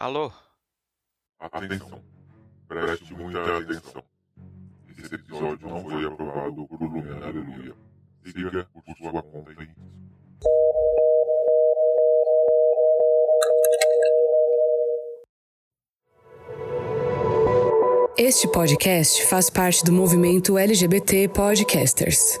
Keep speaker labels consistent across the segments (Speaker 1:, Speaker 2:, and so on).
Speaker 1: Alô?
Speaker 2: Atenção. Preste muita atenção. Esse episódio não foi aprovado por Lumen Aleluia. Siga por sua conta e.
Speaker 3: Este podcast faz parte do movimento LGBT Podcasters.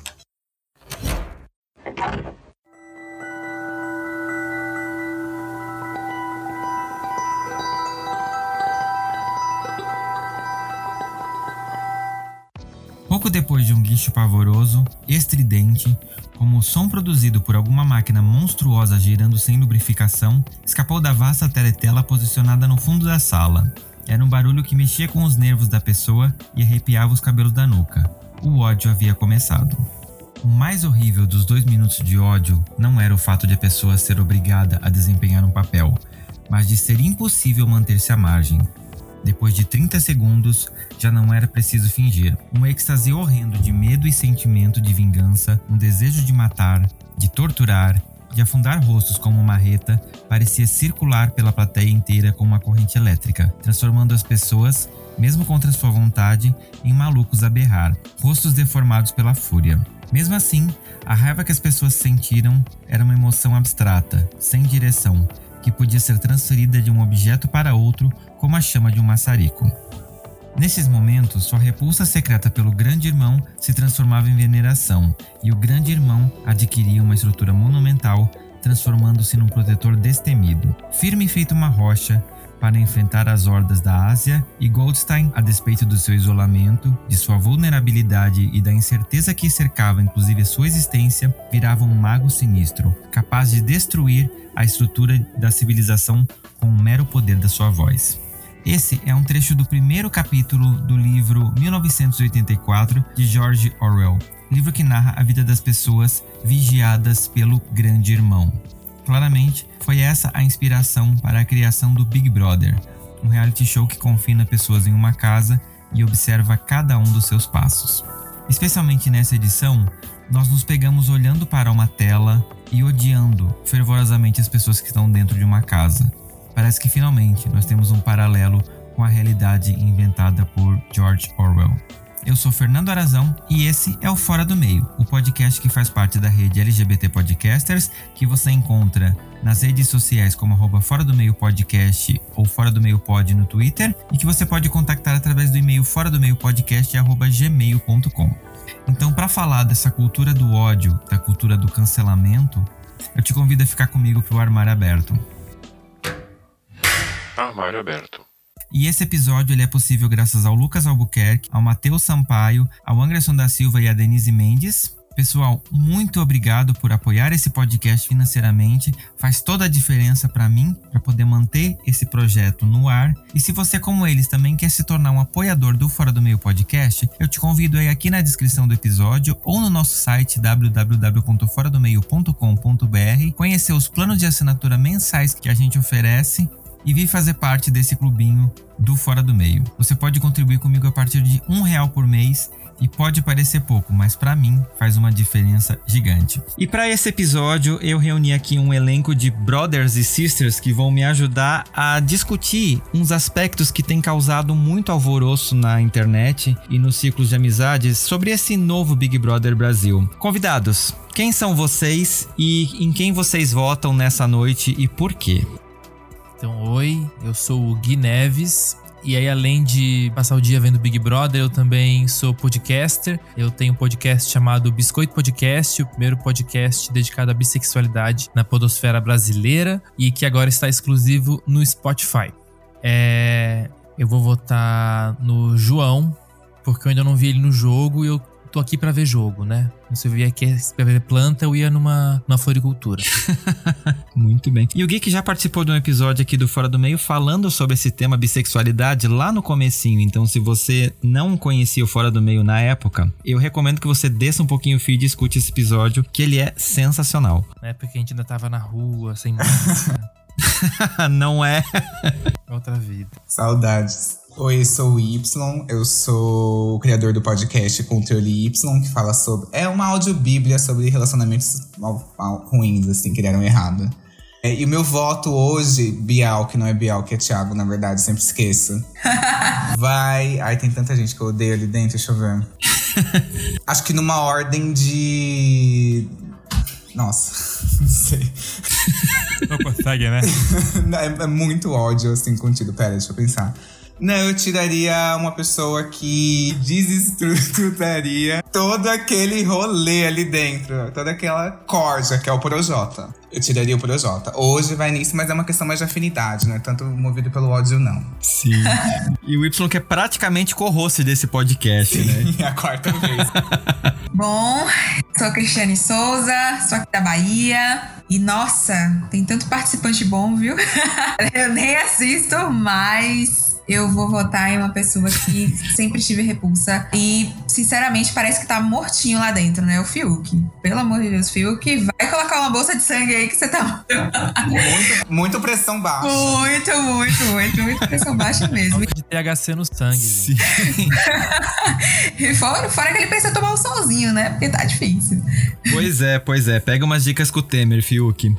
Speaker 4: guincho pavoroso, estridente, como o som produzido por alguma máquina monstruosa girando sem lubrificação, escapou da vasta teletela posicionada no fundo da sala. Era um barulho que mexia com os nervos da pessoa e arrepiava os cabelos da nuca. O ódio havia começado. O mais horrível dos dois minutos de ódio não era o fato de a pessoa ser obrigada a desempenhar um papel, mas de ser impossível manter-se à margem. Depois de 30 segundos, já não era preciso fingir. Um êxtase horrendo de medo e sentimento de vingança, um desejo de matar, de torturar, de afundar rostos como uma marreta, parecia circular pela plateia inteira como uma corrente elétrica, transformando as pessoas, mesmo contra sua vontade, em malucos a berrar, rostos deformados pela fúria. Mesmo assim, a raiva que as pessoas sentiram era uma emoção abstrata, sem direção, que podia ser transferida de um objeto para outro como a chama de um maçarico. Nesses momentos, sua repulsa secreta pelo Grande Irmão se transformava em veneração, e o Grande Irmão adquiria uma estrutura monumental, transformando-se num protetor destemido, firme feito uma rocha, para enfrentar as hordas da Ásia, e Goldstein, a despeito do seu isolamento, de sua vulnerabilidade e da incerteza que cercava inclusive sua existência, virava um mago sinistro, capaz de destruir a estrutura da civilização com o mero poder da sua voz. Esse é um trecho do primeiro capítulo do livro 1984 de George Orwell, livro que narra a vida das pessoas vigiadas pelo Grande Irmão. Claramente, foi essa a inspiração para a criação do Big Brother, um reality show que confina pessoas em uma casa e observa cada um dos seus passos. Especialmente nessa edição, nós nos pegamos olhando para uma tela e odiando fervorosamente as pessoas que estão dentro de uma casa. Parece que finalmente nós temos um paralelo com a realidade inventada por George Orwell. Eu sou Fernando Arazão e esse é o Fora do Meio, o podcast que faz parte da rede LGBT Podcasters, que você encontra nas redes sociais como arroba Fora do Meio Podcast ou Fora do Meio Pod no Twitter e que você pode contactar através do e-mail fora do meio podcast arroba gmail.com. Então, para falar dessa cultura do ódio, da cultura do cancelamento, eu te convido a ficar comigo para o Armário Aberto.
Speaker 2: Armário aberto.
Speaker 4: E esse episódio ele é possível graças ao Lucas Albuquerque, ao Matheus Sampaio, ao Anderson da Silva e à Denise Mendes. Pessoal, muito obrigado por apoiar esse podcast financeiramente. Faz toda a diferença para mim, para poder manter esse projeto no ar. E se você, como eles, também quer se tornar um apoiador do Fora do Meio Podcast, eu te convido aí aqui na descrição do episódio ou no nosso site www.foradomeio.com.br conhecer os planos de assinatura mensais que a gente oferece e vir fazer parte desse clubinho do Fora do Meio. Você pode contribuir comigo a partir de um real por mês e pode parecer pouco, mas para mim faz uma diferença gigante. E para esse episódio eu reuni aqui um elenco de brothers e sisters que vão me ajudar a discutir uns aspectos que têm causado muito alvoroço na internet e nos ciclos de amizades sobre esse novo Big Brother Brasil. Convidados, quem são vocês e em quem vocês votam nessa noite e por quê?
Speaker 5: Então, oi, eu sou o Gui Neves. E aí, além de passar o dia vendo Big Brother, eu também sou podcaster. Eu tenho um podcast chamado Biscoito Podcast, o primeiro podcast dedicado à bissexualidade na podosfera brasileira e que agora está exclusivo no Spotify. É, eu vou votar no João, porque eu ainda não vi ele no jogo e eu tô aqui pra ver jogo, né? Se eu vier aqui pra ver planta, eu ia numa, numa floricultura.
Speaker 4: Muito bem. E o que já participou de um episódio aqui do Fora do Meio falando sobre esse tema bissexualidade lá no comecinho. Então, se você não conhecia o Fora do Meio na época, eu recomendo que você desça um pouquinho o feed e escute esse episódio, que ele é sensacional.
Speaker 5: Na época que a gente ainda tava na rua, sem máscara.
Speaker 4: não é?
Speaker 5: Outra vida.
Speaker 1: Saudades. Oi, sou o Y, eu sou o criador do podcast Controle Y, que fala sobre. É uma audiobíblia sobre relacionamentos mal, mal, ruins, assim, que deram errado. É, e o meu voto hoje, Bial, que não é Bial, que é Thiago, na verdade, sempre esqueço. Vai. Ai, tem tanta gente que eu odeio ali dentro, deixa eu ver. Acho que numa ordem de. Nossa, não sei.
Speaker 5: Não consegue, né?
Speaker 1: é, é muito ódio, assim, contido. Pera, deixa eu pensar. Não, eu tiraria uma pessoa que desestruturaria todo aquele rolê ali dentro. Toda aquela corja que é o Projota. Eu tiraria o Projota. Hoje vai nisso, mas é uma questão mais de afinidade, não é tanto movido pelo ódio, não.
Speaker 4: Sim. e o Y que é praticamente co-host desse podcast,
Speaker 1: Sim,
Speaker 4: né?
Speaker 1: É a quarta vez.
Speaker 6: Bom, sou Cristiane Souza, sou aqui da Bahia. E nossa, tem tanto participante bom, viu? eu nem assisto, mas eu vou votar em uma pessoa que sempre tive repulsa. E, sinceramente, parece que tá mortinho lá dentro, né? O Fiuk. Pelo amor de Deus, Fiuk, vai colocar uma bolsa de sangue aí que você tá.
Speaker 1: muito, muito pressão baixa.
Speaker 6: Muito, muito, muito, muito pressão baixa mesmo.
Speaker 5: de THC no sangue.
Speaker 4: Sim.
Speaker 6: e fora, fora que ele precisa tomar um solzinho, né? Porque tá difícil.
Speaker 4: Pois é, pois é. Pega umas dicas com o Temer, Fiuk.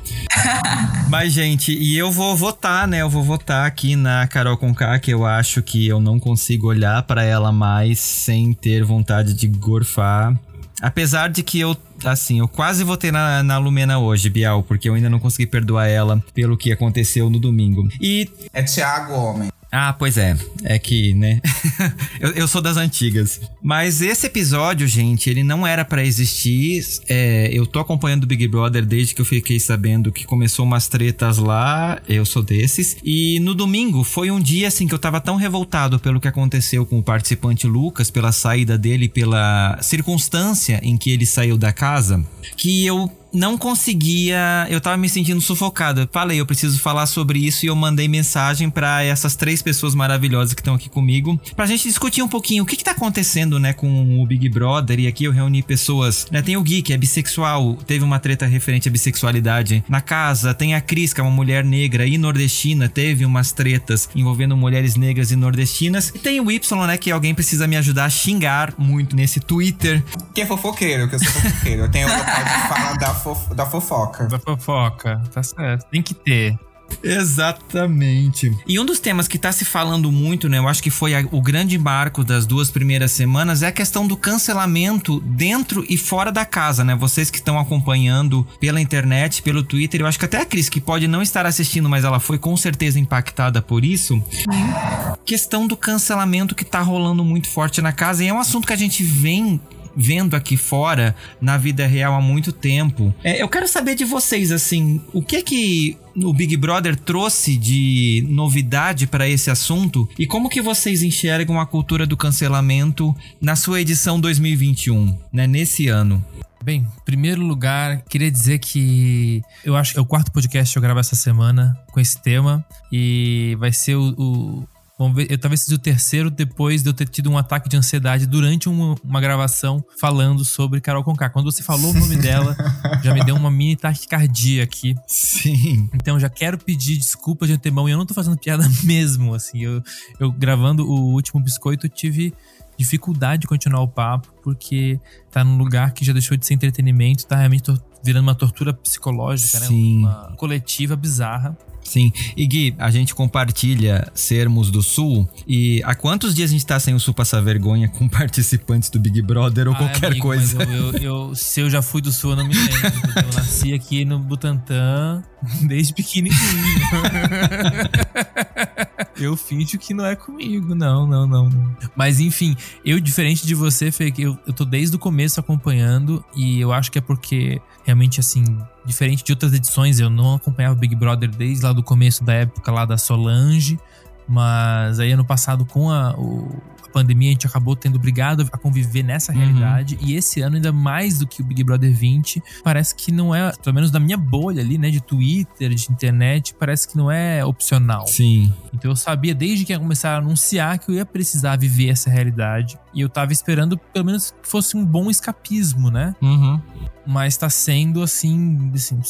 Speaker 4: Mas, gente, e eu vou votar, né? Eu vou votar aqui na Carol Conká, que eu acho que eu não consigo olhar para ela mais sem ter vontade de gorfar. Apesar de que eu, assim, eu quase votei na, na Lumena hoje, Bial, porque eu ainda não consegui perdoar ela pelo que aconteceu no domingo. E.
Speaker 1: É Thiago Homem.
Speaker 4: Ah, pois é. É que, né? eu, eu, sou das antigas. Mas esse episódio, gente, ele não era para existir. É, eu tô acompanhando o Big Brother desde que eu fiquei sabendo que começou umas tretas lá. Eu sou desses. E no domingo foi um dia, assim, que eu tava tão revoltado pelo que aconteceu com o participante Lucas, pela saída dele, pela circunstância em que ele saiu da casa, que eu não conseguia. Eu tava me sentindo sufocado. Eu falei, eu preciso falar sobre isso e eu mandei mensagem para essas três pessoas maravilhosas que estão aqui comigo pra gente discutir um pouquinho o que que tá acontecendo, né, com o Big Brother. E aqui eu reuni pessoas, né? Tem o Gui, que é bissexual, teve uma treta referente à bissexualidade na casa. Tem a Cris, que é uma mulher negra e nordestina, teve umas tretas envolvendo mulheres negras e nordestinas. E tem o Y, né, que alguém precisa me ajudar a xingar muito nesse Twitter.
Speaker 1: Que é fofoqueiro, que eu sou fofoqueiro. Eu tenho local de fala da fof da fofoca.
Speaker 5: Da fofoca, tá certo. Tem que ter.
Speaker 4: Exatamente. E um dos temas que tá se falando muito, né? Eu acho que foi a, o grande marco das duas primeiras semanas é a questão do cancelamento dentro e fora da casa, né? Vocês que estão acompanhando pela internet, pelo Twitter, eu acho que até a Cris, que pode não estar assistindo, mas ela foi com certeza impactada por isso. Questão do cancelamento que tá rolando muito forte na casa. E é um assunto que a gente vem vendo aqui fora na vida real há muito tempo. É, eu quero saber de vocês, assim, o que que o Big Brother trouxe de novidade para esse assunto e como que vocês enxergam a cultura do cancelamento na sua edição 2021, né, nesse ano?
Speaker 5: Bem, em primeiro lugar, queria dizer que eu acho que é o quarto podcast que eu gravo essa semana com esse tema e vai ser o, o Vamos ver, eu talvez seja o terceiro depois de eu ter tido um ataque de ansiedade durante uma, uma gravação falando sobre Carol Conká. Quando você falou o nome dela, já me deu uma mini taquicardia aqui.
Speaker 4: Sim.
Speaker 5: Então já quero pedir desculpa de antemão e eu não tô fazendo piada mesmo, assim. Eu, eu gravando o último biscoito, eu tive dificuldade de continuar o papo, porque tá num lugar que já deixou de ser entretenimento, tá realmente virando uma tortura psicológica,
Speaker 4: Sim.
Speaker 5: né? Uma coletiva bizarra.
Speaker 4: Sim. E Gui, a gente compartilha sermos do Sul. E há quantos dias a gente tá sem o Sul passar vergonha com participantes do Big Brother ou
Speaker 5: Ah,
Speaker 4: qualquer
Speaker 5: amigo,
Speaker 4: coisa?
Speaker 5: Eu, eu- eu- se eu já fui do Sul, eu não me lembro. Eu nasci aqui no Butantã desde pequenininho. Eu finjo que não é comigo. Não, não, não. Mas enfim, eu, diferente de você, Fê, que eu, eu tô desde o começo acompanhando. E eu acho que é porque, realmente, assim, diferente de outras edições, eu não acompanhava Big Brother desde lá do começo da época lá da Solange. Mas aí ano passado, com a, o- pandemia, a gente acabou tendo obrigado a conviver nessa
Speaker 4: Uhum.
Speaker 5: realidade. E esse ano, ainda mais do que o Big Brother 20, parece que não é, pelo menos da minha bolha ali, né, de Twitter, de internet, parece que não é opcional.
Speaker 4: Sim.
Speaker 5: Então eu sabia desde que ia começar a anunciar que eu ia precisar viver essa realidade. E eu tava esperando pelo menos que fosse um bom escapismo, né?
Speaker 4: Uhum.
Speaker 5: Mas tá sendo assim, assim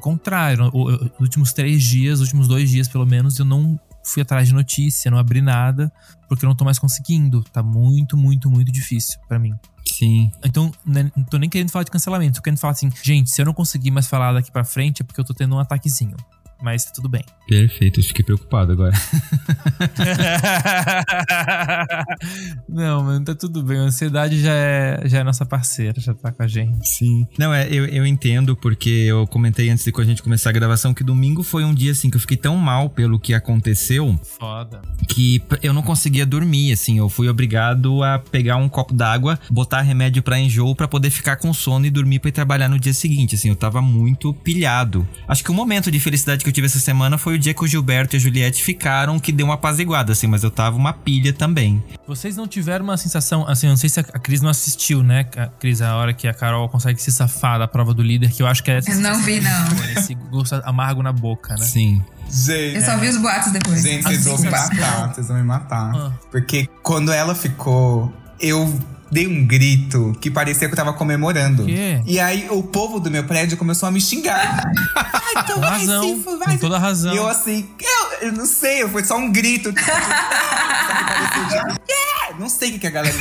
Speaker 5: contrário, o- o- os últimos três dias, os últimos dois dias pelo menos, eu não fui atrás de notícia, não abri nada, porque eu não tô mais conseguindo. Tá muito, muito, muito difícil pra mim.
Speaker 4: Sim.
Speaker 5: Então, né, não tô nem querendo falar de cancelamento, tô querendo falar assim, gente, se eu não conseguir mais falar daqui pra frente é porque eu tô tendo um ataquezinho. Mas tudo bem.
Speaker 4: Perfeito, eu fiquei preocupado agora.
Speaker 5: não, mano, tá tudo bem. A ansiedade já é, já é nossa parceira, já tá com a gente.
Speaker 4: Sim. Não, é, eu, eu entendo, porque eu comentei antes de a gente começar a gravação que domingo foi um dia assim que eu fiquei tão mal pelo que aconteceu
Speaker 5: Foda.
Speaker 4: que eu não conseguia dormir, assim. Eu fui obrigado a pegar um copo d'água, botar remédio pra enjoo pra poder ficar com sono e dormir pra ir trabalhar no dia seguinte, assim. Eu tava muito pilhado. Acho que o momento de felicidade que eu tive essa semana foi o dia que o Gilberto e a Juliette ficaram, que deu uma apaziguada, assim. Mas eu tava uma pilha também.
Speaker 5: Vocês não tiveram uma sensação, assim, eu não sei se a Cris não assistiu, né? A Cris, a hora que a Carol consegue se safar da prova do líder, que eu acho que é essa
Speaker 6: Eu não vi, não.
Speaker 5: esse gosto amargo na boca, né?
Speaker 4: Sim.
Speaker 1: Gente,
Speaker 6: Eu só vi os boatos depois.
Speaker 1: gente, vocês vão me matar, vocês vão me matar.
Speaker 5: Ah.
Speaker 1: Porque quando ela ficou, eu dei um grito que parecia que eu tava comemorando.
Speaker 5: quê?
Speaker 1: E aí o povo do meu prédio começou a me xingar. Ai, então vai,
Speaker 5: razão,
Speaker 1: se vai,
Speaker 5: com toda razão.
Speaker 1: E eu assim, eu, eu não sei, foi só um grito. Tipo, que "Yeah!" Não sei o que, que a galera.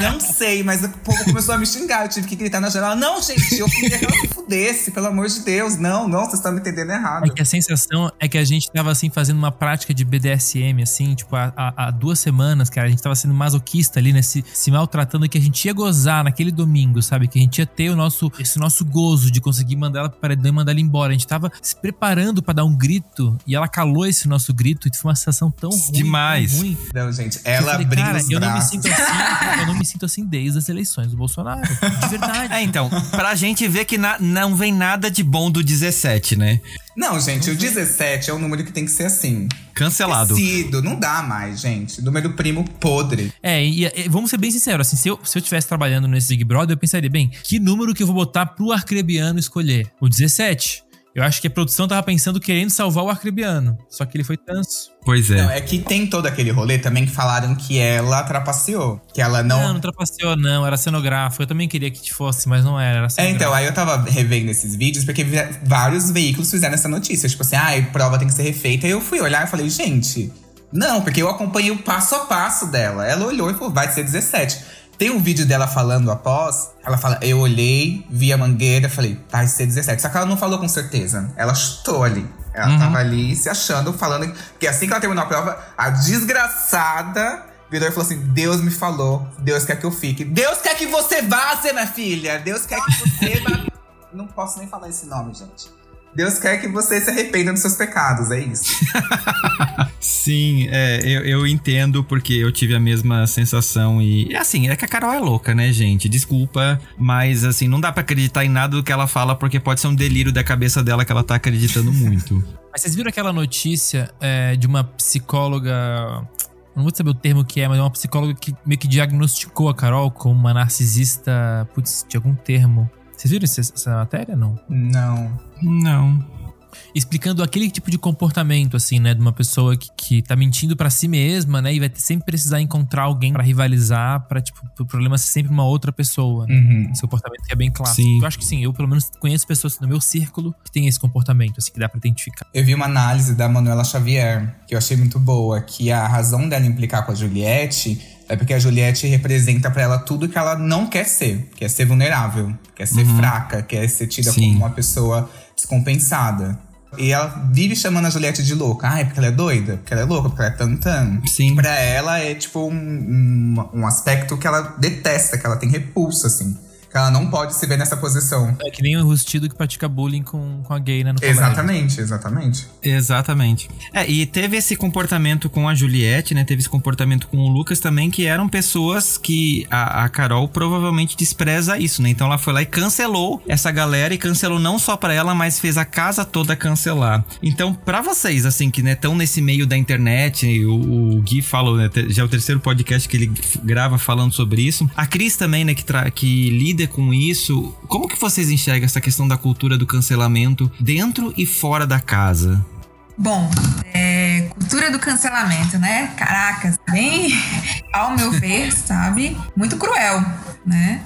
Speaker 1: não sei, mas o povo começou a me xingar. Eu tive que gritar na janela. Não, gente, eu queria que fudesse, pelo amor de Deus. Não, não, vocês estão me entendendo errado.
Speaker 5: É que a sensação é que a gente tava assim fazendo uma prática de BDSM, assim, tipo, há, há- há duas semanas, cara. A gente tava sendo masoquista ali, né? Se, se maltratando, que a gente ia gozar naquele domingo, sabe? Que a gente ia ter o nosso, esse nosso gozo de conseguir mandar ela pro paredão e mandar ela embora. A gente tava se preparando pra dar um grito e ela calou esse nosso grito e foi uma sensação tão ruim.
Speaker 4: Demais.
Speaker 5: Tão ruim.
Speaker 1: Não, gente, ela
Speaker 5: falei,
Speaker 1: abriu
Speaker 5: cara,
Speaker 1: os
Speaker 5: eu não me sinto assim, eu não me sinto assim desde as eleições do Bolsonaro. De verdade.
Speaker 4: É, então, pra gente ver que na- não vem nada de bom do 17, né?
Speaker 1: Não, gente, o 17 é um número que tem que ser assim.
Speaker 4: Cancelado.
Speaker 1: Esquecido, não dá mais, gente. Número primo podre.
Speaker 5: É, e, e vamos ser bem sinceros, assim, se eu, se eu tivesse trabalhando nesse Big Brother, eu pensaria, bem, que número que eu vou botar pro arcrebiano escolher? O 17. Eu acho que a produção tava pensando, querendo salvar o arcrebiano. Só que ele foi tanso.
Speaker 4: Pois
Speaker 1: Não,
Speaker 4: é.
Speaker 1: é que tem todo aquele rolê também que falaram que ela trapaceou. Que ela não.
Speaker 5: Não, não trapaceou, não. Era cenográfico. Eu também queria que fosse, mas não era. Era
Speaker 1: É, então, aí eu tava revendo esses vídeos porque vários veículos fizeram essa notícia. Tipo assim, ah, a prova tem que ser refeita. Aí eu fui olhar e falei, gente, não, porque eu acompanhei o passo a passo dela. Ela olhou e falou, vai ser 17. Tem um vídeo dela falando após. Ela fala, eu olhei, vi a mangueira, falei, vai ser 17. Só que ela não falou com certeza. Ela chutou ali. Ela tava ali se achando, falando. Porque assim que ela terminou a prova, a desgraçada virou e falou assim: Deus me falou, Deus quer que eu fique. Deus quer que você vaze, minha filha. Deus quer que você vá. Não posso nem falar esse nome, gente. Deus quer que você se arrependa dos seus pecados, é isso.
Speaker 4: Sim, é, eu, eu entendo porque eu tive a mesma sensação e assim, é que a Carol é louca, né, gente? Desculpa, mas assim, não dá pra acreditar em nada do que ela fala porque pode ser um delírio da cabeça dela que ela tá acreditando muito.
Speaker 5: Mas vocês viram aquela notícia é, de uma psicóloga. Não vou saber o termo que é, mas é uma psicóloga que meio que diagnosticou a Carol como uma narcisista. Putz, de algum termo. Vocês viram essa, essa matéria? Não.
Speaker 1: Não.
Speaker 4: Não.
Speaker 5: explicando aquele tipo de comportamento, assim, né? De uma pessoa que, que tá mentindo pra si mesma, né? E vai sempre precisar encontrar alguém pra rivalizar, pra, tipo, o problema ser sempre uma outra pessoa. Né?
Speaker 1: Uhum.
Speaker 5: Esse comportamento que é bem clássico.
Speaker 4: Sim.
Speaker 5: Eu acho que sim, eu pelo menos conheço pessoas no meu círculo que tem esse comportamento, assim, que dá pra identificar.
Speaker 1: Eu vi uma análise da Manuela Xavier, que eu achei muito boa, que a razão dela implicar com a Juliette é porque a Juliette representa pra ela tudo que ela não quer ser. Quer ser vulnerável, quer ser fraca, quer ser tida
Speaker 4: Sim.
Speaker 1: como uma pessoa descompensada. E ela vive chamando a Juliette de louca. Ah, é porque ela é doida? Porque ela é louca? Porque ela é tantã?
Speaker 4: Sim.
Speaker 1: Pra ela é tipo um, um, um aspecto que ela detesta, que ela tem repulsa, assim. Que ela não pode se ver nessa posição.
Speaker 5: É que nem o rustido que pratica bullying com, com a gay, né? No colégio.
Speaker 1: Exatamente, exatamente.
Speaker 4: Exatamente. É, e teve esse comportamento com a Juliette, né? Teve esse comportamento com o Lucas também, que eram pessoas que a, a Carol provavelmente despreza isso, né? Então ela foi lá e cancelou essa galera e cancelou não só pra ela, mas fez a casa toda cancelar. Então, pra vocês, assim, que estão nesse meio da internet, o, o Gui falou, né? Já é o terceiro podcast que ele grava falando sobre isso. A Cris também, né? Que, tra- que lida com isso. Como que vocês enxergam essa questão da cultura do cancelamento dentro e fora da casa?
Speaker 6: Bom, é, cultura do cancelamento, né? Caracas, bem, ao meu ver, sabe? Muito cruel, né?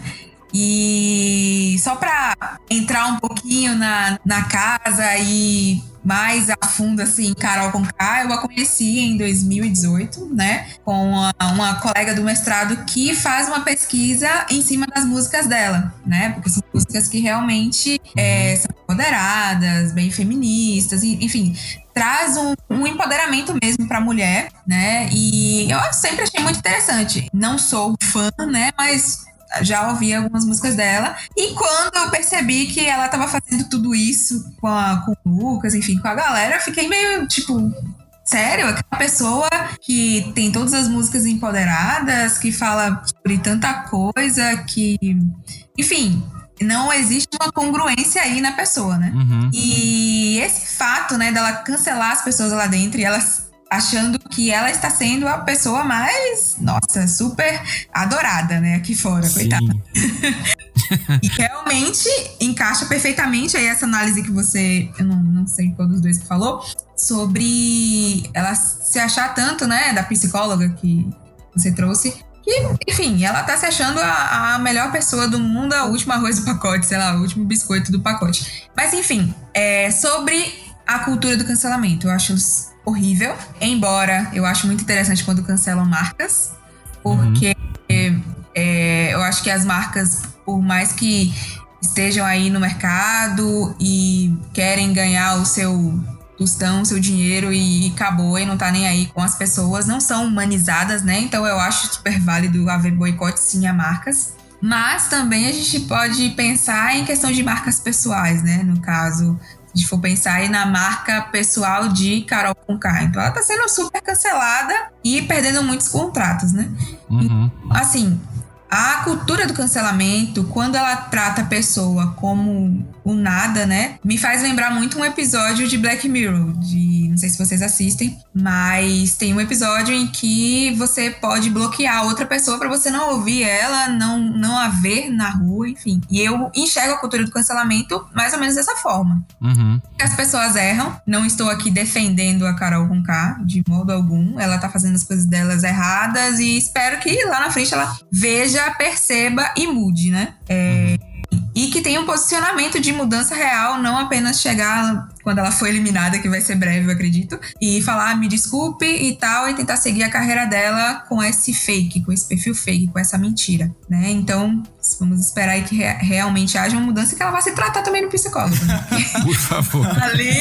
Speaker 6: E só pra entrar um pouquinho na, na casa e mais a fundo, assim, Carol Conká, eu a conheci em 2018, né? Com uma, uma, colega do mestrado que faz uma pesquisa em cima das músicas dela, né? Porque são músicas que realmente é, são empoderadas, bem feministas, enfim, traz um, um empoderamento mesmo para a mulher, né? E eu sempre achei muito interessante. Não sou fã, né? Mas já ouvi algumas músicas dela. E quando eu percebi que ela tava fazendo tudo isso com, a, com o Lucas, enfim, com a galera, eu fiquei meio tipo. Sério, aquela pessoa que tem todas as músicas empoderadas, que fala sobre tanta coisa, que. Enfim, não existe uma congruência aí na pessoa, né?
Speaker 4: Uhum.
Speaker 6: E esse fato, né, dela cancelar as pessoas lá dentro e elas achando que ela está sendo a pessoa mais, nossa, super adorada, né, aqui fora,
Speaker 4: Sim.
Speaker 6: coitada. e realmente encaixa perfeitamente aí essa análise que você, eu não, não sei qual dos dois que falou, sobre ela se achar tanto, né, da psicóloga que você trouxe, que, enfim, ela tá se achando a, a, melhor pessoa do mundo, a última arroz do pacote, sei lá, o último biscoito do pacote. Mas, enfim, é, sobre a cultura do cancelamento, eu acho horrível. Embora eu acho muito interessante quando cancelam marcas, porque uhum. é, eu acho que as marcas, por mais que estejam aí no mercado e querem ganhar o seu tostão, seu dinheiro e acabou e não tá nem aí com as pessoas, não são humanizadas, né? Então eu acho super válido haver boicote sim a marcas. Mas também a gente pode pensar em questão de marcas pessoais, né? No caso, a gente for pensar aí na marca pessoal de Carol Conká. Então ela tá sendo super cancelada e perdendo muitos contratos, né?
Speaker 4: Uhum.
Speaker 6: Assim, a cultura do cancelamento, quando ela trata a pessoa como o nada, né? Me faz lembrar muito um episódio de Black Mirror, de não sei se vocês assistem, mas tem um episódio em que você pode bloquear outra pessoa para você não ouvir ela, não não a ver na rua, enfim. E eu enxergo a cultura do cancelamento mais ou menos dessa forma.
Speaker 4: Uhum.
Speaker 6: As pessoas erram, não estou aqui defendendo a Carol com K de modo algum. Ela tá fazendo as coisas delas erradas e espero que lá na frente ela veja, perceba e mude, né? É, e que tenha um posicionamento de mudança real, não apenas chegar quando ela foi eliminada, que vai ser breve, eu acredito, e falar, ah, me desculpe e tal, e tentar seguir a carreira dela com esse fake, com esse perfil fake, com essa mentira, né? Então, vamos esperar aí que re realmente haja uma mudança e que ela vá se tratar também no psicólogo. Né?
Speaker 4: Por favor.
Speaker 6: ali,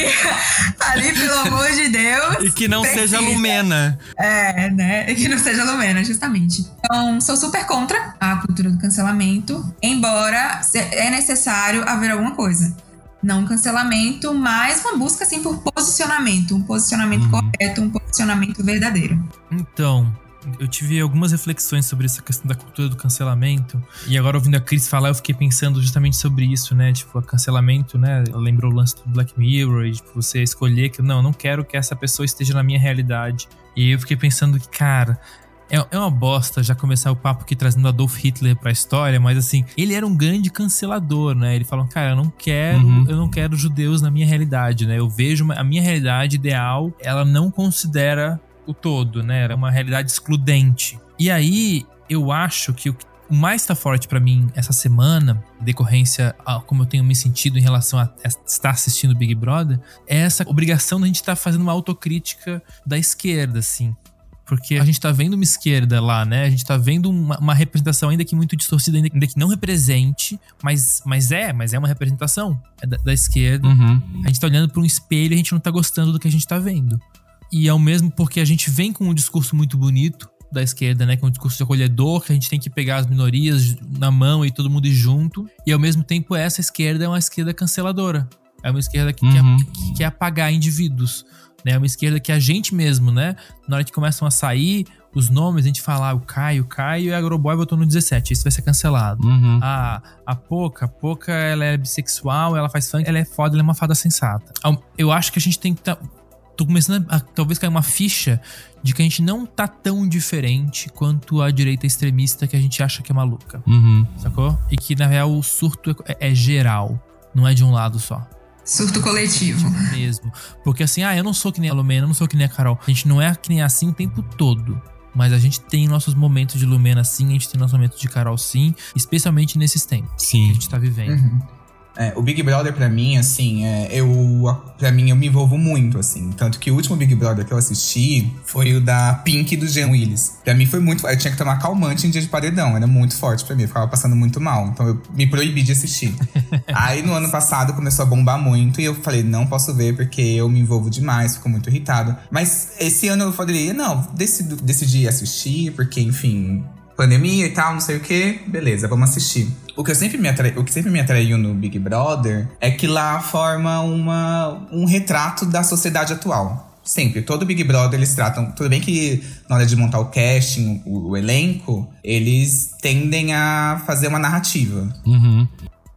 Speaker 6: ali, pelo amor de Deus.
Speaker 4: E que não precisa. seja Lumena.
Speaker 6: É, né? E que não seja Lumena, justamente. Então, sou super contra a cultura do cancelamento, embora é necessário haver alguma coisa não um cancelamento, mas uma busca assim por posicionamento, um posicionamento uhum. correto, um posicionamento verdadeiro.
Speaker 5: Então, eu tive algumas reflexões sobre essa questão da cultura do cancelamento. E agora, ouvindo a Cris falar, eu fiquei pensando justamente sobre isso, né? Tipo, o cancelamento, né? Lembrou o lance do Black Mirror e, tipo, você escolher que, não, eu não quero que essa pessoa esteja na minha realidade. E eu fiquei pensando que, cara, é, é uma bosta já começar o papo aqui trazendo Adolf Hitler pra história, mas assim, ele era um grande cancelador, né? Ele falou, cara, eu não quero, uhum. eu não quero judeus na minha realidade, né? Eu vejo uma, a minha realidade ideal, ela não considera o todo, né? Era uma realidade excludente. E aí, eu acho que o o mais tá forte para mim essa semana, decorrência a como eu tenho me sentido em relação a estar assistindo Big Brother, é essa obrigação da gente estar tá fazendo uma autocrítica da esquerda, assim. Porque a gente tá vendo uma esquerda lá, né? A gente tá vendo uma, uma representação ainda que muito distorcida, ainda, ainda, que não represente, mas, mas é, mas é uma representação é da, da, esquerda.
Speaker 4: Uhum.
Speaker 5: A gente tá olhando para um espelho e a gente não tá gostando do que a gente tá vendo. E é o mesmo porque a gente vem com um discurso muito bonito da esquerda, né? Com um discurso de acolhedor, que a gente tem que pegar as minorias na mão e todo mundo ir junto. E ao mesmo tempo, essa esquerda é uma esquerda canceladora. É uma esquerda que,
Speaker 4: uhum.
Speaker 5: quer, que quer apagar indivíduos né? Uma esquerda que a gente mesmo, né? Na hora que começam a sair os nomes, a gente fala, ah, o Caio, Caio e a Agroboy votou no 17, isso vai ser cancelado.
Speaker 4: Uhum.
Speaker 5: Ah, a Poca, a Poca, ela é bissexual, ela faz funk, ela é foda, ela é uma fada sensata. Eu acho que a gente tem que tá, tô começando a, a talvez cair uma ficha de que a gente não tá tão diferente quanto a direita extremista que a gente acha que é maluca.
Speaker 4: Uhum.
Speaker 5: Sacou? E que na real o surto é, é geral, não é de um lado só.
Speaker 6: Surto coletivo.
Speaker 5: Mesmo. Porque assim, ah, eu não sou que nem a Lumena, eu não sou que nem a Carol. A gente não é que nem assim o tempo todo. Mas a gente tem nossos momentos de Lumena sim, a gente tem nossos momentos de Carol sim, especialmente nesses tempos que a
Speaker 4: Sim.
Speaker 5: gente tá vivendo.
Speaker 1: Uhum. É, o Big Brother, pra mim, assim, é, eu, pra mim, eu me envolvo muito, assim. Tanto que o último Big Brother que eu assisti foi o da Pink do Jean Willis. Pra mim foi muito. Eu tinha que tomar calmante em dia de paredão, era muito forte pra mim, eu ficava passando muito mal. Então eu me proibi de assistir. Aí no ano passado começou a bombar muito e eu falei, não posso ver porque eu me envolvo demais, fico muito irritado. Mas esse ano eu falei, não, decidi, decidi assistir, porque, enfim, pandemia e tal, não sei o que, beleza, vamos assistir. O que, eu sempre me atrai, o que sempre me atraiu no Big Brother é que lá forma uma, um retrato da sociedade atual. Sempre, todo Big Brother eles tratam. Tudo bem que na hora de montar o casting, o, o elenco, eles tendem a fazer uma narrativa.
Speaker 4: Uhum.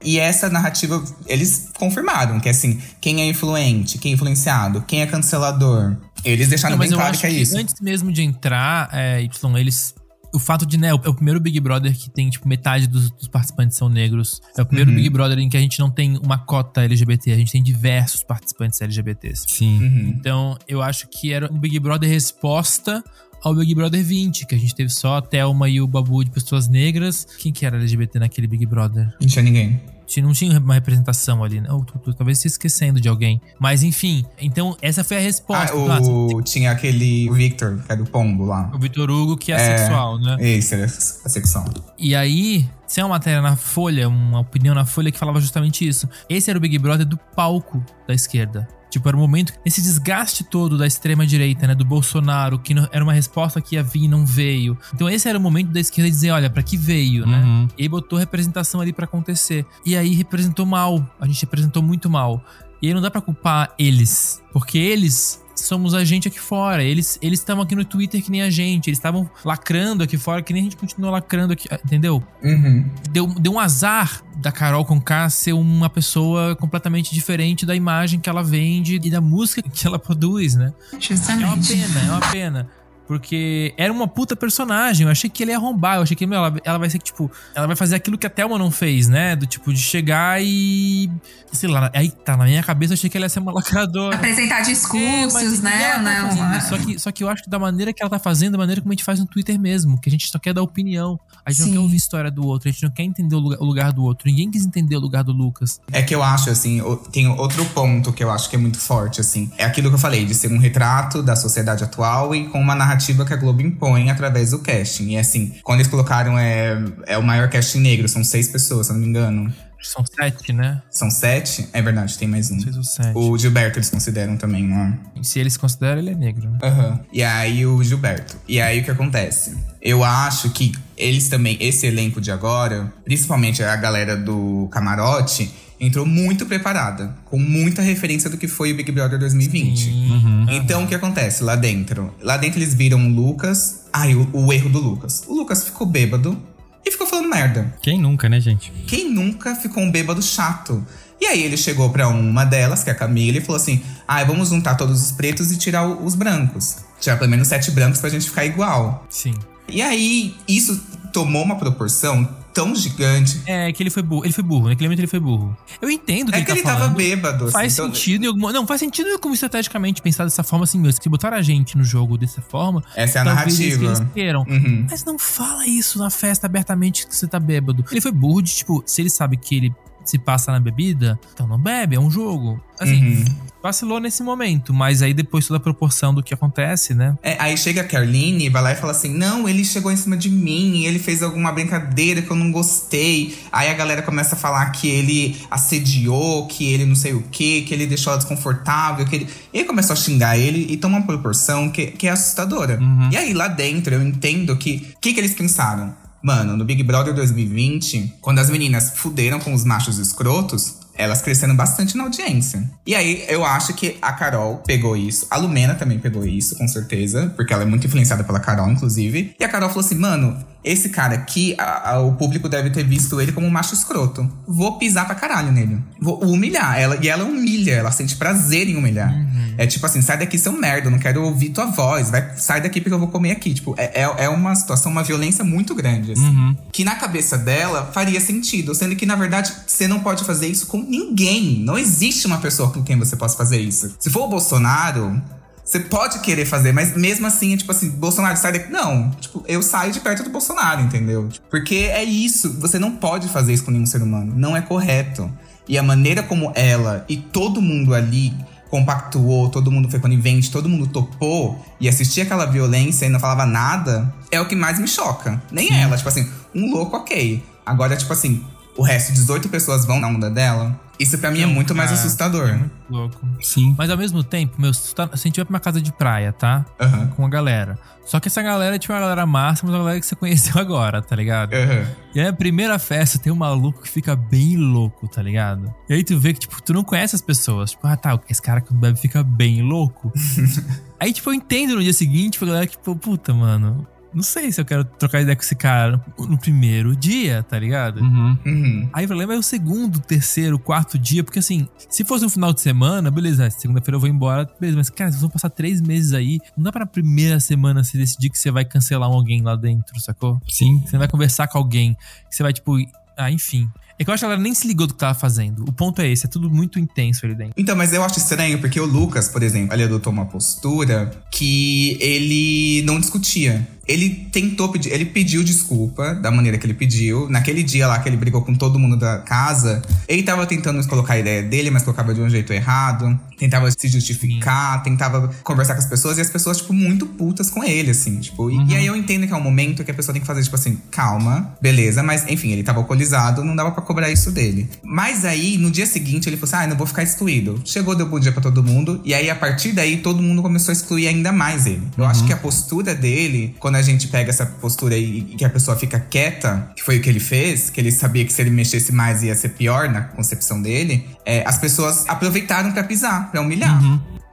Speaker 1: E essa narrativa, eles confirmaram que assim, quem é influente, quem é influenciado, quem é cancelador. Eles deixaram
Speaker 5: Não,
Speaker 1: bem claro que é isso.
Speaker 5: antes mesmo de entrar, é, Y, eles. O fato de, né, é o primeiro Big Brother que tem, tipo, metade dos, dos participantes são negros. É o primeiro
Speaker 1: Uhum.
Speaker 5: Big Brother em que a gente não tem uma cota LGBT, a gente tem diversos participantes LGBTs.
Speaker 4: Sim.
Speaker 1: Uhum.
Speaker 5: Então, eu acho que era um Big Brother resposta ao Big Brother 20, que a gente teve só a Thelma e o Babu de pessoas negras. Quem que era LGBT naquele Big Brother?
Speaker 1: Não tinha ninguém.
Speaker 5: Tinha- Não tinha uma representação ali, né? Ou tu- tu- talvez se esquecendo de alguém. Mas enfim, então essa foi a resposta. Ah,
Speaker 1: o, tinha aquele Victor, que era o pombo lá.
Speaker 5: o Vitor Hugo, que é,
Speaker 1: É.
Speaker 5: sexual, né?
Speaker 1: Esse era a secção.
Speaker 5: E aí, tem uma matéria na Folha, uma opinião na Folha que falava justamente isso. Esse era o Big Brother do palco da esquerda. Tipo, era o momento, esse desgaste todo da extrema-direita, né? Do Bolsonaro, que não- era uma resposta que ia vir e não veio. Então, esse era o momento da esquerda dizer: olha, pra que veio, né?
Speaker 4: Uhum.
Speaker 5: E aí botou representação ali pra acontecer. E aí representou mal. A gente representou muito mal. E aí não dá pra culpar eles. Porque eles somos a gente aqui fora. Eles eles estavam aqui no Twitter que nem a gente. Eles estavam lacrando aqui fora que nem a gente continua lacrando aqui. Entendeu?
Speaker 1: Uhum.
Speaker 5: Deu, deu um azar da Carol Conká ser uma pessoa completamente diferente da imagem que ela vende e da música que ela produz, né? É uma
Speaker 6: Justamente.
Speaker 5: pena, é uma pena. Porque era uma puta personagem. Eu achei que ele ia arrombar. Eu achei que, meu, ela, ela vai ser tipo. Ela vai fazer aquilo que a Thelma não fez, né? Do tipo, de chegar e. Sei lá, aí tá, na minha cabeça eu achei que ela ia ser uma lacradora.
Speaker 6: Apresentar
Speaker 5: É,
Speaker 6: discursos,
Speaker 5: mas
Speaker 6: né?
Speaker 5: ela tá
Speaker 6: Não,
Speaker 5: isso. só, que, só que eu acho que da maneira que ela tá fazendo, da maneira como a gente faz no Twitter mesmo, que a gente só quer dar opinião. A gente
Speaker 6: Sim.
Speaker 5: não quer ouvir a história do outro, a gente não quer entender o lugar, o lugar do outro. Ninguém quis entender o lugar do Lucas.
Speaker 1: É que eu acho, assim, tem outro ponto que eu acho que é muito forte, assim. É aquilo que eu falei, de ser um retrato da sociedade atual e com uma narrativa que a Globo impõe através do casting. E assim, quando eles colocaram é, é o maior casting negro, são seis pessoas, se eu não me engano.
Speaker 5: São sete, né?
Speaker 1: São sete? É verdade, tem mais um.
Speaker 5: Seis ou sete.
Speaker 1: O Gilberto eles consideram também, não é?
Speaker 5: Se eles consideram, ele é negro. né?
Speaker 1: Aham. E aí o Gilberto. E aí o que acontece? Eu acho que eles também, esse elenco de agora, principalmente a galera do camarote, entrou muito preparada, com muita referência do que foi o Big Brother 2020.
Speaker 5: Uhum.
Speaker 1: Então o que acontece lá dentro? Lá dentro eles viram o Lucas. Ai, o, o erro do Lucas. O Lucas ficou bêbado e ficou falando merda.
Speaker 4: Quem nunca, né, gente?
Speaker 1: Quem nunca ficou um bêbado chato? E aí ele chegou pra uma delas, que é a Camila, e falou assim: Ah, vamos juntar todos os pretos e tirar o- os brancos. Tirar pelo menos sete brancos pra gente ficar igual.
Speaker 5: Sim.
Speaker 1: E aí, isso tomou uma proporção tão gigante.
Speaker 5: É que ele foi burro. Ele foi burro. Naquele momento ele foi burro. Eu entendo que
Speaker 1: É
Speaker 5: ele
Speaker 1: que
Speaker 5: tá
Speaker 1: ele tava bêbado.
Speaker 5: Faz
Speaker 1: assim, então-
Speaker 5: sentido em alguma. Não, faz sentido como estrategicamente pensar dessa forma assim, meu. Se botar a gente no jogo dessa forma,
Speaker 1: Essa é a narrativa.
Speaker 5: eles queiram.
Speaker 1: Uhum.
Speaker 5: Mas não fala isso na festa abertamente que você tá bêbado. Ele foi burro de, tipo, se ele sabe que ele se passa na bebida, então não bebe, é um jogo. Assim,
Speaker 1: Uhum.
Speaker 5: vacilou nesse momento, mas aí depois toda a proporção do que acontece, né?
Speaker 1: É, aí chega a Caroline e vai lá e fala assim: Não, ele chegou em cima de mim, ele fez alguma brincadeira que eu não gostei. Aí a galera começa a falar que ele assediou, que ele não sei o quê, que ele deixou ela desconfortável, que ele. E aí começou a xingar ele e toma uma proporção que, que é assustadora. E aí lá dentro eu entendo que. O que, que eles pensaram? Mano, no Big Brother 2020, quando as meninas fuderam com os machos escrotos, elas cresceram bastante na audiência. E aí, eu acho que a Carol pegou isso. A Lumena também pegou isso, com certeza. Porque ela é muito influenciada pela Carol, inclusive. E a Carol falou assim, mano, esse cara aqui, a- a- o público deve ter visto ele como um macho escroto. Vou pisar pra caralho nele. Vou humilhar. Ela, e ela humilha, ela sente prazer em humilhar. É tipo assim, sai daqui, seu merda, não quero ouvir tua voz. Vai, sai daqui porque eu vou comer aqui. Tipo, é, é, é uma situação, uma violência muito grande, assim. Que na cabeça dela faria sentido. Sendo que, na verdade, você não pode fazer isso com ninguém. Não existe uma pessoa com quem você possa fazer isso. Se for o Bolsonaro, Você pode querer fazer, mas mesmo assim, é tipo assim, Bolsonaro sai daqui. Não, tipo, eu saio de perto do Bolsonaro, entendeu? Porque é isso, você não pode fazer isso com nenhum ser humano. Não é correto. E a maneira como ela e todo mundo ali compactuou, todo mundo foi conivente, todo mundo topou e assistia aquela violência e não falava nada, é o que mais me choca. Nem
Speaker 4: Sim.
Speaker 1: ela, tipo assim, um louco, ok. Agora, tipo assim, o resto, 18 pessoas vão na onda dela. Isso pra mim é muito mais
Speaker 5: ah,
Speaker 1: assustador.
Speaker 5: Louco.
Speaker 4: Sim.
Speaker 5: Mas ao mesmo tempo, meu, se tu tá- a gente vai pra uma casa de praia, tá?
Speaker 1: Aham.
Speaker 5: Com a galera. Só que essa galera é tipo uma galera massa, mas uma galera que você conheceu agora, tá ligado?
Speaker 1: Aham.
Speaker 5: E aí, a primeira festa tem um maluco que fica bem louco, tá ligado? E aí tu vê que, tipo, tu não conhece as pessoas. Tipo, ah, tá, esse cara que bebe fica bem louco. aí, tipo, eu entendo no dia seguinte, tipo, a galera que, tipo, puta, mano, não sei se eu quero trocar ideia com esse cara no, primeiro dia, tá ligado?
Speaker 4: Uhum.
Speaker 1: Uhum.
Speaker 5: Aí o problema é o segundo, terceiro, quarto dia, porque assim, se fosse um final de semana, beleza, segunda-feira eu vou embora, beleza, mas cara, vocês vão passar três meses aí, não dá pra primeira semana você decidir que você vai cancelar um alguém lá dentro, sacou?
Speaker 4: Sim.
Speaker 5: Você vai conversar com alguém, que você vai, tipo, ah, enfim. É que eu acho que ela nem se ligou do que tava fazendo. O ponto é esse, é tudo muito intenso ali dentro.
Speaker 1: Então, mas eu acho estranho porque o Lucas, por exemplo, ele adotou uma postura que ele não discutia. Ele tentou pedir, ele pediu desculpa da maneira que ele pediu. Naquele dia lá que ele brigou com todo mundo da casa, ele tava tentando colocar a ideia dele, mas colocava de um jeito errado. Tentava se justificar, tentava conversar com as pessoas e as pessoas, tipo, muito putas com ele, assim, tipo. e- E, aí eu entendo que é um momento que a pessoa tem que fazer, tipo assim, calma, beleza, mas enfim, ele tava alcoolizado, não dava pra cobrar isso dele. Mas aí, no dia seguinte, ele falou assim: ah, não vou ficar excluído. Chegou, deu bom dia pra todo mundo, e aí a partir daí todo mundo começou a excluir ainda mais ele. Eu acho que a postura dele, quando a gente pega essa postura e, que a pessoa fica quieta, que foi o que ele fez, que ele sabia que se ele mexesse mais ia ser pior na concepção dele, é, as pessoas aproveitaram pra pisar, pra humilhar.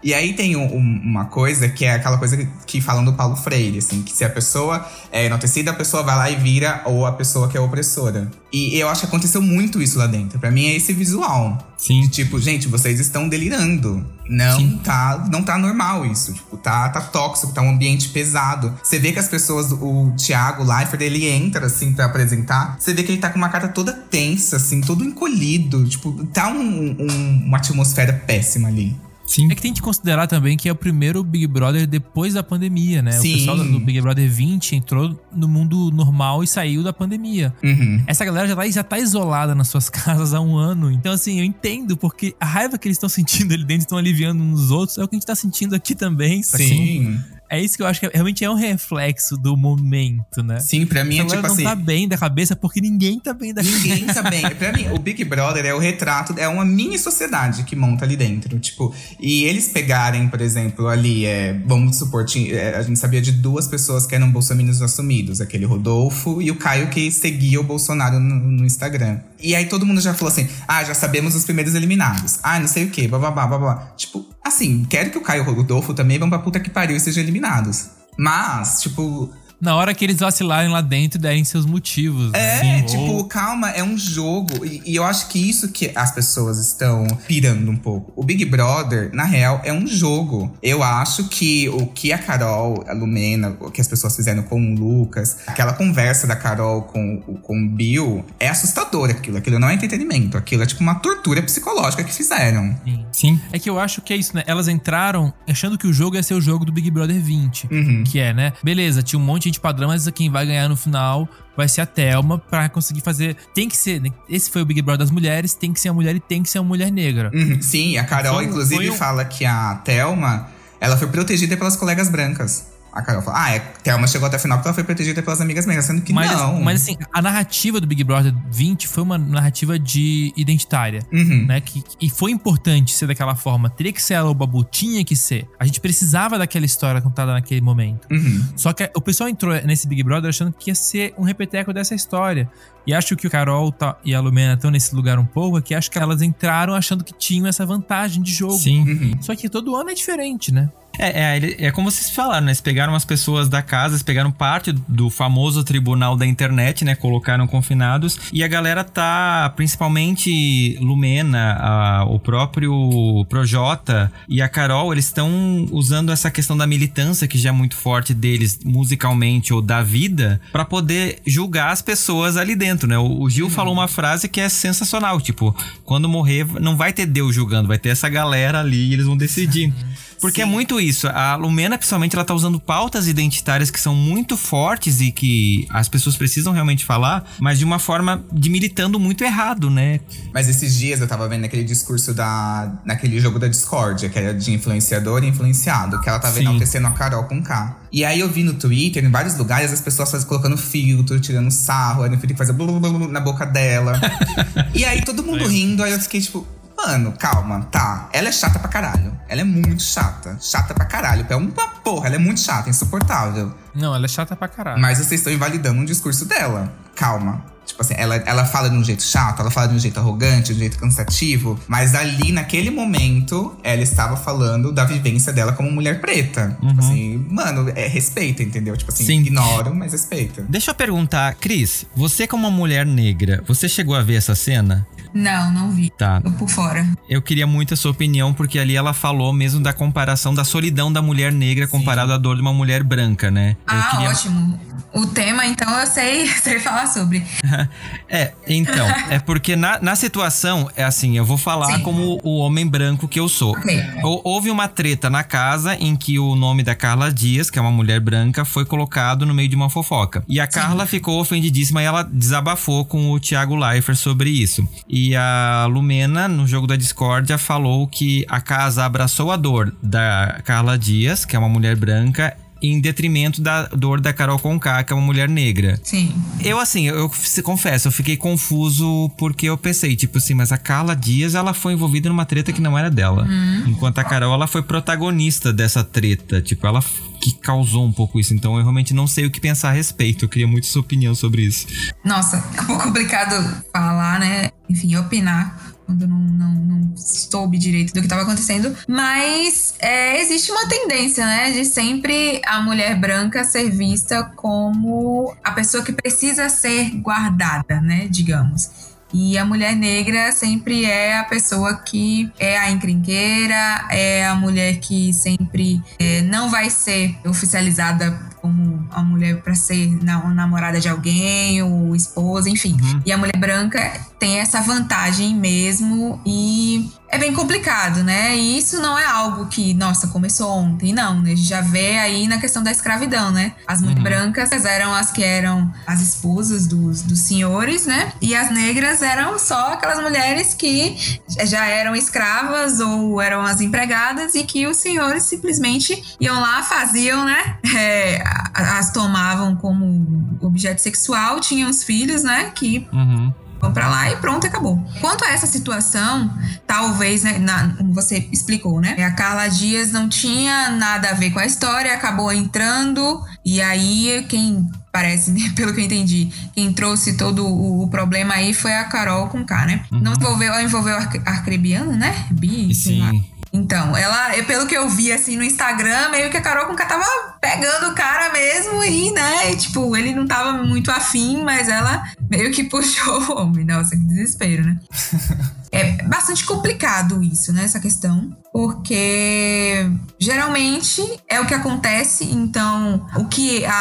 Speaker 1: E aí tem um- um- uma coisa que é aquela coisa que, que falam do Paulo Freire, assim, que se a pessoa é enaltecida, a pessoa vai lá e vira ou a pessoa que é opressora. E eu acho que aconteceu muito isso lá dentro. Pra mim é esse visual.
Speaker 4: Sim.
Speaker 1: De tipo, gente, vocês estão delirando. Não
Speaker 4: Sim.
Speaker 1: tá, não tá normal isso. Tipo, tá, tá tóxico, tá um ambiente pesado. Você vê que as pessoas, o Thiago Leifert, ele entra assim pra apresentar. Você vê que ele tá com uma cara toda tensa, assim, todo encolhido. Tipo, tá um- um- uma atmosfera péssima ali.
Speaker 4: Sim.
Speaker 5: É que tem que considerar também que é o primeiro Big Brother depois da pandemia, né?
Speaker 1: Sim.
Speaker 5: O pessoal do Big Brother 20 entrou no mundo normal e saiu da pandemia.
Speaker 1: Uhum.
Speaker 5: Essa galera já tá, já tá isolada nas suas casas há um ano. Então, assim, eu entendo, porque a raiva que eles estão sentindo ali dentro, estão aliviando uns nos outros, é o que a gente tá sentindo aqui também.
Speaker 1: Sim.
Speaker 5: É isso que eu acho que é- realmente é um reflexo do momento, né?
Speaker 1: Sim, pra mim é
Speaker 5: Essa
Speaker 1: tipo
Speaker 5: não
Speaker 1: assim.
Speaker 5: tá bem da cabeça porque ninguém tá bem da cabeça.
Speaker 1: Ninguém tá bem. Pra mim, o Big Brother é o retrato, é uma mini sociedade que monta ali dentro. Tipo, e eles pegarem, por exemplo, ali, é, vamos supor, tinha- é, a gente sabia de duas pessoas que eram bolsominions assumidos: aquele Rodolfo e o Caio que seguia o Bolsonaro no, no Instagram. E aí todo mundo já falou assim: ah, já sabemos os primeiros eliminados. Ah, não sei o quê, bababá, babá. Tipo, assim, quero que o Caio e o Rodolfo também vão pra puta que pariu e sejam eliminados. Mas, tipo,
Speaker 5: Na hora que eles vacilarem lá dentro e derem seus motivos.
Speaker 1: é,
Speaker 5: né?
Speaker 1: tipo,
Speaker 5: Ou-
Speaker 1: calma, é um jogo. E, e eu acho que isso que as pessoas estão pirando um pouco. O Big Brother, na real, é um jogo. Eu acho que o que a Carol, a Lumena, o que as pessoas fizeram com o Lucas, aquela conversa da Carol com, o- com o Bill, é assustador aquilo. Aquilo não é entretenimento. Aquilo é tipo uma tortura psicológica que fizeram.
Speaker 5: Sim.
Speaker 4: Sim.
Speaker 5: É que eu acho que é isso, né? Elas entraram achando que o jogo ia ser o jogo do Big Brother 20.
Speaker 1: Uhum.
Speaker 5: Que é, né? Beleza, tinha um monte de padrão, mas quem vai ganhar no final vai ser a Thelma pra conseguir fazer. Tem que ser. né? Esse foi o Big Brother das mulheres, tem que ser a mulher e tem que ser uma mulher negra.
Speaker 1: Uhum, Sim, a Carol,
Speaker 5: Foi
Speaker 1: inclusive,
Speaker 5: foi um-
Speaker 1: fala que a Thelma, ela foi protegida pelas colegas brancas. A Carol fala, ah, é, Thelma chegou até a final porque ela foi protegida pelas amigas brancas, sendo que
Speaker 5: Mas,
Speaker 1: não.
Speaker 5: mas assim, a narrativa do Big Brother 20 foi uma narrativa de identitária.
Speaker 1: Uhum.
Speaker 5: Né, que, e foi importante ser daquela forma. Teria que ser ela o Babu, tinha que ser. A gente precisava daquela história contada naquele momento.
Speaker 1: Uhum.
Speaker 5: Só que o pessoal entrou nesse Big Brother achando que ia ser um repeteco dessa história. E acho que o Carol tá- e a Lumena estão nesse lugar um pouco, é que acho que elas entraram achando que tinham essa vantagem de jogo.
Speaker 4: Sim.
Speaker 1: Uhum.
Speaker 5: Só que todo ano é diferente, né?
Speaker 4: É, é, é como vocês falaram, né? Eles pegaram as pessoas da casa, eles pegaram parte do famoso tribunal da internet, né? Colocaram confinados. E a galera tá, principalmente Lumena, a- o próprio Projota e a Carol, eles estão usando essa questão da militância, que já é muito forte deles, musicalmente ou da vida, pra poder julgar as pessoas ali dentro, né? O, o Gil falou uma frase que é sensacional, tipo, quando morrer, não vai ter Deus julgando, vai ter essa galera ali e eles vão decidir. Porque é
Speaker 1: Sim.
Speaker 4: muito isso. A Lumena, principalmente, ela tá usando pautas identitárias que são muito fortes e que as pessoas precisam realmente falar, mas de uma forma de militando muito errado, né?
Speaker 1: Mas esses dias eu tava vendo aquele discurso da. naquele jogo da discórdia, que era de influenciador e influenciado, que ela tava
Speaker 4: Sim.
Speaker 1: enaltecendo a Carol com K. E aí eu vi no Twitter, em vários lugares, as pessoas fazem, colocando filtro, tirando sarro, aí no filtro fazia blu, blu, blu, blu na boca dela. e aí todo mundo rindo, aí eu fiquei tipo. Mano, calma, tá. Ela é chata pra caralho. Ela é muito chata. Chata pra caralho. É uma porra, ela é muito chata, insuportável.
Speaker 5: Não, ela é chata pra caralho.
Speaker 1: Mas vocês estão invalidando um discurso dela. Calma. Tipo assim, ela, ela fala de um jeito chato, ela fala de um jeito arrogante, de um jeito cansativo. Mas ali, naquele momento, ela estava falando da vivência dela como mulher preta. Tipo assim, mano, é respeita, entendeu? Tipo assim,
Speaker 4: Sim.
Speaker 1: ignoram, mas respeita.
Speaker 4: Deixa eu perguntar, Cris, você como uma mulher negra, você chegou a ver essa cena?
Speaker 6: Não, não vi.
Speaker 4: Tá.
Speaker 6: Tô por fora.
Speaker 4: Eu queria muito a sua opinião, porque ali ela falou mesmo da comparação da solidão da mulher negra comparado à dor de uma mulher branca, né? Eu
Speaker 6: Ah,
Speaker 4: queria...
Speaker 6: ótimo. O tema, então, eu sei, sei falar sobre.
Speaker 4: É, então, é porque na, na situação, é assim, eu vou falar
Speaker 6: Sim.
Speaker 4: como o homem branco que eu sou.
Speaker 6: Ok.
Speaker 4: Hou- Houve uma treta na casa em que o nome da Carla Dias, que é uma mulher branca, foi colocado no meio de uma fofoca. E a Carla ficou ofendidíssima e ela desabafou com o Thiago Leifert sobre isso. E a Lumena, no jogo da discórdia, falou que a casa abraçou a dor da Carla Dias, que é uma mulher branca, em detrimento da dor da Carol Conká, que é uma mulher negra.
Speaker 6: Sim.
Speaker 4: Eu, assim, eu, f- confesso, eu fiquei confuso porque eu pensei, tipo assim, mas a Carla Dias, ela foi envolvida numa treta que não era dela. Enquanto a Carol, ela foi protagonista dessa treta. Tipo, ela que causou um pouco isso. Então eu realmente não sei o que pensar a respeito. Eu queria muito sua opinião sobre isso.
Speaker 6: Nossa, é um pouco complicado falar, né? Enfim, opinar quando não, não, não soube direito do que estava acontecendo. Mas é, existe uma tendência, né? De sempre a mulher branca ser vista como a pessoa que precisa ser guardada, né? Digamos. E a mulher negra sempre é a pessoa que é a encrenqueira, é a mulher que sempre é, não vai ser oficializada como a mulher para ser na- namorada de alguém, ou esposa, enfim. E a mulher branca tem essa vantagem mesmo e é bem complicado, né? E isso não é algo que, nossa, começou ontem, não, né? A gente já vê aí na questão da escravidão, né? As mulheres brancas eram as que eram as esposas dos, dos senhores, né? E as negras eram só aquelas mulheres que já eram escravas ou eram as empregadas e que os senhores simplesmente iam lá, faziam, né? É, as tomavam como objeto sexual, tinham os filhos, né? Que
Speaker 4: Uhum.
Speaker 6: Vão pra lá e pronto, acabou. Quanto a essa situação, talvez, né, na- como você explicou, né? A Carla Dias não tinha nada a ver com a história, acabou entrando, e aí quem parece, né, pelo que eu entendi, quem trouxe todo o, o problema aí foi a Carol com K, né? Não envolveu, envolveu a Arc- Arcrebiano, né? Bi.
Speaker 4: Sim.
Speaker 6: Então, ela, eu- pelo que eu vi assim no Instagram, meio que a Carol com K tava pegando o cara mesmo e, né, e, tipo, ele não tava muito afim, mas ela meio que puxou o homem. Nossa, que desespero, né? É bastante complicado isso, né? Essa questão. Porque geralmente é o que acontece. Então, o que a,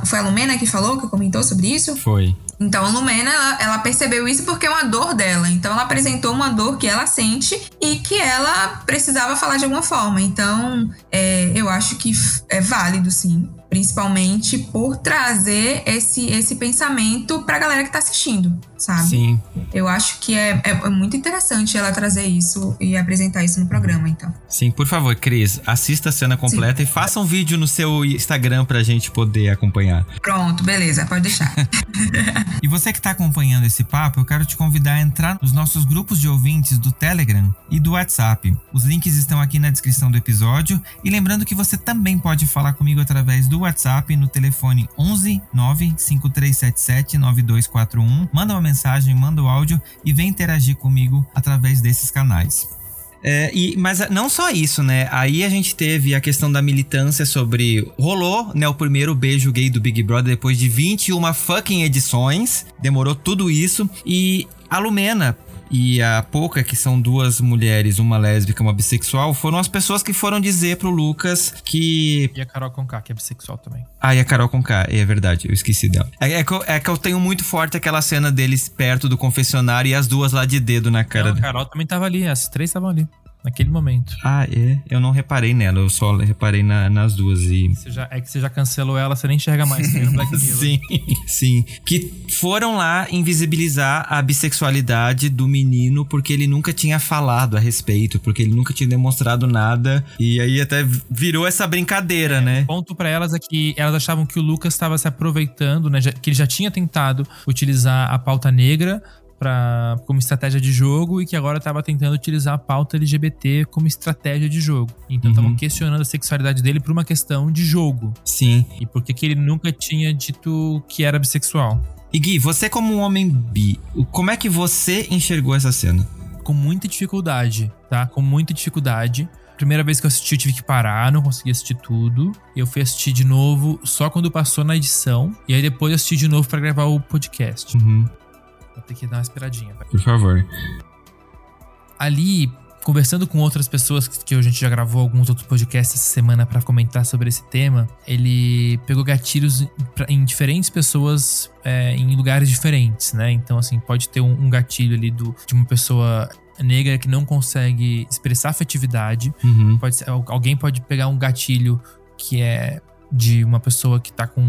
Speaker 6: a- foi a Lumena que falou, que comentou sobre isso?
Speaker 4: Foi.
Speaker 6: Então, a Lumena, ela, ela percebeu isso porque é uma dor dela. Então, ela apresentou uma dor que ela sente e que ela precisava falar de alguma forma. Então, é, eu acho que é válido, sim. Principalmente por trazer esse, esse pensamento pra galera que tá assistindo, sabe?
Speaker 4: Sim.
Speaker 6: Eu acho que é, é- é muito interessante ela trazer isso e apresentar isso no programa, então.
Speaker 4: Sim, por favor, Cris, assista a cena completa e faça um vídeo no seu Instagram pra gente poder acompanhar.
Speaker 6: Pronto, beleza, pode deixar.
Speaker 4: E você que está acompanhando esse papo, eu quero te convidar a entrar nos nossos grupos de ouvintes do Telegram e do WhatsApp. Os links estão aqui na descrição do episódio. E lembrando que você também pode falar comigo através do WhatsApp no telefone 11 95377 9241. Manda uma mensagem, manda o áudio e vem interagir comigo através desses canais. É, e, mas não só isso, né? Aí a gente teve a questão da militância sobre. Rolou, né? O primeiro beijo gay do Big Brother depois de 21 fucking edições. Demorou tudo isso. E a Lumena e a Poca, que são duas mulheres, uma lésbica e uma bissexual, foram as pessoas que foram dizer pro Lucas que.
Speaker 5: E a Carol Conká, que é bissexual também.
Speaker 4: Ah, e a Carol com K, é verdade, eu esqueci dela. É, é que eu, é que eu tenho muito forte aquela cena deles perto do confessionário e as duas lá de dedo na cara.
Speaker 5: Não, a Carol também tava ali, as três estavam ali. Naquele momento.
Speaker 4: Ah, é? Eu não reparei nela, eu só reparei na- nas duas e.
Speaker 5: Já, é que você já cancelou ela, você nem enxerga mais.
Speaker 4: Sim, sim. Que foram lá invisibilizar a bissexualidade do menino porque ele nunca tinha falado a respeito, porque ele nunca tinha demonstrado nada. E aí até virou essa brincadeira, né?
Speaker 5: ponto pra elas é que elas achavam que o Lucas estava se aproveitando, né? Que ele já tinha tentado utilizar a pauta negra pra, como estratégia de jogo e que agora estava tentando utilizar a pauta LGBT como estratégia de jogo. Então estavam
Speaker 4: Uhum.
Speaker 5: questionando a sexualidade dele por uma questão de jogo.
Speaker 4: Sim.
Speaker 5: E por que ele nunca tinha dito que era bissexual.
Speaker 4: E Gui, você como um homem bi, como é que você enxergou essa cena?
Speaker 5: com muita dificuldade, tá? Com muita dificuldade. Primeira vez que eu assisti, eu tive que parar, não consegui assistir tudo. Eu fui assistir de novo só quando passou na edição. E aí depois eu assisti de novo pra gravar o podcast.
Speaker 4: Uhum,
Speaker 5: Vou ter que dar uma esperadinha.
Speaker 4: por favor.
Speaker 5: Ali, conversando com outras pessoas que, a gente já gravou alguns outros podcasts essa semana pra comentar sobre esse tema, ele pegou gatilhos em, diferentes pessoas é, em lugares diferentes, né? Então, assim, pode ter um, um gatilho ali do, de uma pessoa negra que não consegue expressar afetividade.
Speaker 4: Uhum,
Speaker 5: Pode ser, al- alguém pode pegar um gatilho que é de uma pessoa que tá com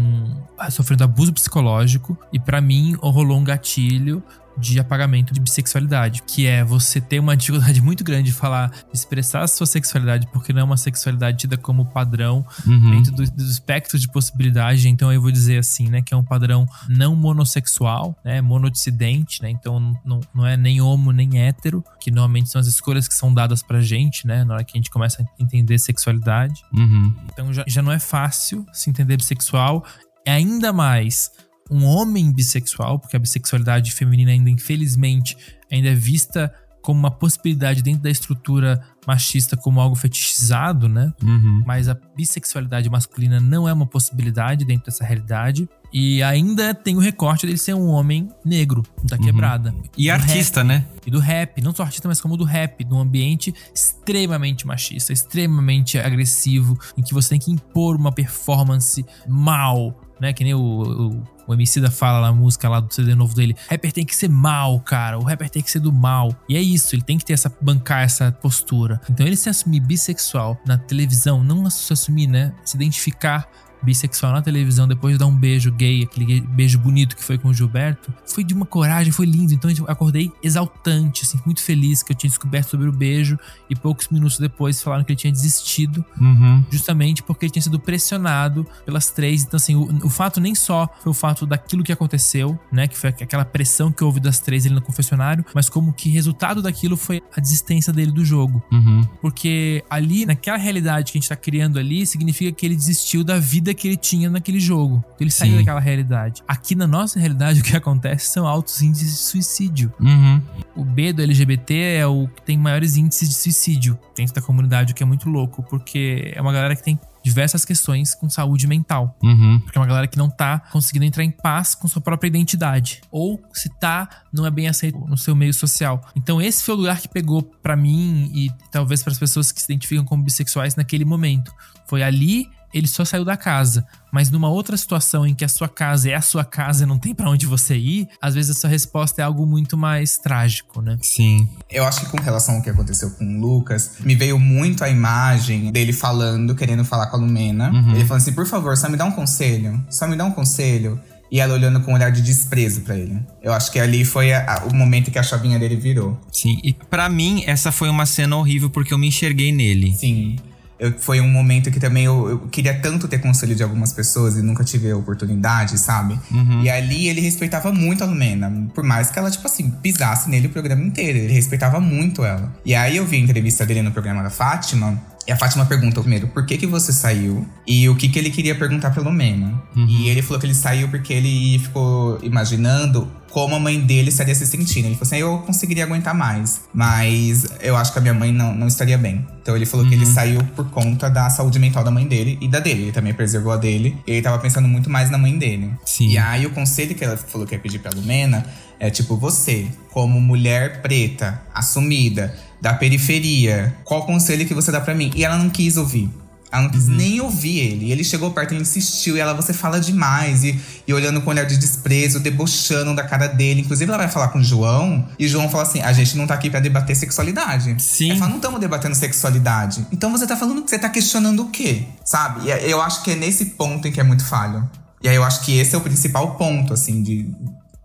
Speaker 5: sofrendo abuso psicológico e pra mim rolou um gatilho de apagamento de bissexualidade, que é você ter uma dificuldade muito grande de falar, de expressar a sua sexualidade, porque não é uma sexualidade tida como padrão
Speaker 4: uhum,
Speaker 5: dentro do, do espectro de possibilidade. Então eu vou dizer assim, né, que é um padrão não monossexual, né, monodissidente, né, então não, não é nem homo nem hétero, que normalmente são as escolhas que são dadas pra gente, né, na hora que a gente começa a entender sexualidade.
Speaker 4: uhum.
Speaker 5: Então já, já não é fácil se entender bissexual, ainda mais um homem bissexual, porque a bissexualidade feminina ainda, infelizmente, ainda é vista como uma possibilidade dentro da estrutura machista como algo fetichizado, né?
Speaker 4: Uhum.
Speaker 5: mas a bissexualidade masculina não é uma possibilidade dentro dessa realidade. E ainda tem o recorte dele ser um homem negro, da quebrada.
Speaker 4: E
Speaker 5: Do
Speaker 4: artista,
Speaker 5: rap,
Speaker 4: né?
Speaker 5: E do rap, não só artista, mas como do rap, num ambiente extremamente machista, extremamente agressivo, em que você tem que impor uma performance mal, né? Que nem o, o, o MC da fala na música lá do CD novo dele. Rapper tem que ser mal, cara. O rapper tem que ser do mal. E é isso, ele tem que ter essa bancar essa postura. Então ele se assumir bissexual na televisão, não se assumir, né? Se identificar bissexual na televisão depois de dar um beijo gay, aquele beijo bonito que foi com o Gilberto, foi de uma coragem, foi lindo. Então eu acordei exaltante, assim, muito feliz que eu tinha descoberto sobre o beijo e poucos minutos depois falaram que ele tinha desistido
Speaker 4: Uhum.
Speaker 5: justamente porque ele tinha sido pressionado pelas três. Então, assim, o, o fato nem só foi o fato daquilo que aconteceu, né? Que foi aquela pressão que houve das três ele no confessionário, mas como que resultado daquilo foi a desistência dele do jogo.
Speaker 4: Uhum.
Speaker 5: Porque ali, naquela realidade que a gente tá criando ali, significa que ele desistiu da vida que ele tinha naquele jogo. Ele saiu
Speaker 4: Sim.
Speaker 5: daquela realidade. Aqui na nossa realidade, o que acontece são altos índices de suicídio.
Speaker 4: Uhum.
Speaker 5: O B do LGBT é o que tem maiores índices de suicídio dentro da comunidade, o que é muito louco, porque é uma galera que tem diversas questões com saúde mental.
Speaker 4: Uhum.
Speaker 5: Porque é uma galera que não tá conseguindo entrar em paz com sua própria identidade. Ou se tá, não é bem aceito no seu meio social. Então esse foi o lugar que pegou pra mim e talvez para as pessoas que se identificam como bissexuais naquele momento. Foi ali ele só saiu da casa, mas numa outra situação em que a sua casa é a sua casa e não tem pra onde você ir, às vezes a sua resposta é algo muito mais trágico, né?
Speaker 4: Sim.
Speaker 1: Eu acho que com relação ao que aconteceu com o Lucas, me veio muito a imagem dele falando, querendo falar com a Lumena.
Speaker 4: Uhum.
Speaker 1: Ele falando assim: por favor, só me dá um conselho. Só me dá um conselho. E ela olhando com um olhar de desprezo pra ele. Eu acho que ali foi a- a- o momento que a chavinha dele virou.
Speaker 4: Sim. E pra mim, essa foi uma cena horrível porque eu me enxerguei nele.
Speaker 1: Sim. Eu- foi um momento que também eu, eu queria tanto ter conselho de algumas pessoas e nunca tive a oportunidade, sabe?
Speaker 4: Uhum.
Speaker 1: E ali ele respeitava muito a Lumena. Por mais que ela, tipo assim, pisasse nele o programa inteiro. Ele respeitava muito ela. E aí eu vi a entrevista dele no programa da Fátima. E a Fátima pergunta primeiro por que que você saiu e o que que ele queria perguntar pra Lumena. E ele falou que ele saiu porque ele ficou imaginando como a mãe dele estaria se sentindo. Ele falou assim: eu conseguiria aguentar mais, mas eu acho que a minha mãe não, não estaria bem. Então ele falou que ele saiu por conta da saúde mental da mãe dele e da dele. Ele também preservou a dele. E ele tava pensando muito mais na mãe dele.
Speaker 4: Sim.
Speaker 1: E aí o conselho que ela falou que ia pedir pra Lumena é tipo, você, como mulher preta, assumida, da periferia, qual conselho que você dá pra mim? E ela não quis ouvir. Ela não quis nem ouvir ele. Ele chegou perto e insistiu. E ela, você fala demais. E, e olhando com um olhar de desprezo, debochando da cara dele. Inclusive, ela vai falar com o João. E o João fala assim: a gente não tá aqui pra debater sexualidade.
Speaker 4: Sim.
Speaker 1: Ela fala, não estamos debatendo sexualidade. Então você tá falando que você tá questionando o quê? Sabe? E eu acho que é nesse ponto em que é muito falho. E aí eu acho que esse é o principal ponto, assim, de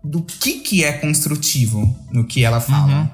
Speaker 1: do que que é construtivo no que ela fala.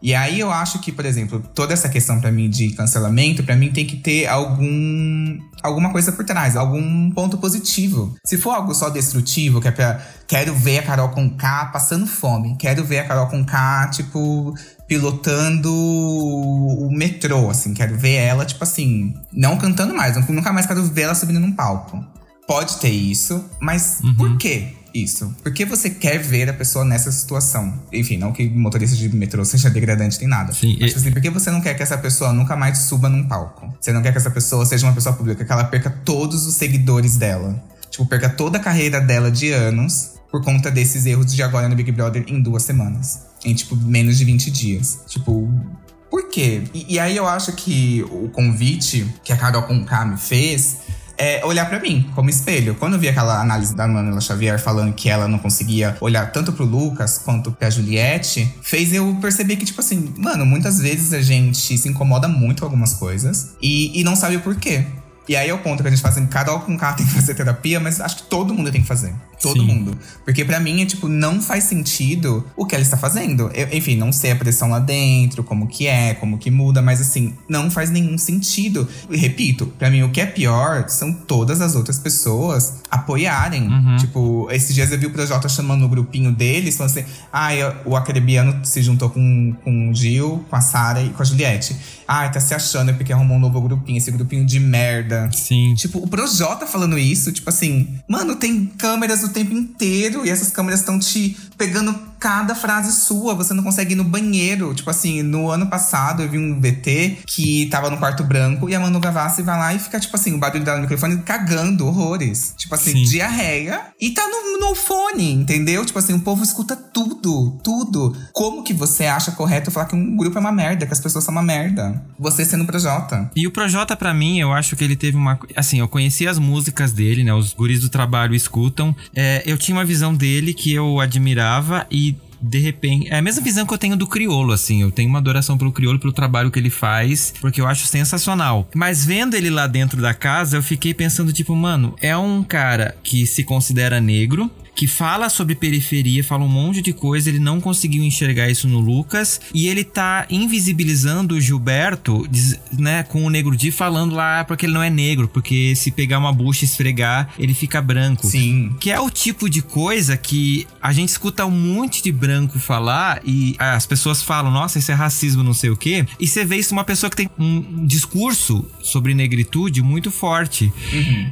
Speaker 1: E aí eu acho que, por exemplo, toda essa questão pra mim de cancelamento, pra mim tem que ter algum alguma coisa por trás, algum ponto positivo. Se for algo só destrutivo, que é pra quero ver a Carol com K passando fome, quero ver a Carol com K, tipo, pilotando o metrô, assim, quero ver ela, tipo assim, não cantando mais, nunca mais quero ver ela subindo num palco. Pode ter isso, mas por quê? Isso. Por que você quer ver a pessoa nessa situação? Enfim, não que motorista de metrô seja degradante nem nada.
Speaker 4: Sim,
Speaker 1: Mas,
Speaker 4: e-
Speaker 1: tipo assim, por que você não quer que essa pessoa nunca mais suba num palco? Você não quer que essa pessoa seja uma pessoa pública, que ela perca todos os seguidores dela. Tipo, perca toda a carreira dela de anos por conta desses erros de agora no Big Brother em duas semanas. Em, tipo, menos de 20 dias. Tipo, por quê? E, e aí eu acho que o convite que a Carol Conká me fez é olhar pra mim como espelho. Quando eu vi aquela análise da Manuela Xavier falando que ela não conseguia olhar tanto pro Lucas quanto pra Juliette, fez eu perceber que, tipo assim, mano, muitas vezes a gente se incomoda muito com algumas coisas e, e não sabe o porquê. E aí é o ponto que a gente fala assim, Carol com K tem que fazer terapia, mas acho que todo mundo tem que fazer. Todo
Speaker 4: Sim.
Speaker 1: mundo. Porque pra mim é tipo, não faz sentido o que ela está fazendo. Eu- enfim, não sei a pressão lá dentro, como que é, como que muda, mas assim, não faz nenhum sentido. E repito, pra mim o que é pior são todas as outras pessoas apoiarem. Tipo, esses dias eu vi o Projota chamando o grupinho deles, falando assim: ai, o Acrebiano se juntou com, com o Gil, com a Sara e com a Juliette. Ai, tá se achando porque arrumou um novo grupinho, esse grupinho de merda.
Speaker 4: Sim.
Speaker 1: Tipo, o Projota falando isso, tipo assim, mano, tem câmeras o tempo inteiro e essas câmeras estão te pegando cada frase sua, você não consegue ir no banheiro. Tipo assim, no ano passado eu vi um VT que tava no quarto branco e a Manu Gavassi vai lá e fica, tipo assim, o barulho dela no microfone cagando horrores. Tipo assim,
Speaker 4: Sim.
Speaker 1: diarreia e tá no, no fone, entendeu? Tipo assim, o povo escuta tudo, tudo. Como que você acha correto falar que um grupo é uma merda, que as pessoas são uma merda? Você sendo Projota.
Speaker 4: E o Projota, pra mim, eu acho que ele teve uma. Assim, eu conheci as músicas dele, né? Os guris do trabalho escutam. É, eu tinha uma visão dele que eu admirava e. De repente, é a mesma visão que eu tenho do Criolo, assim. Eu tenho uma adoração pelo Criolo, pelo trabalho que ele faz, porque eu acho sensacional. Mas vendo ele lá dentro da casa, eu fiquei pensando, tipo, mano, é um cara que se considera negro, que fala sobre periferia, fala um monte de coisa, ele não conseguiu enxergar isso no Lucas e ele tá invisibilizando o Gilberto, né, com o Negro Di falando lá "Ah, porque ele não é negro, porque se pegar uma bucha e esfregar, ele fica branco.
Speaker 1: Sim.
Speaker 4: Que é o tipo de coisa que a gente escuta um monte de branco falar e as pessoas falam, nossa, isso é racismo, não sei o quê. E você vê isso uma pessoa que tem um discurso sobre negritude muito forte.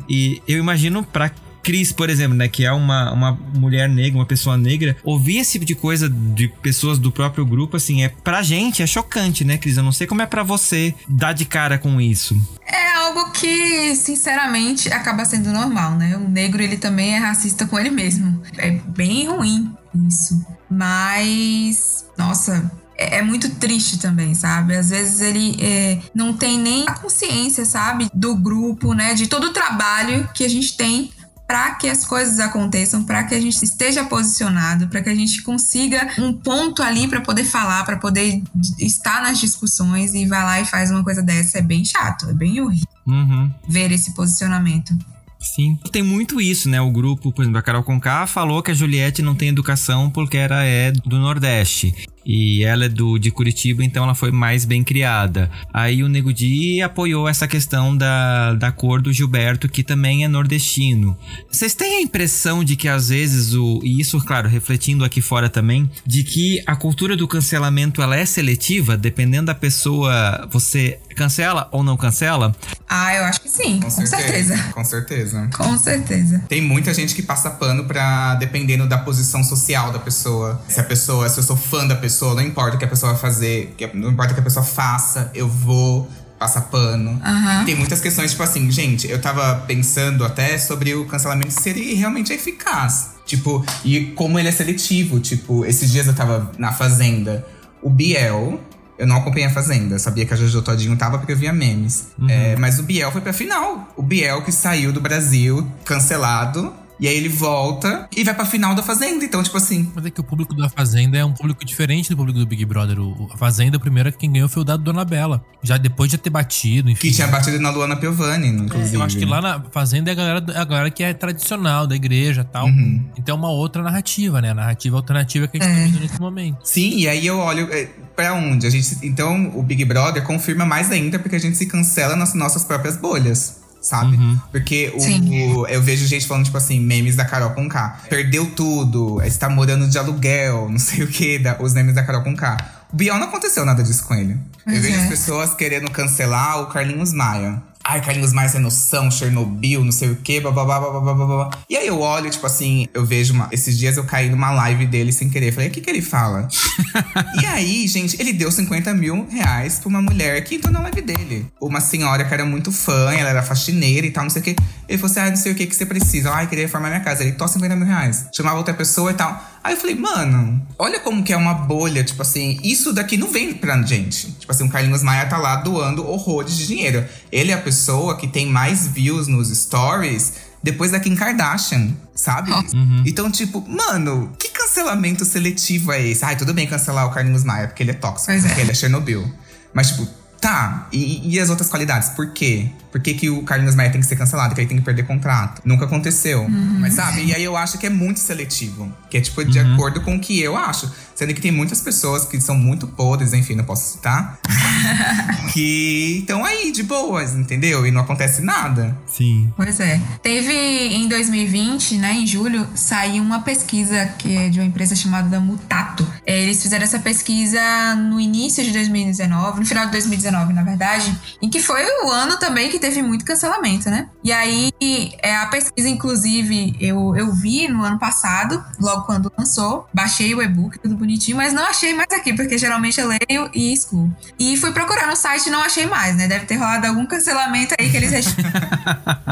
Speaker 4: E eu imagino pra Cris, por exemplo, né, que é uma, uma mulher negra, uma pessoa negra, ouvir esse tipo de coisa de pessoas do próprio grupo, assim, é pra gente é chocante, né, Cris? Eu não sei como é pra você dar de cara com isso.
Speaker 6: É algo que, sinceramente, acaba sendo normal, né? O negro, ele também é racista com ele mesmo. É bem ruim isso. Mas, nossa, é, é muito triste também, sabe? Às vezes ele é, não tem nem a consciência, sabe? Do grupo, né? De todo o trabalho que a gente tem para que as coisas aconteçam, para que a gente esteja posicionado, para que a gente consiga um ponto ali para poder falar, para poder estar nas discussões e vai lá e faz uma coisa dessa. É bem chato, é bem horrível
Speaker 4: Uhum.
Speaker 6: ver esse posicionamento.
Speaker 4: Sim. Tem muito isso, né? O grupo, por exemplo, a Carol Conká falou que a Juliette não tem educação porque ela é do Nordeste. E ela é do, de Curitiba, então ela foi mais bem criada. Aí o Nego Di apoiou essa questão da, da cor do Gilberto, que também é nordestino. Vocês têm a impressão de que às vezes o. E isso, claro, refletindo aqui fora também, de que a cultura do cancelamento ela é seletiva, dependendo da pessoa, você cancela ou não cancela?
Speaker 6: Ah, eu acho que sim, com, certeza.
Speaker 1: Com certeza.
Speaker 6: Com certeza.
Speaker 1: Tem muita gente que passa pano pra dependendo da posição social da pessoa. Se a pessoa, se eu sou fã da pessoa, não importa o que a pessoa vai fazer, não importa o que a pessoa faça, eu vou passar pano.
Speaker 6: Aham.
Speaker 1: Tem muitas questões, tipo assim, gente, eu tava pensando até sobre o cancelamento se ele realmente é eficaz. Tipo, e como ele é seletivo. Tipo, esses dias eu tava na fazenda. O Biel Eu não acompanhei a Fazenda. Sabia que a Jojo Todinho tava porque eu via memes. É, mas o Biel foi pra final. O Biel que saiu do Brasil, cancelado. E aí ele volta e vai pra final da Fazenda. Então, tipo assim.
Speaker 5: Mas é que o público da Fazenda é um público diferente do público do Big Brother. O, a Fazenda, o primeiro quem ganhou foi o dado Dona Bela. Já depois de ter batido, enfim.
Speaker 1: Que tinha batido na Luana Piovani, inclusive.
Speaker 5: Eu acho que lá na Fazenda é a galera, a galera que é tradicional, da igreja e tal.
Speaker 1: Uhum.
Speaker 5: Então é uma outra narrativa, né? A narrativa alternativa que a gente tá vendo nesse momento.
Speaker 1: Sim, e aí eu olho é, pra onde? A gente, então, o Big Brother confirma mais ainda porque a gente se cancela nas nossas próprias bolhas. Sabe? Porque o, o- eu vejo gente falando, tipo assim, memes da Carol com K. Perdeu tudo, está morando de aluguel, não sei o que, os memes da Carol com K. O Biel não aconteceu nada disso com ele. eu vejo
Speaker 6: é.
Speaker 1: as pessoas querendo cancelar o Carlinhos Maia. Ai, Carlinhos Maia sem noção, Chernobyl, não sei o quê, blá, blá, blá, blá, blá, blá, blá. E aí eu olho, tipo assim, eu vejo uma. Esses dias eu caí numa live dele sem querer. Falei, o que que ele fala? e aí, gente, ele deu 50 mil reais pra uma mulher que entrou na live dele. Uma senhora que era muito fã, ela era faxineira e tal, não sei o quê. Ele falou assim: ah, não sei o que que você precisa. Ai, queria reformar minha casa. Ele, tô 50 mil reais. Chamava outra pessoa e tal. Aí eu falei, mano, olha como que é uma bolha, tipo assim, isso daqui não vem pra gente. Tipo assim, o Carlinhos Maia tá lá doando horrores de dinheiro. Ele é a pessoa que tem mais views nos stories depois da Kim Kardashian, sabe? Então, tipo, mano, que cancelamento seletivo é esse? Ai, tudo bem cancelar o Carlinhos Maia, porque ele é tóxico,
Speaker 6: Pois é.
Speaker 1: porque ele é Chernobyl. Mas, tipo, tá, e, e as outras qualidades? Por quê? Por que, que o Carlinhos Maia tem que ser cancelado? Que ele tem que perder contrato? Nunca aconteceu. Mas sabe? E aí eu acho que é muito seletivo. Que é, tipo, de acordo com o que eu acho. Sendo que tem muitas pessoas que são muito podres, enfim, não posso citar. que estão aí de boas, entendeu? E não acontece nada.
Speaker 4: Sim.
Speaker 6: Pois é. Teve em 2020, né, em julho, saiu uma pesquisa que é de uma empresa chamada Mutato. É, Eles fizeram essa pesquisa no início de 2019, no final de 2019, na verdade, em que foi o ano também que teve muito cancelamento, né? E aí, é, a pesquisa, inclusive, eu, eu vi no ano passado, logo quando lançou, baixei o e-book, tudo bonitinho, mas não achei mais aqui, porque geralmente eu leio e excluo. E fui procurar no site e não achei mais, né? Deve ter rolado algum cancelamento aí que eles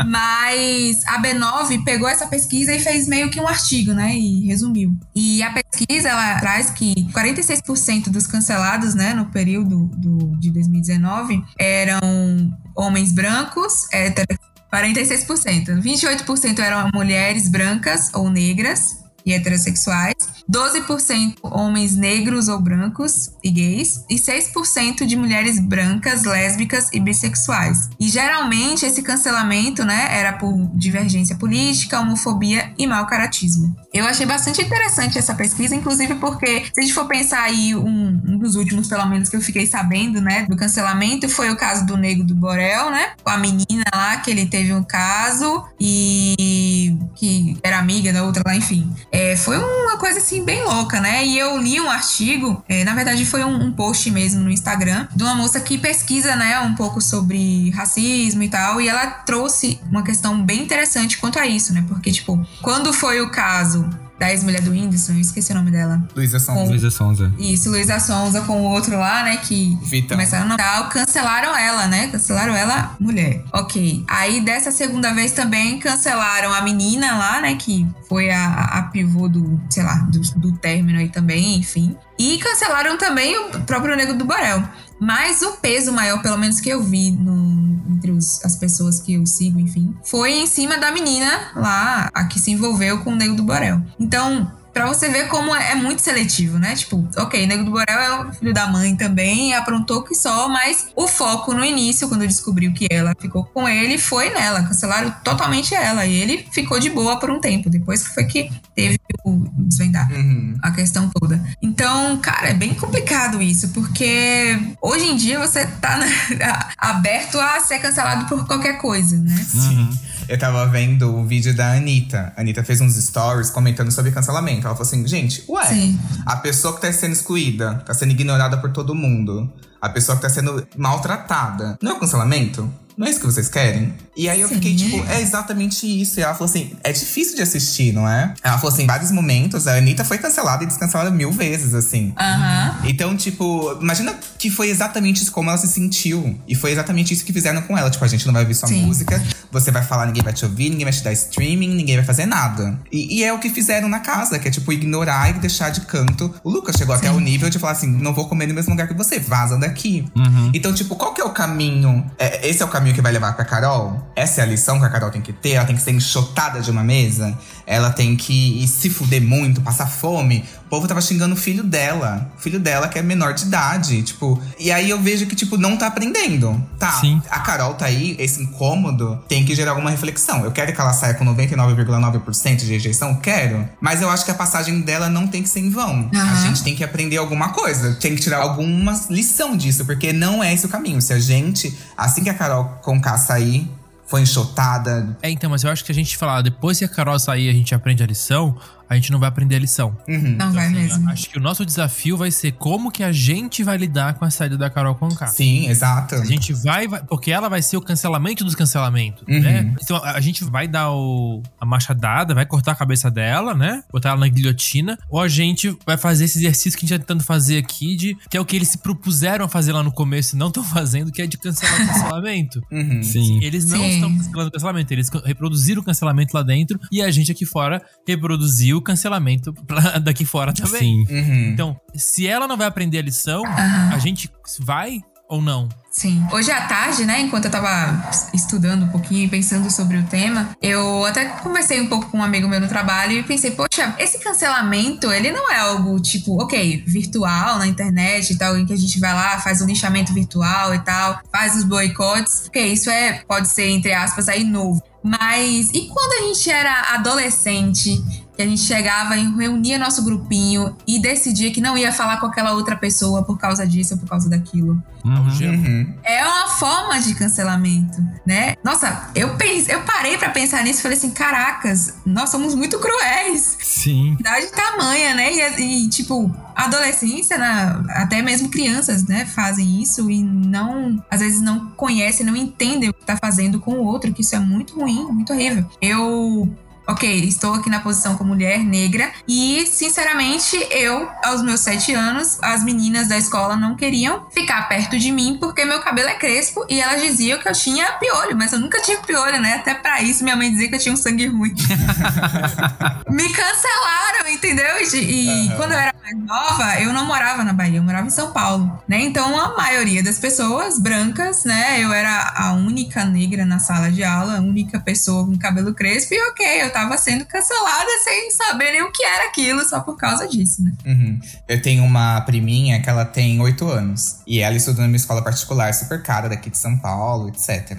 Speaker 6: mas a B9 pegou essa pesquisa e fez meio que um artigo, né? E resumiu. E a pesquisa, ela traz que 46% dos cancelados, né, no período do, de 2019, eram homens brancos, héteros. 46%. 28% eram mulheres brancas ou negras e heterossexuais. 12% homens negros ou brancos e gays. E 6% de mulheres brancas, lésbicas e bissexuais. E geralmente esse cancelamento, né, era por divergência política, homofobia e mau caratismo. Eu achei bastante interessante essa pesquisa, inclusive porque, se a gente for pensar aí, um, um dos últimos, pelo menos, que eu fiquei sabendo, né, do cancelamento foi o caso do Nego do Borel, né, com a menina lá, que ele teve um caso e que era amiga da outra lá, enfim. É, foi uma coisa assim bem louca, né? E eu li um artigo, é, na verdade foi um, um post mesmo no Instagram, de uma moça que pesquisa, né, um pouco sobre racismo e tal, e ela trouxe uma questão bem interessante quanto a isso, né? Porque, tipo, quando foi o caso da ex-mulher do Whindersson, eu esqueci o nome dela.
Speaker 1: Luísa Sonza.
Speaker 4: Luísa Sonza.
Speaker 6: Isso, Luísa Sonza com o outro lá, né? Que
Speaker 1: Vitão.
Speaker 6: começaram no tal, cancelaram ela, né? Cancelaram ela, mulher. Ok. Aí dessa segunda vez também cancelaram a menina lá, né? Que foi a, a pivô do, sei lá, do, do término aí também, enfim. E cancelaram também o próprio Nego do Borel. Mas o peso maior, pelo menos que eu vi no- entre os- as pessoas que eu sigo, enfim, foi em cima da menina lá, a que se envolveu com o Nego do Borel. Então, Pra você ver como é é muito seletivo, né? Tipo, ok, Nego do Borel é o filho da mãe também, aprontou que só, mas o foco no início, quando descobriu que ela ficou com ele, foi nela. Cancelaram totalmente ela. E ele ficou de boa por um tempo. Depois que foi que teve o desvendar
Speaker 1: Uhum.
Speaker 6: a questão toda. Então, cara, é bem complicado isso, porque hoje em dia você tá né, aberto a ser cancelado por qualquer coisa, né?
Speaker 1: Sim. Eu tava vendo o vídeo da Anitta. A Anitta fez uns stories comentando sobre cancelamento. Ela falou assim, gente, ué,
Speaker 6: Sim.
Speaker 1: a pessoa que tá sendo excluída, tá sendo ignorada por todo mundo, a pessoa que tá sendo maltratada, não é o cancelamento? Não é isso que vocês querem? E aí eu
Speaker 6: Sim.
Speaker 1: fiquei tipo, é exatamente isso. E ela falou assim: é difícil de assistir, não é? Ela falou assim: em vários momentos, a Anitta foi cancelada e descancelada mil vezes, assim.
Speaker 6: Aham.
Speaker 1: Então, tipo, imagina que foi exatamente isso como ela se sentiu. E foi exatamente isso que fizeram com ela. Tipo, a gente não vai ouvir sua
Speaker 6: Sim.
Speaker 1: música, você vai falar, ninguém vai te ouvir, ninguém vai te dar streaming, ninguém vai fazer nada. E, e é o que fizeram na casa, que é tipo ignorar e deixar de canto. O Lucas chegou até
Speaker 6: Sim.
Speaker 1: o nível de falar assim: não vou comer no mesmo lugar que você, vaza daqui.
Speaker 4: Uhum.
Speaker 1: Então, tipo, qual que é o caminho? É, esse é o caminho que vai levar pra Carol? Essa é a lição que a Carol tem que ter? Ela tem que ser enxotada de uma mesa? Ela tem que se fuder muito, passar fome? O povo tava xingando o filho dela. O filho dela que é menor de idade, tipo… E aí eu vejo que, tipo, não tá aprendendo. Tá,
Speaker 4: Sim.
Speaker 1: a Carol tá aí, esse incômodo tem que gerar alguma reflexão. Eu quero que ela saia com 99,9% de rejeição? Quero. Mas eu acho que a passagem dela não tem que ser em vão. A
Speaker 6: Aham.
Speaker 1: gente tem que aprender alguma coisa. Tem que tirar alguma lição disso, porque não é esse o caminho. Se a gente, assim que a Carol Conká sair, foi enxotada.
Speaker 5: É, então, mas eu acho que a gente falar, depois que a Carol sair a gente aprende a lição, a gente não vai aprender a lição.
Speaker 1: Uhum.
Speaker 6: Não vai mesmo.
Speaker 5: Acho que o nosso desafio vai ser como que a gente vai lidar com a saída da Carol Conká.
Speaker 1: Sim, exato.
Speaker 5: A gente vai, vai- porque ela vai ser o cancelamento dos cancelamentos,
Speaker 1: Uhum.
Speaker 5: né? Então a, a gente vai dar o, a machadada, vai cortar a cabeça dela, né? Botar ela na guilhotina, ou a gente vai fazer esse exercício que a gente tá tentando fazer aqui, de, que é o que eles se propuseram a fazer lá no começo e não estão fazendo, que é de cancelar o cancelamento.
Speaker 1: Uhum.
Speaker 4: Sim.
Speaker 5: Eles não
Speaker 6: Sim.
Speaker 5: estão cancelando o cancelamento, eles reproduziram o cancelamento lá dentro e a gente aqui fora reproduziu o cancelamento pra- daqui fora também.
Speaker 4: Sim.
Speaker 1: Uhum.
Speaker 5: Então, se ela não vai aprender a lição,
Speaker 6: Aham.
Speaker 5: a gente vai ou não?
Speaker 6: Sim. Hoje à tarde, né, enquanto eu tava estudando um pouquinho e pensando sobre o tema, eu até conversei um pouco com um amigo meu no trabalho e pensei, poxa, esse cancelamento, ele não é algo tipo, ok, virtual na internet e tal, em que a gente vai lá, faz o lixamento virtual e tal, faz os boicotes. Ok, isso é, pode ser, entre aspas, aí novo. Mas e quando a gente era adolescente, que a gente chegava e reunia nosso grupinho e decidia que não ia falar com aquela outra pessoa por causa disso ou por causa daquilo?
Speaker 4: Uhum.
Speaker 5: Algema.
Speaker 1: Uhum.
Speaker 6: É uma forma de cancelamento, né? Nossa, eu, pense, eu parei pra pensar nisso e falei assim: caracas, nós somos muito cruéis.
Speaker 4: Sim.
Speaker 6: Idade tamanha, né? E, e, tipo, adolescência, né? até mesmo crianças, né? Fazem isso e não, às vezes não conhecem, não entendem o que tá fazendo com o outro, que isso é muito ruim, muito horrível. Eu ok, estou aqui na posição como mulher negra e, sinceramente, eu, aos meus sete anos, as meninas da escola não queriam ficar perto de mim porque meu cabelo é crespo e elas diziam que eu tinha piolho, mas eu nunca tive piolho, né? Até pra isso minha mãe dizia que eu tinha um sangue ruim. Me cancelaram, entendeu? E,
Speaker 1: Aham.
Speaker 6: quando eu era mais nova, eu não morava na Bahia, eu morava em São Paulo, né? Então a maioria das pessoas brancas, né? Eu era a única negra na sala de aula, a única pessoa com cabelo crespo, e ok, eu tava sendo cancelada sem saber nem o que era aquilo, só por causa disso, né?
Speaker 1: Uhum. Eu tenho uma priminha que ela tem oito anos. E ela estuda numa escola particular super cara daqui de São Paulo, etc.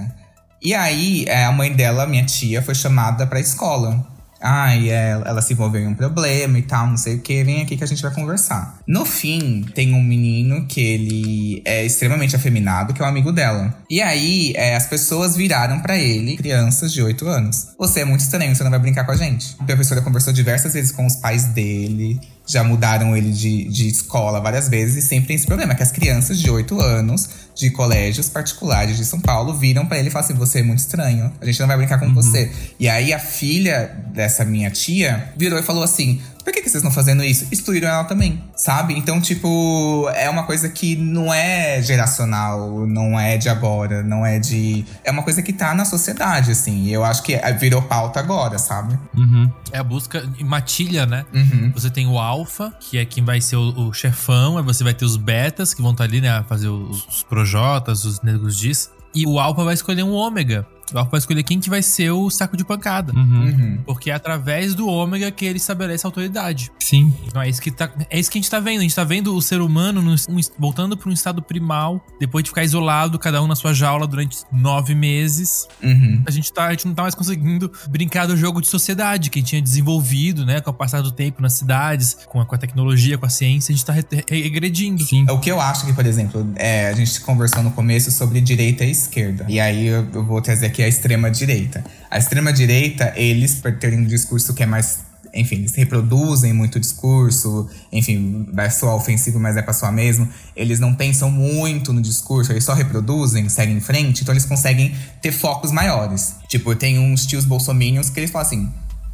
Speaker 1: E aí, é, a mãe dela, minha tia, foi chamada pra escola. Ai, é, ela se envolveu em um problema e tal, não sei o que, vem aqui que a gente vai conversar. No fim, tem um menino que ele é extremamente afeminado, que é um amigo dela. E aí, é, as pessoas viraram pra ele, crianças de 8 anos. Você é muito estranho, você não vai brincar com a gente. A professora conversou diversas vezes com os pais dele, já mudaram ele de, de escola várias vezes e sempre tem esse problema, que as crianças de 8 anos, de colégios particulares de São Paulo, viram pra ele e falaram assim: você é muito estranho, a gente não vai brincar com você. E aí a filha dessa minha tia virou e falou assim. Por que, que vocês estão fazendo isso? Excluíram ela também, sabe? Então, tipo, é uma coisa que não é geracional, não é de agora, não é de. É uma coisa que tá na sociedade, assim. E eu acho que virou pauta agora, sabe?
Speaker 4: Uhum.
Speaker 5: É a busca matilha, né?
Speaker 1: Uhum.
Speaker 5: Você tem o alfa, que é quem vai ser o, o chefão, aí você vai ter os betas, que vão estar ali, né, fazer os, os projotas, os negros disso. E o alfa vai escolher um ômega. O vai escolher quem que vai ser o saco de pancada.
Speaker 4: Uhum.
Speaker 1: Uhum.
Speaker 5: Porque é através do ômega que ele estabelece a autoridade.
Speaker 4: Sim.
Speaker 5: Então é isso que, tá, é isso que a gente tá vendo. A gente tá vendo o ser humano no- um- voltando para um estado primal, depois de ficar isolado, cada um na sua jaula durante nove meses.
Speaker 1: Uhum.
Speaker 5: A gente, tá, a gente não tá mais conseguindo brincar do jogo de sociedade que a gente tinha desenvolvido, né? Com o passar do tempo nas cidades, com a, com a tecnologia, com a ciência, a gente tá re- regredindo.
Speaker 4: Sim.
Speaker 1: O que eu acho que, por exemplo, é, a gente conversou no começo sobre direita e esquerda. E aí eu, eu vou trazer aqui a extrema direita. A extrema direita, eles, por terem um discurso que é mais enfim, eles reproduzem muito discurso, enfim, vai soar ofensivo, mas é pra soar mesmo. Eles não pensam muito no discurso, eles só reproduzem, seguem em frente, então eles conseguem ter focos maiores. Tipo, tem uns tios bolsominions que eles falam assim: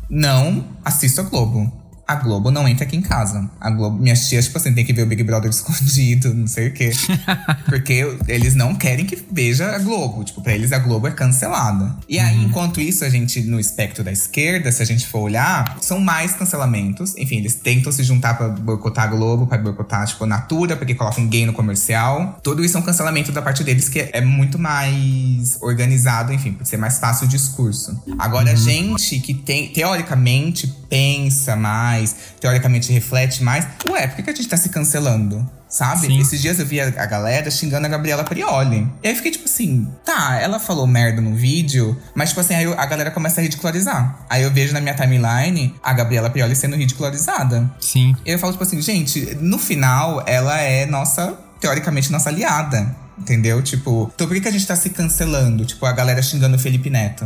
Speaker 1: não assisto a Globo a Globo não entra aqui em casa. A Globo, minhas tias, tipo assim, tem que ver o Big Brother escondido, não sei o quê. Porque eles não querem que veja a Globo. Tipo, pra eles a Globo é cancelada. E aí, uhum. enquanto isso, a gente, no espectro da esquerda, se a gente for olhar, são mais cancelamentos. Enfim, eles tentam se juntar pra boicotar a Globo, pra boicotar, tipo, a Natura, porque colocam gay no comercial. Tudo isso é um cancelamento da parte deles, que é muito mais organizado, enfim, por ser mais fácil o discurso. Agora, uhum. a gente que tem, teoricamente, pensa mais mais, teoricamente reflete mais. Ué, por que, que a gente tá se cancelando? Sabe? Sim. Esses dias eu vi a, a, galera xingando a Gabriela Prioli. E aí eu fiquei tipo assim, tá, ela falou merda no vídeo, mas tipo assim, aí a galera começa a ridicularizar. Aí eu vejo na minha timeline a Gabriela Prioli sendo ridicularizada.
Speaker 4: Sim.
Speaker 1: E eu falo tipo assim, gente, no final ela é nossa, teoricamente, nossa aliada. Entendeu? Tipo, então por que, que a gente tá se cancelando? Tipo, a galera xingando o Felipe Neto.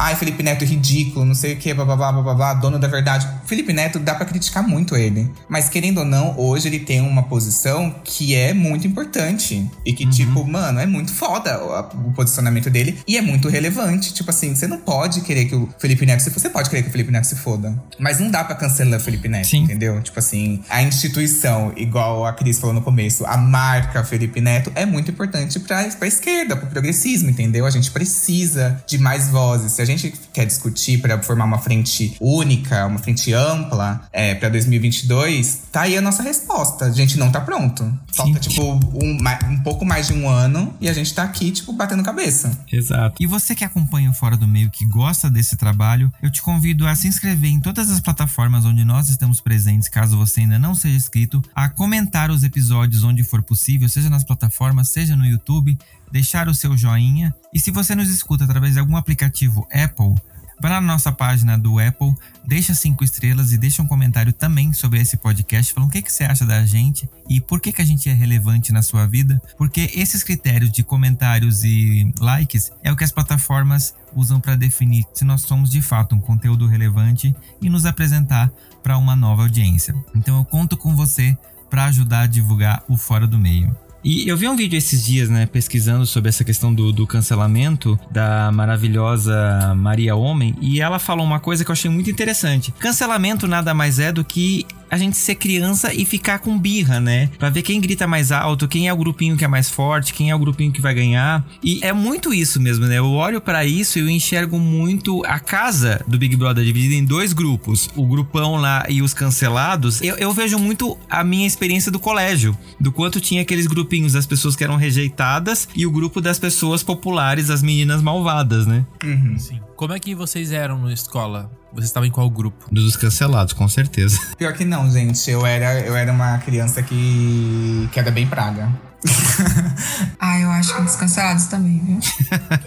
Speaker 1: Ai, Felipe Neto ridículo, não sei o que, blá, blá, blá, blá, dono da verdade. Felipe Neto dá para criticar muito ele. Mas querendo ou não, hoje ele tem uma posição que é muito importante. E que, uhum. tipo, mano, é muito foda o, o, posicionamento dele. E é muito relevante. Tipo assim, você não pode querer que o Felipe Neto se Você pode querer que o Felipe Neto se foda. Mas não dá para cancelar o Felipe Neto, Sim. entendeu? Tipo assim, a instituição, igual a Cris falou no começo, a marca Felipe Neto é muito importante pra, pra esquerda, pro progressismo, entendeu? A gente precisa de mais vozes. Se a gente quer discutir para formar uma frente única, uma frente ampla é, para 2022, tá aí a nossa resposta. A gente não tá pronto. Falta, Sim. tipo, um, um pouco mais de um ano e a gente tá aqui, tipo, batendo cabeça.
Speaker 4: Exato. E você que acompanha o Fora do Meio, que gosta desse trabalho, eu te convido a se inscrever em todas as plataformas onde nós estamos presentes, caso você ainda não seja inscrito, a comentar os episódios onde for possível, seja nas plataformas, seja no YouTube deixar o seu joinha. E se você nos escuta através de algum aplicativo Apple, vá na nossa página do Apple, deixa cinco estrelas e deixa um comentário também sobre esse podcast, falando o que, que você acha da gente e por que, que a gente é relevante na sua vida, porque esses critérios de comentários e likes é o que as plataformas usam para definir se nós somos de fato um conteúdo relevante e nos apresentar para uma nova audiência. Então eu conto com você para ajudar a divulgar o Fora do Meio. E eu vi um vídeo esses dias, né, pesquisando sobre essa questão do, do cancelamento da maravilhosa Maria Homem, e ela falou uma coisa que eu achei muito interessante. Cancelamento nada mais é do que a gente ser criança e ficar com birra, né? Pra ver quem grita mais alto, quem é o grupinho que é mais forte, quem é o grupinho que vai ganhar. E é muito isso mesmo, né? Eu olho para isso e eu enxergo muito a casa do Big Brother dividida em dois grupos. O grupão lá e os cancelados. Eu, eu vejo muito a minha experiência do colégio. Do quanto tinha aqueles grupinhos das pessoas que eram rejeitadas e o grupo das pessoas populares, as meninas malvadas, né?
Speaker 5: Uhum. Sim. Como é que vocês eram na escola? Você estava em qual grupo?
Speaker 4: Dos cancelados, com certeza.
Speaker 1: Pior que não, gente. Eu era, eu era uma criança que, que era bem praga.
Speaker 6: ah, eu acho que dos cancelados também, viu?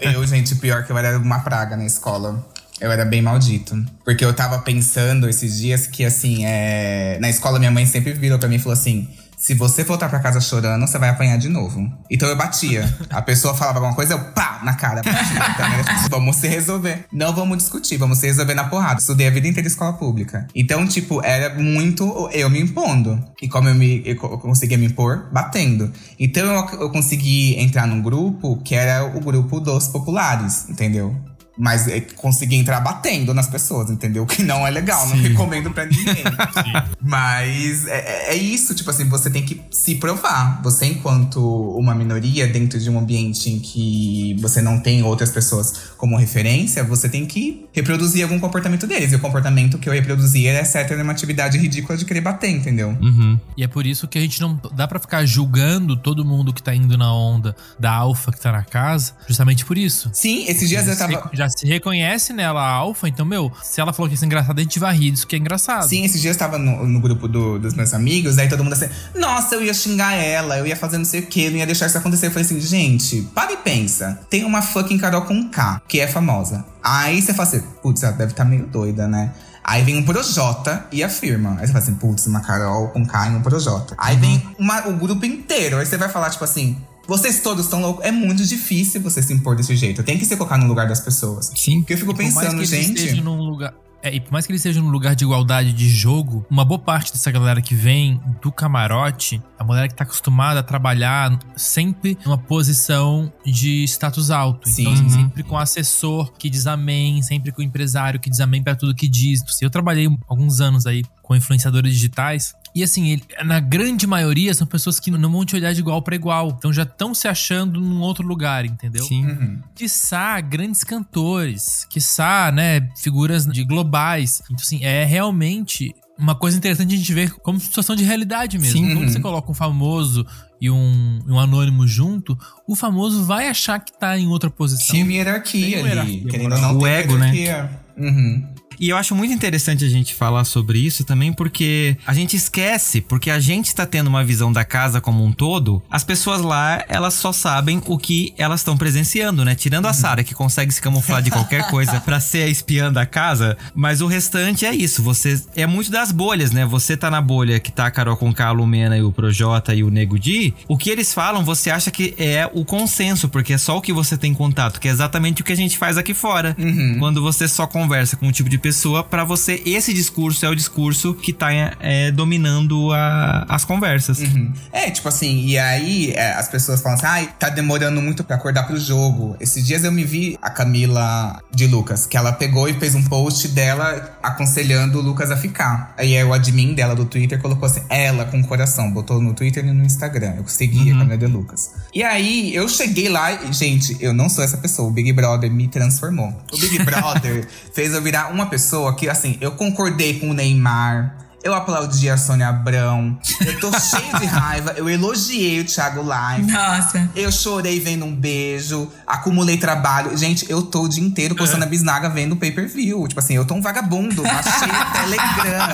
Speaker 1: eu, gente, pior que eu era uma praga na escola. Eu era bem maldito. Porque eu tava pensando esses dias que, assim, é... na escola minha mãe sempre virou pra mim e falou assim: se você voltar pra casa chorando, você vai apanhar de novo. Então eu batia. A pessoa falava alguma coisa, eu pá, na cara. Então, né, tipo, vamos se resolver. Não vamos discutir, vamos se resolver na porrada. Estudei a vida inteira em escola pública. Então, tipo, era muito eu me impondo. E como eu, me, eu conseguia me impor? Batendo. Então eu, eu consegui entrar num grupo que era o grupo dos populares, entendeu? Mas é conseguir entrar batendo nas pessoas, entendeu? Que não é legal, Sim. não recomendo pra ninguém. Mas é, é, isso, tipo assim, você tem que se provar. Você, enquanto uma minoria dentro de um ambiente em que você não tem outras pessoas como referência, você tem que reproduzir algum comportamento deles. E o comportamento que eu reproduzia era essa heteronormatividade ridícula de querer bater, entendeu?
Speaker 5: Uhum. E é por isso que a gente não dá para ficar julgando todo mundo que tá indo na onda da alfa que tá na casa, justamente por isso.
Speaker 1: Sim, esses dias eu tava
Speaker 5: já se reconhece nela a alfa, então, meu, se ela falou que isso é engraçado, a gente vai rir disso que é engraçado.
Speaker 1: Em esses dias eu tava no, no grupo do, dos meus amigos, aí todo mundo assim, nossa, eu ia xingar ela, eu ia fazer não sei o que, não ia deixar isso acontecer. Eu falei assim, gente, para e pensa. Tem uma fucking Carol com K, que é famosa. Aí você fala assim, putz, ela deve estar tá meio doida, né? Aí vem um Projota e afirma. Aí você fala assim, putz, uma Carol com K e um Projota. Aí uhum. vem uma, o grupo inteiro. Aí você vai falar, tipo assim, vocês todos estão loucos. É muito difícil você se impor desse jeito. Tem que se colocar no lugar das pessoas.
Speaker 4: Sim.
Speaker 1: Porque eu fico pensando, gente.
Speaker 5: num lugar É, e por mais que ele seja num lugar de igualdade de jogo, uma boa parte dessa galera que vem do camarote, a mulher que tá acostumada a trabalhar sempre numa posição de status alto.
Speaker 1: Sim.
Speaker 5: Então, assim, sempre com o assessor que diz amém, sempre com o empresário que diz amém pra tudo que diz. Eu trabalhei alguns anos aí com influenciadores digitais. E assim, ele- na grande maioria são pessoas que não vão te olhar de igual pra igual. Então já estão se achando num outro lugar, entendeu?
Speaker 4: Sim.
Speaker 1: Uhum.
Speaker 5: quiçá grandes cantores, quiçá, né, figuras de globais. Então, assim, é realmente uma coisa interessante a gente ver como situação de realidade mesmo.
Speaker 4: Sim.
Speaker 5: Quando
Speaker 1: Uhum.
Speaker 5: você coloca um famoso e um, um anônimo junto, o famoso vai achar que tá em outra posição.
Speaker 1: Tinha uma hierarquia
Speaker 5: Tem uma
Speaker 1: ali.
Speaker 5: hierarquia
Speaker 1: querendo ou não,
Speaker 4: O ego, né?
Speaker 1: hierarquia. Uhum.
Speaker 4: E eu acho muito interessante a gente falar sobre isso também, porque a gente esquece, porque a gente tá tendo uma visão da casa como um todo, as pessoas lá, elas só sabem o que elas estão presenciando, né? Tirando a Sara, que consegue se camuflar de qualquer coisa pra ser a espiã da casa, mas o restante é isso, você é muito das bolhas, né? Você tá na bolha que tá a Carol com a Lumena e o Projota e o Nego Di, o que eles falam, você acha que é o consenso, porque é só o que você tem contato, que é exatamente o que a gente faz aqui fora.
Speaker 1: Uhum.
Speaker 4: Quando você só conversa com um tipo de pessoa, pra você, esse discurso é o discurso que tá é, dominando a- as conversas.
Speaker 1: Uhum. É, tipo assim, e aí é, as pessoas falam assim, ai, tá demorando muito pra acordar pro jogo. Esses dias eu me vi a Camila de Lucas, que ela pegou e fez um post dela aconselhando o Lucas a ficar. Aí é, o admin dela do Twitter colocou assim, ela com coração, botou no Twitter e no Instagram. Eu segui a Camila de Lucas. E aí eu cheguei lá e, gente, eu não sou essa pessoa. O Big Brother me transformou. O Big Brother fez eu virar uma pessoa que, assim, eu concordei com o Neymar. Eu aplaudi a Sônia Abrão. Eu tô cheio de raiva. Eu elogiei o Thiago Live.
Speaker 6: Nossa.
Speaker 1: Eu chorei vendo um beijo. Acumulei trabalho. Gente, eu tô o dia inteiro postando a bisnaga vendo pay per view. Tipo assim, eu tô um vagabundo. O Telegram.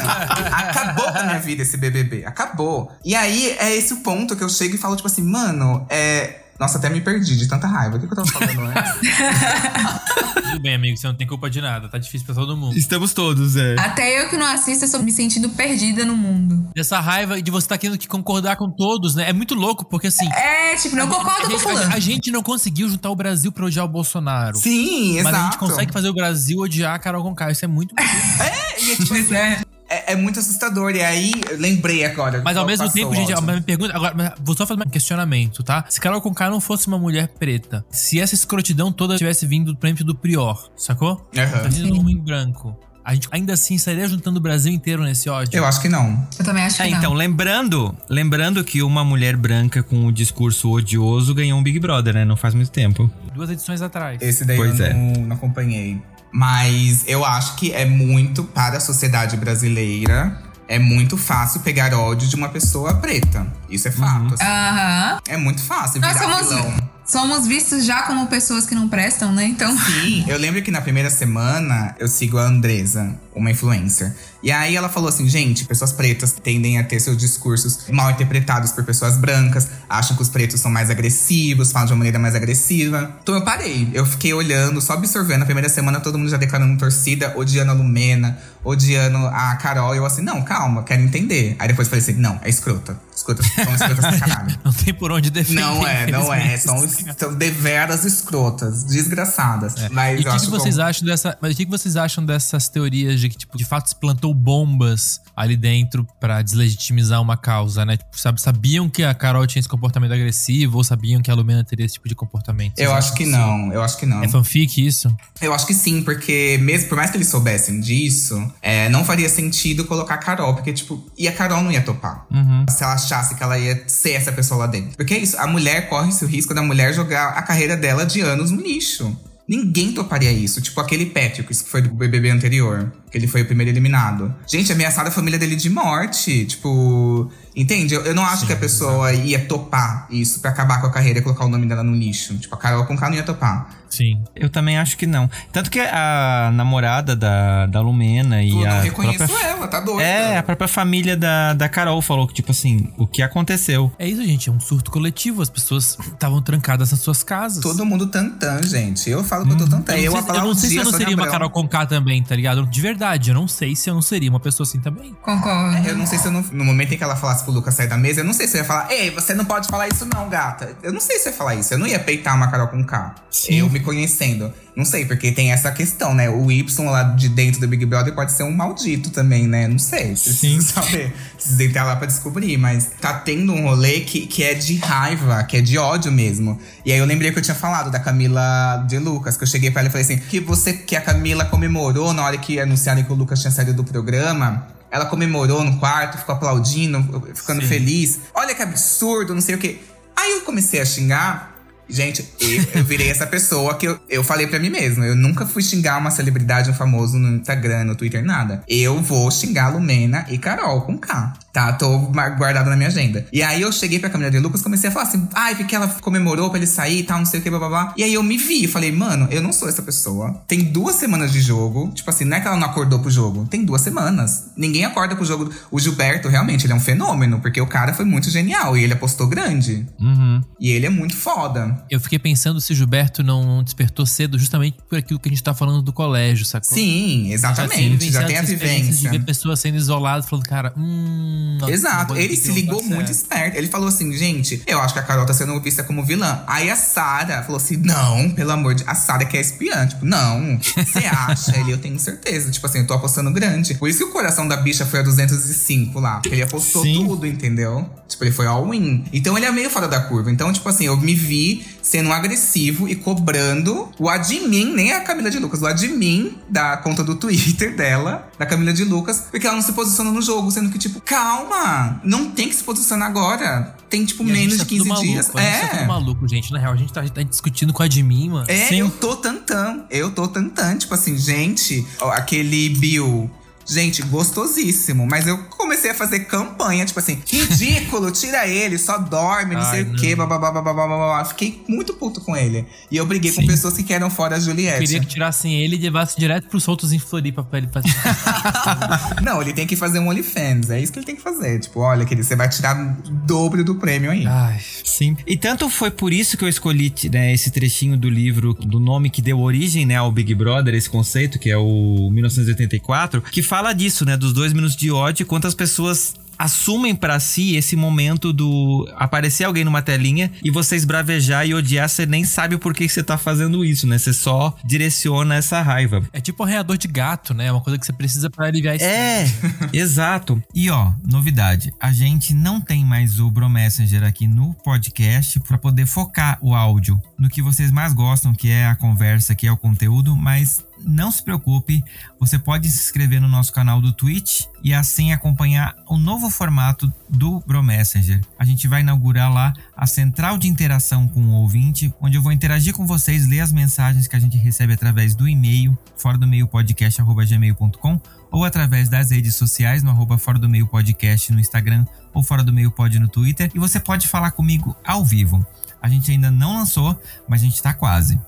Speaker 1: Acabou com a minha vida esse BBB. Acabou. E aí é esse o ponto que eu chego e falo, tipo assim, mano, é. Nossa, até me perdi de tanta raiva. O que, que eu tava falando antes?
Speaker 5: Tudo bem, amigo, você não tem culpa de nada. Tá difícil pra todo mundo.
Speaker 4: Estamos todos, é.
Speaker 6: Até eu que não assisto, eu tô me sentindo perdida no mundo.
Speaker 5: Dessa raiva de você tá tendo que concordar com todos, né? É muito louco, porque assim.
Speaker 6: É, tipo, não
Speaker 5: a
Speaker 6: concordo com
Speaker 5: gente,
Speaker 6: fulano.
Speaker 5: a, a gente não conseguiu juntar o Brasil pra odiar o Bolsonaro.
Speaker 1: Sim,
Speaker 5: Mas
Speaker 1: exato.
Speaker 5: a gente consegue fazer o Brasil odiar a Carol Conká. Isso é muito.
Speaker 1: É, e é, tipo,
Speaker 6: Pois é.
Speaker 1: É, é muito assustador. E aí, lembrei agora.
Speaker 5: Mas ao mesmo tempo, gente,
Speaker 1: áudio.
Speaker 5: uma pergunta. Agora, vou só fazer um questionamento, tá? Se Carol Conká não fosse uma mulher preta, se essa escrotidão toda tivesse vindo, por exemplo, do Prior, sacou?
Speaker 1: Aham.
Speaker 5: Tá vindo um homem branco. A gente ainda assim estaria juntando o Brasil inteiro nesse ódio.
Speaker 1: Eu acho que não.
Speaker 6: Eu também acho que
Speaker 4: É,
Speaker 6: não.
Speaker 4: então, lembrando, lembrando que uma mulher branca com o discurso odioso ganhou um Big Brother, né? Não faz muito tempo.
Speaker 5: Duas edições atrás.
Speaker 1: Esse daí
Speaker 4: Pois
Speaker 1: eu
Speaker 4: é.
Speaker 1: não, não acompanhei. Mas eu acho que é muito para a sociedade brasileira. É muito fácil pegar ódio de uma pessoa preta. Isso é fato. assim.
Speaker 6: Aham.
Speaker 1: É muito fácil
Speaker 6: Nós
Speaker 1: virar
Speaker 6: somos,
Speaker 1: vilão.
Speaker 6: Somos vistos já como pessoas que não prestam, né? Então.
Speaker 1: Sim, eu lembro que na primeira semana eu sigo a Andresa, uma influencer. E aí ela falou assim, gente, pessoas pretas tendem a ter seus discursos mal interpretados por pessoas brancas, acham que os pretos são mais agressivos, falam de uma maneira mais agressiva. Então eu parei, eu fiquei olhando, só observando. Na primeira semana todo mundo já declarando torcida, odiando a Lumena, odiando a Carol. E eu assim, não, calma, quero entender. Aí depois falei assim, não, é escrota. Escrotas, são escrotas caralho.
Speaker 5: Não tem por onde defender.
Speaker 1: Não é, não é. São, são deveras escrotas, desgraçadas. Mas
Speaker 5: É. E o que, que vocês
Speaker 1: como-
Speaker 5: acham dessa. Mas o que, que vocês acham dessas teorias de que, tipo, de fato se plantou bombas ali dentro pra deslegitimizar uma causa, né? Tipo, sabe, sabiam que a Carol tinha esse comportamento agressivo ou sabiam que a Lumena teria esse tipo de comportamento? Vocês
Speaker 1: Eu acho que não, eu acho que não.
Speaker 5: É fanfic isso?
Speaker 1: Eu acho que sim, porque mesmo por mais que eles soubessem disso, é, não faria sentido colocar a Carol, porque, tipo, e a Carol não ia topar.
Speaker 5: Uhum.
Speaker 1: Se ela achasse que ela ia ser essa pessoa lá dentro. Porque é isso, a mulher corre esse risco da mulher jogar a carreira dela de anos no lixo. Ninguém toparia isso. Tipo aquele Patrick, que foi do BBB anterior. Que ele foi o primeiro eliminado. Gente, ameaçaram a família dele de morte. Tipo. Entende? Eu, eu não acho que a pessoa ia topar isso pra acabar com a carreira e colocar o nome dela no lixo. Tipo, a Carol com K não ia topar.
Speaker 5: Sim.
Speaker 4: Eu também acho que não. Tanto que a namorada da, da Lumena e
Speaker 1: Eu
Speaker 4: a
Speaker 1: não reconheço
Speaker 4: própria...
Speaker 1: ela, tá doida.
Speaker 4: É, a própria família da, da Carol falou que, tipo assim, o que aconteceu.
Speaker 5: É isso, gente. É um surto coletivo. As pessoas estavam trancadas nas suas casas.
Speaker 1: Todo mundo tantã, gente. Eu falo que eu tô tantã.
Speaker 5: Eu
Speaker 1: Eu,
Speaker 5: não sei, eu não sei se eu não seria uma Carol Conká também, tá ligado? De verdade, eu não sei se eu não seria uma pessoa assim também.
Speaker 6: Concordo.
Speaker 1: Eu não sei se eu não. No momento em que ela falasse pro Lucas sair da mesa, eu não sei se eu ia falar, ei, você não pode falar isso, não, gata. Eu não sei se eu ia falar isso. Eu não ia peitar uma Carol com K.
Speaker 4: Sim.
Speaker 1: Eu me conhecendo. Não sei, porque tem essa questão, né? O Y lá de dentro do Big Brother pode ser um maldito também, né? Não sei. Preciso saber. Preciso entrar lá pra descobrir. Mas tá tendo um rolê que, que é de raiva, que é de ódio mesmo. E aí eu lembrei que eu tinha falado da Camila de Lucas, que eu cheguei pra ela e falei assim: que você que a Camila comemorou na hora que anunciaram que o Lucas tinha saído do programa. Ela comemorou no quarto, ficou aplaudindo, ficando
Speaker 5: Sim.
Speaker 1: feliz. Olha que absurdo, não sei o quê. Aí eu comecei a xingar. Gente, eu, eu virei essa pessoa que eu, eu falei pra mim mesma. Eu nunca fui xingar uma celebridade, um famoso no Instagram, no Twitter, nada. Eu vou xingar Lumena e Carol com K. Tá? Tô guardado na minha agenda. E aí eu cheguei pra Camila de Lucas comecei a falar assim: ai, porque ela comemorou pra ele sair e tal, não sei o que, blá blá blá. E aí eu me vi e falei, mano, eu não sou essa pessoa. Tem duas semanas de jogo. Tipo assim, não é que ela não acordou pro jogo. Tem duas semanas. Ninguém acorda pro jogo. O Gilberto, realmente, ele é um fenômeno, porque o cara foi muito genial e ele apostou grande.
Speaker 5: Uhum.
Speaker 1: E ele é muito foda.
Speaker 5: Eu fiquei pensando se o Gilberto não despertou cedo justamente por aquilo que a gente tá falando do colégio, sacou?
Speaker 1: Sim, exatamente. Já,
Speaker 5: vivenciado
Speaker 1: tem a
Speaker 5: experiência De ver
Speaker 1: vivência.
Speaker 5: pessoas sendo isoladas, falando, cara, hum.
Speaker 1: Exato, ele se
Speaker 5: tá
Speaker 1: ligou muito esperto. Ele falou assim, gente, eu acho que a Carol tá sendo vista como vilã. Aí a Sara falou assim: não, pelo amor de A Sara que é espiã. Tipo, não, você acha? ele, eu tenho certeza. Tipo assim, eu tô apostando grande. Por isso que o coração da bicha foi a 205 lá. Porque ele apostou
Speaker 4: Sim.
Speaker 1: tudo, entendeu? Tipo, ele foi all-in. Então ele é meio fora da curva. Então, tipo assim, eu me vi sendo agressivo e cobrando o admin, nem a Camila de Lucas, o admin da conta do Twitter dela, da Camila de Lucas, porque ela não se posiciona no jogo, sendo que, tipo, calma, não tem que se posicionar agora. Tem, tipo,
Speaker 5: E
Speaker 1: menos
Speaker 5: tá
Speaker 1: de
Speaker 5: tudo
Speaker 1: 15
Speaker 5: maluco,
Speaker 1: dias.
Speaker 5: A tá
Speaker 1: É.
Speaker 5: maluco, gente. Na real, a gente tá, tá discutindo com a admin, mano.
Speaker 1: É,
Speaker 4: Sim.
Speaker 1: eu tô tantão. Eu tô tantão. Tipo assim, gente, ó, aquele Bill. Gente, gostosíssimo. Mas eu comecei a fazer campanha, tipo assim, ridículo, tira ele, só dorme, não sei
Speaker 5: Ai,
Speaker 1: o quê,
Speaker 5: não.
Speaker 1: babá, babá, babá, babá. Fiquei muito puto com ele. E eu briguei com
Speaker 4: Sim.
Speaker 1: pessoas que queriam fora a Juliette.
Speaker 5: Queria que tirassem ele e levassem direto pros soltos em Floripa pra ele fazer.
Speaker 1: Não, ele tem que fazer um OnlyFans. É isso que ele tem que fazer. Tipo, olha, querido, você vai tirar o dobro do prêmio aí.
Speaker 5: Ai.
Speaker 4: Sim. E tanto foi por isso que eu escolhi né, esse trechinho do livro, do nome que deu origem né, ao Big Brother, esse conceito, que é o 1984, que fala disso, né? Dos dois minutos de ódio e quantas pessoas assumem pra si esse momento do aparecer alguém numa telinha e você esbravejar e odiar, você nem sabe por que você tá fazendo isso, né? Você só direciona essa raiva.
Speaker 5: É tipo um arreador de gato, né? É uma coisa que você precisa pra aliviar esse.
Speaker 4: É, exato. E ó, novidade, a gente não tem mais o Bro Messenger aqui no podcast para poder focar o áudio no que vocês mais gostam, que é a conversa, que é o conteúdo, mas não se preocupe, você pode se inscrever no nosso canal do Twitch e assim acompanhar o novo formato do Bro Messenger. A gente vai inaugurar lá a central de interação com o ouvinte, onde eu vou interagir com vocês, ler as mensagens que a gente recebe através do e-mail, fora do meio podcast@gmail.com ou através das redes sociais no arroba Fora do Meio Podcast no Instagram ou Fora do Meio Pod no Twitter. E você pode falar comigo ao vivo. A gente ainda não lançou, mas a gente tá quase.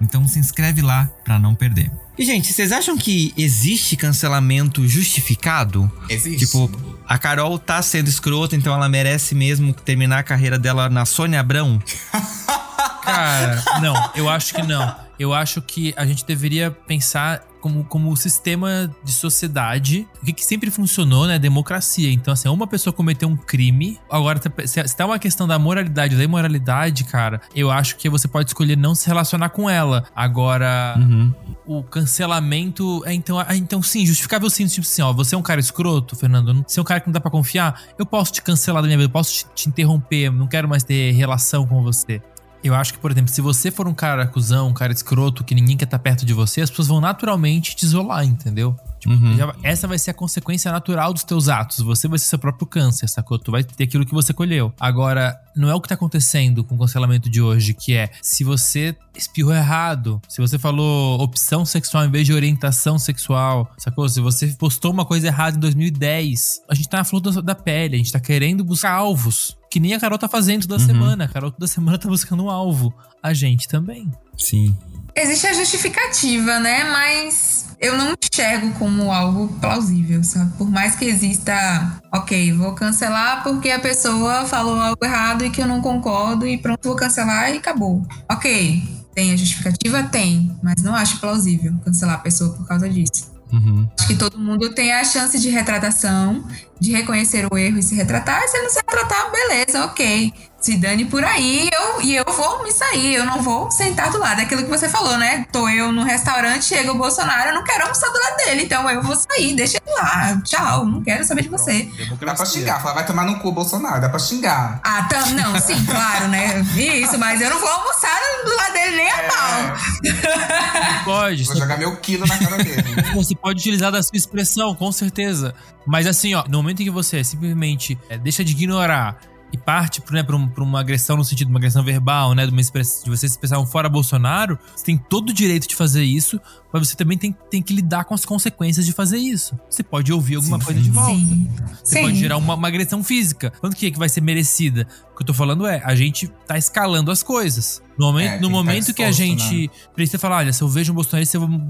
Speaker 4: Então se inscreve lá pra não perder. E, gente, vocês acham que existe cancelamento justificado?
Speaker 1: Existe.
Speaker 4: Tipo, a Carol tá sendo escrota, então ela merece mesmo terminar a carreira dela na Sônia Abrão?
Speaker 5: Cara, não, eu acho que não. Eu acho que a gente deveria pensar como, como o sistema de sociedade, o que, que sempre funcionou, né? Democracia. Então, assim, uma pessoa cometeu um crime. Agora, se, se tá uma questão da moralidade, da imoralidade, cara, eu acho que você pode escolher não se relacionar com ela. Agora,
Speaker 4: Uhum.
Speaker 5: o cancelamento. É, então, ah, então, sim, justificável sim. Tipo assim, ó, você é um cara escroto, Fernando. Você é um cara que não dá pra confiar. Eu posso te cancelar da minha vida, eu posso te, te interromper, não quero mais ter relação com você. Eu acho que, por exemplo, se você for um cara acusão, um cara escroto, que ninguém quer estar perto de você, as pessoas vão naturalmente te isolar, entendeu? Tipo,
Speaker 4: Uhum.
Speaker 5: já- essa vai ser a consequência natural dos teus atos. Você vai ser seu próprio câncer, sacou? Tu vai ter aquilo que você colheu. Agora, não é o que tá acontecendo com o cancelamento de hoje, que é se você espirrou errado, se você falou opção sexual em vez de orientação sexual, sacou? Se você postou uma coisa errada em 2010, a gente tá na flor da- da pele, a gente tá querendo buscar alvos. Que nem a Carol tá fazendo toda semana. A Carol toda semana tá buscando um alvo. A gente também.
Speaker 4: Sim.
Speaker 6: Existe a justificativa, né? Mas eu não enxergo como algo plausível, sabe? Por mais que exista, ok, vou cancelar porque a pessoa falou algo errado e que eu não concordo e pronto, vou cancelar e acabou. Ok, tem a justificativa? Tem, mas não acho plausível cancelar a pessoa por causa disso.
Speaker 4: Uhum.
Speaker 6: Acho que todo mundo tem a chance de retratação, de reconhecer o erro e se retratar. E se ele não se retratar, beleza, ok. Se dane por aí eu, e eu vou me sair. Eu não vou sentar do lado. É aquilo que você falou, né? Tô eu no restaurante, chega o Bolsonaro, eu não quero almoçar do lado dele. Então eu vou sair, deixa ele lá. Tchau, não quero saber de você.
Speaker 1: Dá pra xingar, falar, vai tomar no cu, Bolsonaro, dá pra xingar.
Speaker 6: Ah, tam, não, sim, claro, né? Isso, mas eu não vou almoçar do lado dele nem a pau.
Speaker 5: Pode.
Speaker 1: Vou jogar meu quilo na cara dele.
Speaker 5: Você pode utilizar da sua expressão, com certeza. Mas assim, ó, no momento em que você simplesmente é, deixa de ignorar e parte né, pra, um- uma agressão no sentido de uma agressão verbal, né? De, uma express- de você se expressar um fora Bolsonaro, você tem todo o direito de fazer isso, mas você também tem, tem que lidar com as consequências de fazer isso. Você pode ouvir alguma
Speaker 1: Sim,
Speaker 5: coisa
Speaker 1: sim.
Speaker 5: de volta.
Speaker 6: Sim.
Speaker 5: Você
Speaker 6: Sim.
Speaker 5: pode gerar uma, uma agressão física. Quanto que é que vai ser merecida? O que eu tô falando é, a gente tá escalando as coisas. No momento,
Speaker 1: É,
Speaker 5: no
Speaker 1: que tá
Speaker 5: momento que a gente precisa falar, olha, se eu vejo um bolsonarista, eu vou,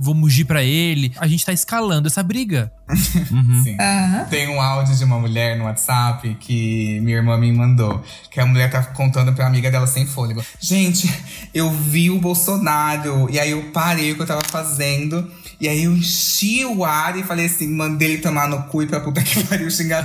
Speaker 5: vou mugir pra ele. A gente tá escalando essa briga. Uhum.
Speaker 1: Sim.
Speaker 6: Aham.
Speaker 1: Tem um áudio de uma mulher no WhatsApp que minha irmã me mandou. Que a mulher tá contando pra amiga dela sem fôlego. Gente, eu vi o Bolsonaro. E aí eu parei o que eu tava fazendo. E aí eu enchi o ar e falei assim: mandei ele tomar no cu e pra puta que pariu xingar.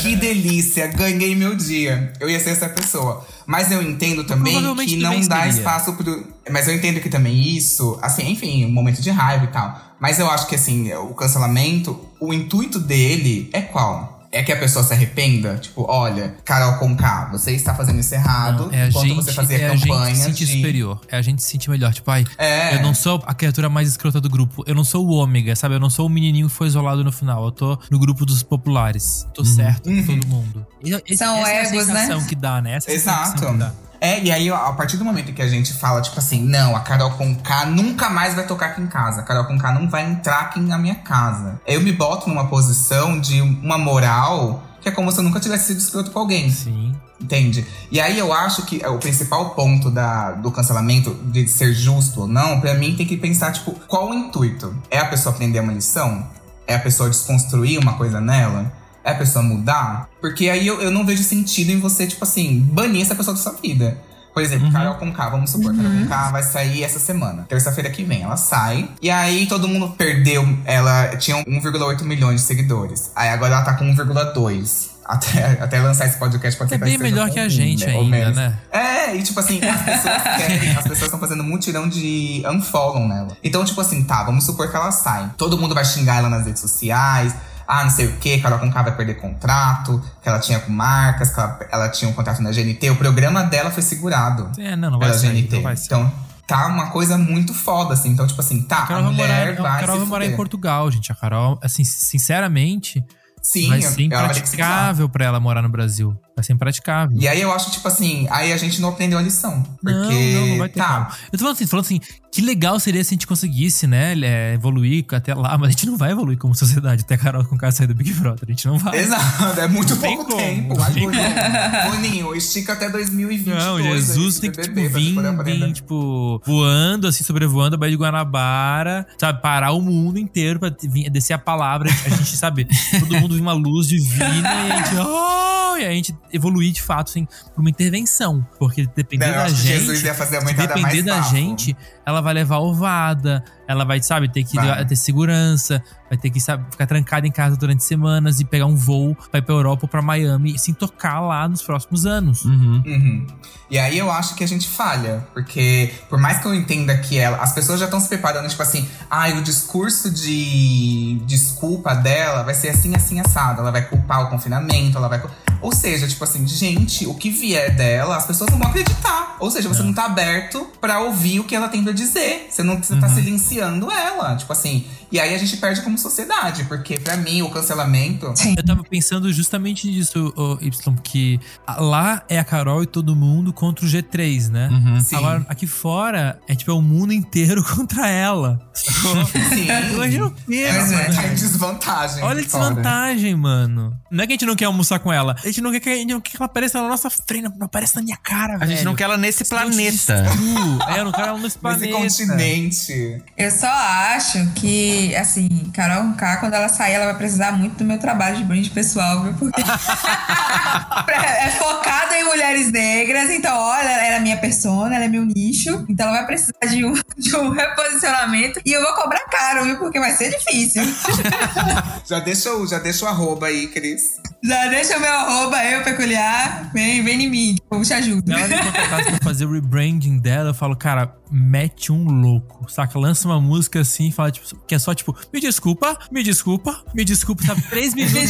Speaker 1: que delícia, ganhei meu dia. Eu ia ser essa pessoa. Mas eu entendo também que não dá
Speaker 5: seria.
Speaker 1: espaço pro. Mas eu entendo que também isso, assim, enfim, um momento de raiva e tal. Mas eu acho que, assim, o cancelamento, o intuito dele é qual? É que a pessoa se arrependa? Tipo, olha, Carol Conká, você está fazendo isso errado.
Speaker 5: Não, é a
Speaker 1: enquanto
Speaker 5: gente,
Speaker 1: você fazia
Speaker 5: é a gente
Speaker 1: campanhas
Speaker 5: se sentir
Speaker 1: de...
Speaker 5: superior. É a gente se sentir melhor. Tipo, ai,
Speaker 1: É.
Speaker 5: eu não sou a criatura mais escrota do grupo. Eu não sou o ômega, sabe? Eu não sou o menininho que foi isolado no final. Eu tô no grupo dos populares. Tô certo com todo mundo. E- esse-
Speaker 6: São
Speaker 5: essa é a
Speaker 6: egos, né?
Speaker 5: sensação que dá, né? Essa é a sensação
Speaker 1: Exato.
Speaker 5: que dá.
Speaker 1: É, e aí, a partir do momento que a gente fala, tipo assim, não, a Carol Conká nunca mais vai tocar aqui em casa. A Carol Conká não vai entrar aqui na minha casa. Eu me boto numa posição de uma moral que é como se eu nunca tivesse sido escroto com alguém.
Speaker 5: Sim.
Speaker 1: Entende? E aí eu acho que é, o principal ponto da, do cancelamento, de ser justo ou não, pra mim tem que pensar, tipo, qual o intuito? É a pessoa aprender uma lição? É a pessoa desconstruir uma coisa nela? É a pessoa mudar? Porque aí eu, eu não vejo sentido em você, tipo assim, banir essa pessoa da sua vida. Por exemplo,
Speaker 5: Uhum.
Speaker 1: Carol Conká, vamos supor, Carol Conká vai sair essa semana. Terça-feira que vem, ela sai. E aí todo mundo perdeu. Ela tinha 1,8 milhões de seguidores. Aí agora ela tá com 1,2. Até, até lançar esse podcast pode
Speaker 5: É
Speaker 1: ser
Speaker 5: bem melhor que a gente ainda, né?
Speaker 1: É, e tipo assim, as pessoas querem, as pessoas estão fazendo mutirão de unfollow nela. Então, tipo assim, tá, vamos supor que ela sai. Todo mundo vai xingar ela nas redes sociais. Ah, não sei o que, Carol Conká vai perder contrato, que ela tinha com marcas, que ela, ela tinha um contrato na GNT. O programa dela foi segurado
Speaker 5: É, não, não vai
Speaker 1: pela
Speaker 5: sair.
Speaker 1: GNT.
Speaker 5: Não vai sair.
Speaker 1: Então, tá uma coisa muito foda, assim. Então, tipo assim, tá,
Speaker 5: A
Speaker 1: a,
Speaker 5: Carol vai morar,
Speaker 1: mulher
Speaker 5: a
Speaker 1: vai
Speaker 5: Carol vai morar em. Portugal, gente. A Carol, assim, sinceramente,
Speaker 1: Sim,
Speaker 5: vai ser
Speaker 1: vai
Speaker 5: impraticável pra ela morar no Brasil. Vai ser impraticável.
Speaker 1: E aí eu acho, tipo assim, aí a gente não aprendeu a lição. Porque,
Speaker 5: não, não, não vai ter
Speaker 1: tá,
Speaker 5: como. Eu tô falando assim, falando assim, que legal seria se a gente conseguisse, né, é, evoluir até lá, mas a gente não vai evoluir como sociedade até Carol com o cara sair do Big Brother. A gente não vai.
Speaker 1: Exato, é muito
Speaker 5: Não
Speaker 1: pouco
Speaker 5: como,
Speaker 1: tempo.
Speaker 5: não
Speaker 1: Vai, Boninho. Estica até 2022.
Speaker 5: Não, Jesus tem que, tipo, vir, vir, tipo, voando, assim, sobrevoando a Baía de Guanabara, sabe? Parar o mundo inteiro pra vir, descer a palavra. A gente, sabe? Todo mundo vir uma luz divina e a gente. Oh! E a gente evoluir de fato, assim, por uma intervenção. Porque depender
Speaker 1: Não,
Speaker 5: da gente.
Speaker 1: Jesus ia fazer entrada
Speaker 5: depender da
Speaker 1: bafo.
Speaker 5: gente, ela vai levar ovada, ela vai, sabe, ter que
Speaker 1: Vai.
Speaker 5: ter segurança, vai ter que sabe, ficar trancada em casa durante semanas e pegar um voo pra ir pra Europa ou pra Miami e se tocar lá nos próximos anos.
Speaker 1: Uhum. E aí eu acho que a gente falha, porque por mais que eu entenda que ela, as pessoas já estão se preparando, tipo assim, ai, o discurso de desculpa dela vai ser assim, assim, assado. Ela vai culpar o confinamento, ela vai. Ou seja, tipo assim, gente, o que vier dela, as pessoas não vão acreditar. Ou seja, você não tá aberto pra ouvir o que ela tem pra dizer. Você não você tá silenciando ela. Tipo assim. E aí a gente perde como sociedade, porque pra mim o cancelamento.
Speaker 5: Eu tava pensando justamente nisso, ô, Y, que lá é a Carol e todo mundo contra o G3, né?
Speaker 1: Sim.
Speaker 5: Agora, aqui fora, é tipo, é o mundo inteiro contra ela.
Speaker 1: Sim.
Speaker 5: Imagina o peso,
Speaker 1: Mas é, tá em desvantagem.
Speaker 5: Olha a desvantagem, mano. Não é que a gente não quer almoçar com ela. A gente não quer que, a gente não quer que ela apareça na nossa frente, não apareça na minha cara,
Speaker 4: A
Speaker 5: velho.
Speaker 4: gente não quer ela nesse planeta.
Speaker 5: É, eu não quero ela nesse
Speaker 1: Nesse
Speaker 5: planeta.
Speaker 1: continente.
Speaker 6: Eu só acho que, assim, Carol K, quando ela sair, ela vai precisar muito do meu trabalho de brinde pessoal, viu? Porque é focada em mulheres negras, então, olha, ela é minha persona, ela é meu nicho, então ela vai precisar de um, de um reposicionamento e eu vou cobrar caro, viu? Porque vai ser difícil.
Speaker 1: Já deixa, o- já deixa o arroba aí, Cris.
Speaker 6: Já deixa o meu arroba, eu peculiar. Vem, vem em mim, eu te ajudo.
Speaker 5: Ela me contratasse pra fazer o rebranding dela, eu falo, cara, mete um louco, saca? Lança uma música assim, fala, tipo, que é só tipo, me desculpa, me desculpa, me desculpa, sabe? Três minutos
Speaker 6: me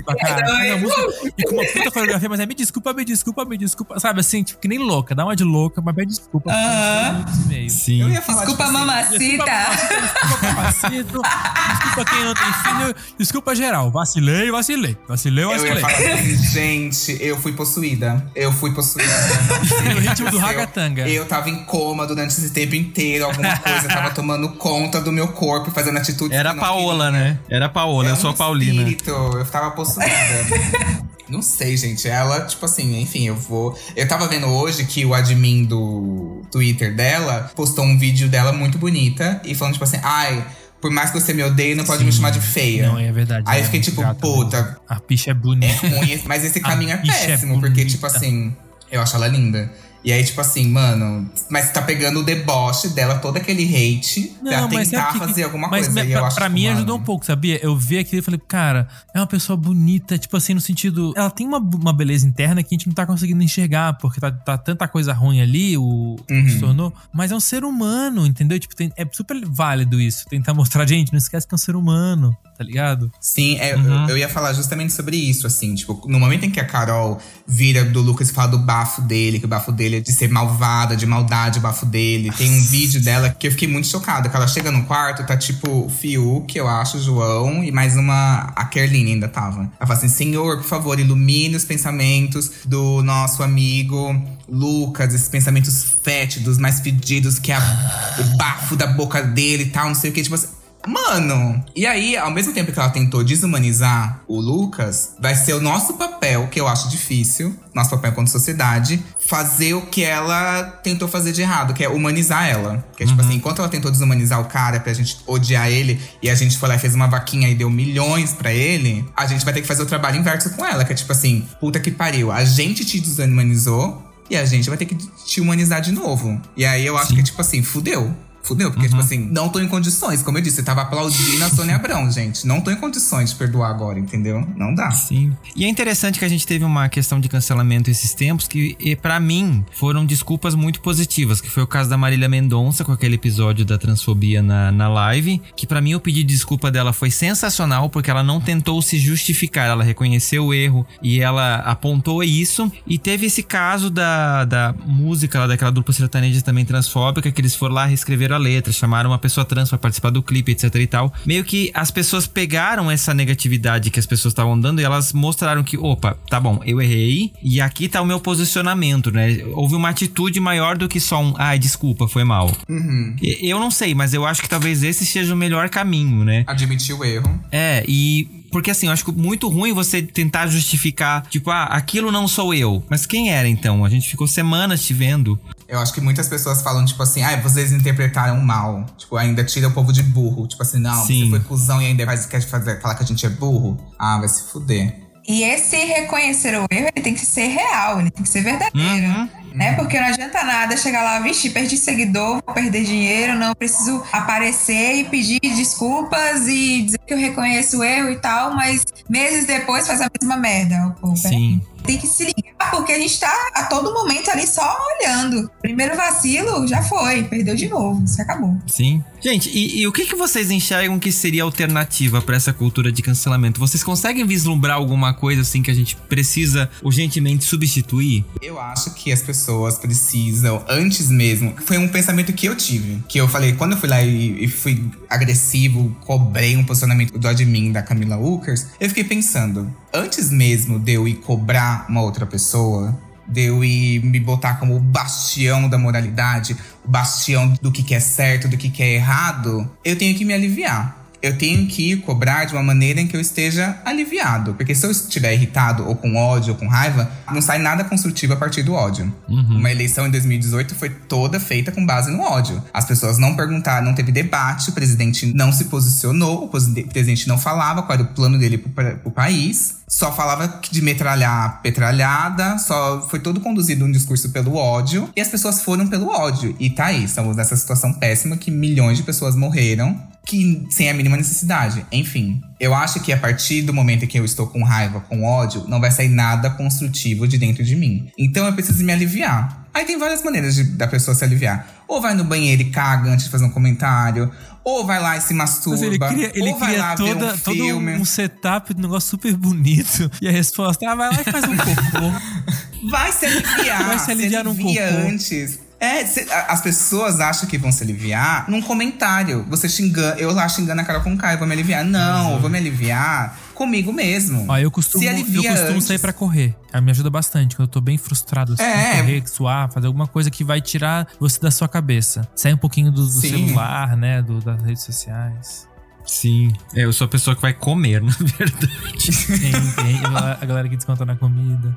Speaker 5: desculpa, cara. música E com uma puta coreografia, mas é me desculpa, me desculpa, me desculpa, sabe? Assim, tipo, que nem louca, dá uma de louca, mas pede desculpa. Minutos e meio.
Speaker 4: Sim.
Speaker 1: Eu ia falar,
Speaker 6: Desculpa,
Speaker 1: tipo assim,
Speaker 6: mamacita.
Speaker 5: Desculpa, papacito. Desculpa quem não tem filho. Desculpa geral. Vacilei, vacilei. Vacilei,
Speaker 1: Eu ia
Speaker 5: vacilei.
Speaker 1: falar assim, gente, eu fui possuída. Eu fui possuída.
Speaker 5: No ritmo do
Speaker 1: Eu-
Speaker 5: ragatanga.
Speaker 1: Eu tava em coma durante esse tempo inteiro. Alguma coisa tava tomando conta do meu corpo, fazendo atitudes
Speaker 4: Era a
Speaker 1: eu
Speaker 4: Paola,
Speaker 1: queria.
Speaker 4: né? Era a Paola, eu
Speaker 1: É
Speaker 4: sou a Paulina.
Speaker 1: Espírito, eu tava possuída. Não sei, gente. Ela, tipo assim, enfim, eu vou. Eu tava vendo hoje que o admin do Twitter dela postou um vídeo dela muito bonita e falando, tipo assim, ai, por mais que você me odeie, não pode me
Speaker 5: Sim.
Speaker 1: chamar de feia.
Speaker 5: Não, é verdade.
Speaker 1: Aí
Speaker 5: é
Speaker 1: eu fiquei tipo,
Speaker 5: gata
Speaker 1: puta,
Speaker 5: mesmo. A picha é
Speaker 1: é
Speaker 5: bonita.
Speaker 1: ruim, mas esse
Speaker 5: A
Speaker 1: caminho é
Speaker 5: é
Speaker 1: péssimo, porque,
Speaker 5: bonita.
Speaker 1: tipo assim, eu acho ela linda. E aí, tipo assim, mano, mas tá pegando o deboche dela, todo aquele hate, pra
Speaker 5: mas
Speaker 1: tentar
Speaker 5: que-
Speaker 1: fazer alguma
Speaker 5: mas
Speaker 1: coisa. eu
Speaker 5: pra,
Speaker 1: acho,
Speaker 5: pra mim
Speaker 1: mano,
Speaker 5: ajudou um pouco, sabia? Eu vi aquilo e falei, cara, é uma pessoa bonita, tipo assim, no sentido. Ela tem uma, uma beleza interna que a gente não tá conseguindo enxergar, porque tá, tá tanta coisa ruim ali, o
Speaker 1: Uhum.
Speaker 5: se tornou. Mas é um ser humano, entendeu? Tipo, tem- é super válido isso. Tentar mostrar, gente, não esquece que é um ser humano, tá ligado?
Speaker 1: Sim, é,
Speaker 5: Uhum.
Speaker 1: eu, eu ia falar justamente sobre isso, assim. Tipo, no momento em que a Carol vira do Lucas e fala do bafo dele, que o bafo dele é de ser malvada, de maldade o bafo dele. Tem um vídeo dela que eu fiquei muito chocada. Que ela chega no quarto, tá tipo Fiuk, eu acho, João, e mais uma. A Kerline ainda tava. Ela fala assim: Senhor, por favor, ilumine os pensamentos do nosso amigo Lucas, esses pensamentos fétidos, mais fedidos, que é a- o bafo da boca dele e tal, não sei o que. Tipo assim. Mano, e aí, ao mesmo tempo que ela tentou desumanizar o Lucas, vai ser o nosso papel, que eu acho difícil, nosso papel como sociedade, fazer o que ela tentou fazer de errado, que é humanizar ela. Que é tipo assim, enquanto ela tentou desumanizar o cara pra gente odiar ele, e a gente foi lá e fez uma vaquinha e deu milhões pra ele, a gente vai ter que fazer o trabalho inverso com ela, que é tipo assim, puta que pariu, a gente te desumanizou. E a gente vai ter que te humanizar de novo. E aí eu acho que, tipo assim, fudeu. Fudeu, porque, tipo assim, não tô em condições. Como eu disse, eu tava aplaudindo a Sônia Abrão, gente. Não tô em condições de perdoar agora, entendeu? Não dá.
Speaker 4: Sim. E é interessante que a gente teve uma questão de cancelamento esses tempos que, pra mim, foram desculpas muito positivas. Que foi o caso da Marília Mendonça com aquele episódio da transfobia na, na live. Que pra mim o pedido de desculpa dela foi sensacional porque ela não tentou se justificar. Ela reconheceu o erro e ela apontou isso. E teve esse caso da, da música lá daquela dupla sertaneja também transfóbica que eles foram lá reescreveram a letra, chamaram uma pessoa trans pra participar do clipe, etc e tal. Meio que as pessoas pegaram essa negatividade que as pessoas estavam dando e elas mostraram que, opa, tá bom, eu errei e aqui tá o meu posicionamento, né? Houve uma atitude maior do que só um, ai, desculpa, foi mal.
Speaker 1: Uhum.
Speaker 4: Eu não sei, mas eu acho que talvez esse seja o melhor caminho, né?
Speaker 1: Admitir o erro.
Speaker 4: É, e. Porque assim, eu acho que muito ruim você tentar justificar, tipo, ah, aquilo não sou eu. Mas quem era então? A gente ficou semanas te vendo.
Speaker 1: Eu acho que muitas pessoas falam, tipo assim, ah, vocês interpretaram mal. Tipo, ainda tira o povo de burro. Tipo assim, não,
Speaker 4: Sim.
Speaker 1: você foi cuzão e ainda faz, quer fazer, falar que a gente é burro. Ah, vai se fuder.
Speaker 6: E esse reconhecer o erro, ele tem que ser real, ele tem que ser verdadeiro.
Speaker 4: Uhum.
Speaker 6: Né? Porque não adianta nada chegar lá, vixe, perdi seguidor, vou perder dinheiro, não preciso aparecer e pedir desculpas e dizer que eu reconheço o erro e tal, mas meses depois faz a mesma merda. Peraí.
Speaker 4: Sim.
Speaker 6: Tem que se ligar, porque a gente tá a todo momento ali só olhando. Primeiro vacilo, já foi, perdeu de novo, se acabou.
Speaker 4: Sim. Gente, e, e o que, que vocês enxergam que seria alternativa pra essa cultura de cancelamento? Vocês conseguem vislumbrar alguma coisa assim que a gente precisa urgentemente substituir?
Speaker 1: Eu acho que as pessoas precisam, antes mesmo, foi um pensamento que eu tive. Que eu falei, quando eu fui lá e, e fui agressivo, cobrei um posicionamento do admin da Camila Ukers, eu fiquei pensando, antes mesmo de eu ir cobrar uma outra pessoa, de eu ir me botar como o bastião da moralidade, o bastião do que, que é certo, do que, que é errado, eu tenho que me aliviar. Eu tenho que cobrar de uma maneira em que eu esteja aliviado. Porque se eu estiver irritado, ou com ódio, ou com raiva, não sai nada construtivo a partir do ódio. Uma eleição em 2018 foi toda feita com base no ódio. As pessoas não perguntaram, não teve debate, o presidente não se posicionou, o preside- presidente não falava qual era o plano dele pra- pro país. Só falava de metralhar petralhada, só foi todo conduzido um discurso pelo ódio. E as pessoas foram pelo ódio. E tá aí, estamos nessa situação péssima que milhões de pessoas morreram que sem a mínima necessidade. Enfim, eu acho que a partir do momento em que eu estou com raiva, com ódio, não vai sair nada construtivo de dentro de mim. Então eu preciso me aliviar. Aí tem várias maneiras de, da pessoa se aliviar. Ou vai no banheiro e caga antes de fazer um comentário, ou vai lá e se masturba,
Speaker 5: Mas ele cria, ele cria
Speaker 1: lá
Speaker 5: toda,
Speaker 1: um
Speaker 5: todo um setup de um negócio super bonito. E a resposta, ah, vai lá e faz um cocô.
Speaker 1: Vai se aliviar.
Speaker 5: Vai se aliviar num
Speaker 1: alivia
Speaker 5: cocô.
Speaker 1: antes. É, cê- a- as pessoas acham que vão se aliviar num comentário. Você xingando, eu lá xingando a Carol com K, eu vou me aliviar. Não, eu vou me aliviar comigo mesmo.
Speaker 5: Ó, eu costumo, eu costumo
Speaker 1: antes.
Speaker 5: sair pra correr. Ela me ajuda bastante. Quando eu tô bem frustrado, assim,
Speaker 1: É.
Speaker 5: correr, suar, fazer alguma coisa que vai tirar você da sua cabeça. Sair um pouquinho do, do celular, né? Do, das redes sociais.
Speaker 4: Sim. Eu sou a pessoa que vai comer, na verdade.
Speaker 5: Tem, tem a a galera que desconta na comida.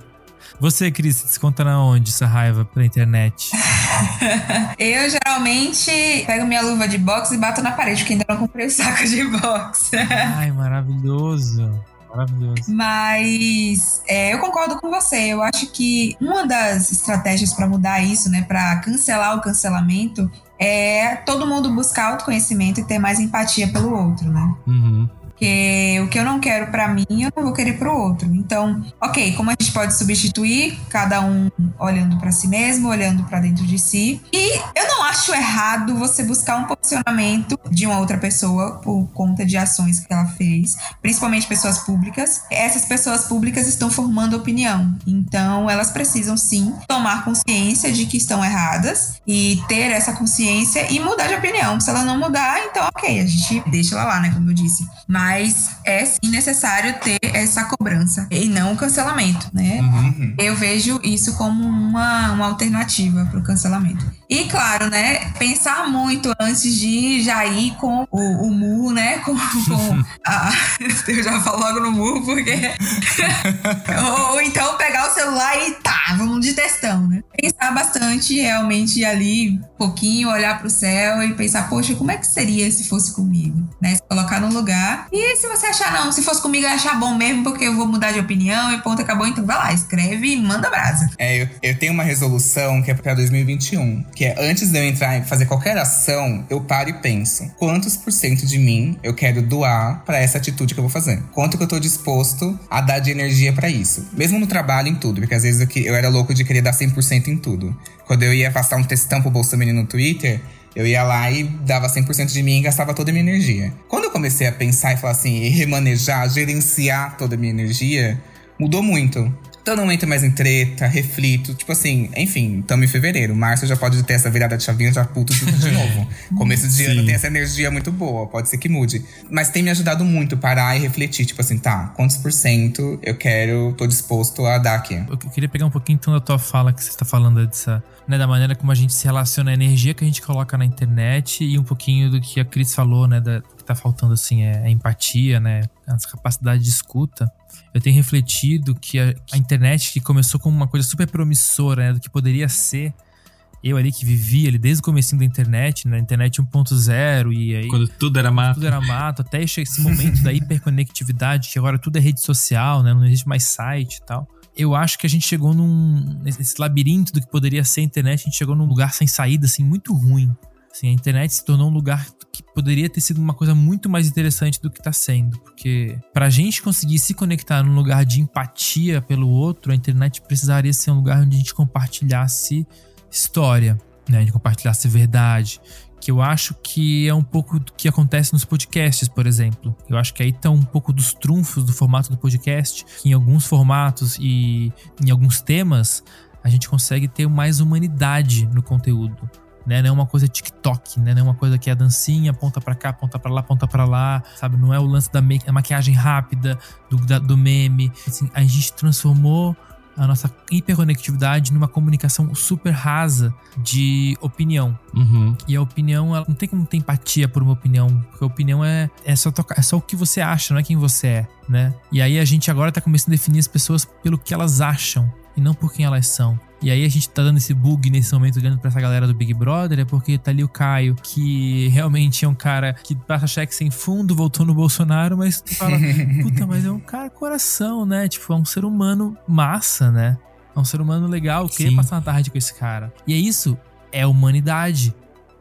Speaker 5: Você, Cris, desconta na onde essa raiva pela internet?
Speaker 6: Eu geralmente pego minha luva de boxe e bato na parede, porque ainda não comprei o saco de boxe.
Speaker 5: Ai, maravilhoso. Maravilhoso.
Speaker 6: Mas é, eu concordo com você. Eu acho que uma das estratégias para mudar isso, né, para cancelar o cancelamento, é todo mundo buscar autoconhecimento e ter mais empatia pelo outro, né?
Speaker 4: Uhum.
Speaker 6: Porque o que eu não quero pra mim, eu não vou querer pro outro. Então, ok, como a gente pode substituir, cada um olhando pra si mesmo, olhando pra dentro de si. E eu não acho errado você buscar um posicionamento de uma outra pessoa por conta de ações que ela fez, principalmente pessoas públicas. Essas pessoas públicas estão formando opinião. Então, elas precisam sim tomar consciência de que estão erradas e ter essa consciência e mudar de opinião. Se ela não mudar, então ok, a gente deixa ela lá, né? Como eu disse. Mas é sim necessário ter essa cobrança e não o cancelamento, né?
Speaker 1: Uhum.
Speaker 6: Eu vejo isso como uma, uma alternativa para o cancelamento. E claro, né? Pensar muito antes de já ir com o, o murro, né? Com, com a, eu já falo logo no murro, porque. ou, então pegar o celular e tá, vamos de testão, né? Pensar bastante, realmente ali um pouquinho, olhar pro céu e pensar, poxa, como é que seria se fosse comigo? Né? Se colocar no lugar. E se você achar, não, se fosse comigo, achar bom mesmo, porque eu vou mudar de opinião e ponto, acabou, então vai lá, escreve e manda brasa.
Speaker 1: É, eu, eu tenho uma resolução que é pra 2021, que é antes de eu entrar e fazer qualquer ação, eu paro e penso: quantos por cento de mim eu quero doar pra essa atitude que eu vou fazer? Quanto que eu tô disposto a dar de energia pra isso? Mesmo no trabalho, em tudo, porque às vezes eu, eu era louco de querer dar 100% em tudo. Quando eu ia passar um textão pro Bolsonaro no Twitter, eu ia lá e dava 100% de mim e gastava toda a minha energia. Quando eu comecei a pensar e falar assim, e remanejar, gerenciar toda a minha energia, mudou muito. Então eu não entro mais em treta, reflito, tipo assim, enfim, estamos em fevereiro. Março já pode ter essa virada de chavinha, já puto tudo de novo. Começo de ano tem essa energia muito boa, pode ser que mude. Mas tem me ajudado muito parar e refletir, tipo assim, tá, quantos por cento eu quero, tô disposto a dar aqui.
Speaker 5: Eu queria pegar um pouquinho então da tua fala que você está falando dessa, né, da maneira como a gente se relaciona, a energia que a gente coloca na internet e um pouquinho do que a Cris falou, né, da, que tá faltando assim é a empatia, né, a capacidade de escuta. Eu tenho refletido que a, a internet que começou como uma coisa super promissora, né, do que poderia ser. Eu ali que vivia ali desde o comecinho da internet, na internet 1.0 e aí
Speaker 4: Quando tudo era mato.
Speaker 5: tudo era mato, até esse momento da hiperconectividade, que agora tudo é rede social, né? Não existe mais site e tal. Eu acho que a gente chegou num. Nesse labirinto do que poderia ser a internet, a gente chegou num lugar sem saída, assim, muito ruim. Assim, a internet se tornou um lugar que poderia ter sido uma coisa muito mais interessante do que tá sendo. Porque pra gente conseguir se conectar num lugar de empatia pelo outro, a internet precisaria ser um lugar onde a gente compartilhasse história, né? A gente compartilhasse verdade, que eu acho que é um pouco do que acontece nos podcasts, por exemplo. Eu acho que aí estão um pouco dos trunfos do formato do podcast, que em alguns formatos e em alguns temas a gente consegue ter mais humanidade no conteúdo. Né? Não é uma coisa TikTok, né? Não é uma coisa que é a dancinha, ponta pra cá, ponta pra lá, ponta pra lá, sabe? Não é o lance da ma- maquiagem rápida, do, da- do meme. Assim, a gente transformou a nossa hiperconectividade numa comunicação super rasa de opinião.
Speaker 4: Uhum.
Speaker 5: E a opinião, ela não tem como ter empatia por uma opinião, porque a opinião é, é, só, tocar, é só o que você acha, não é quem você é, né? E aí a gente agora tá começando a definir as pessoas pelo que elas acham e não por quem elas são. E aí a gente tá dando esse bug nesse momento olhando pra essa galera do Big Brother, é porque tá ali o Caio, que realmente é um cara que passa cheque sem fundo, voltou no Bolsonaro, mas tu fala, puta, mas é um cara coração, né? Tipo, é um ser humano massa, né? É um ser humano legal, queria
Speaker 4: Sim.
Speaker 5: passar uma tarde com esse cara. E é isso, é humanidade.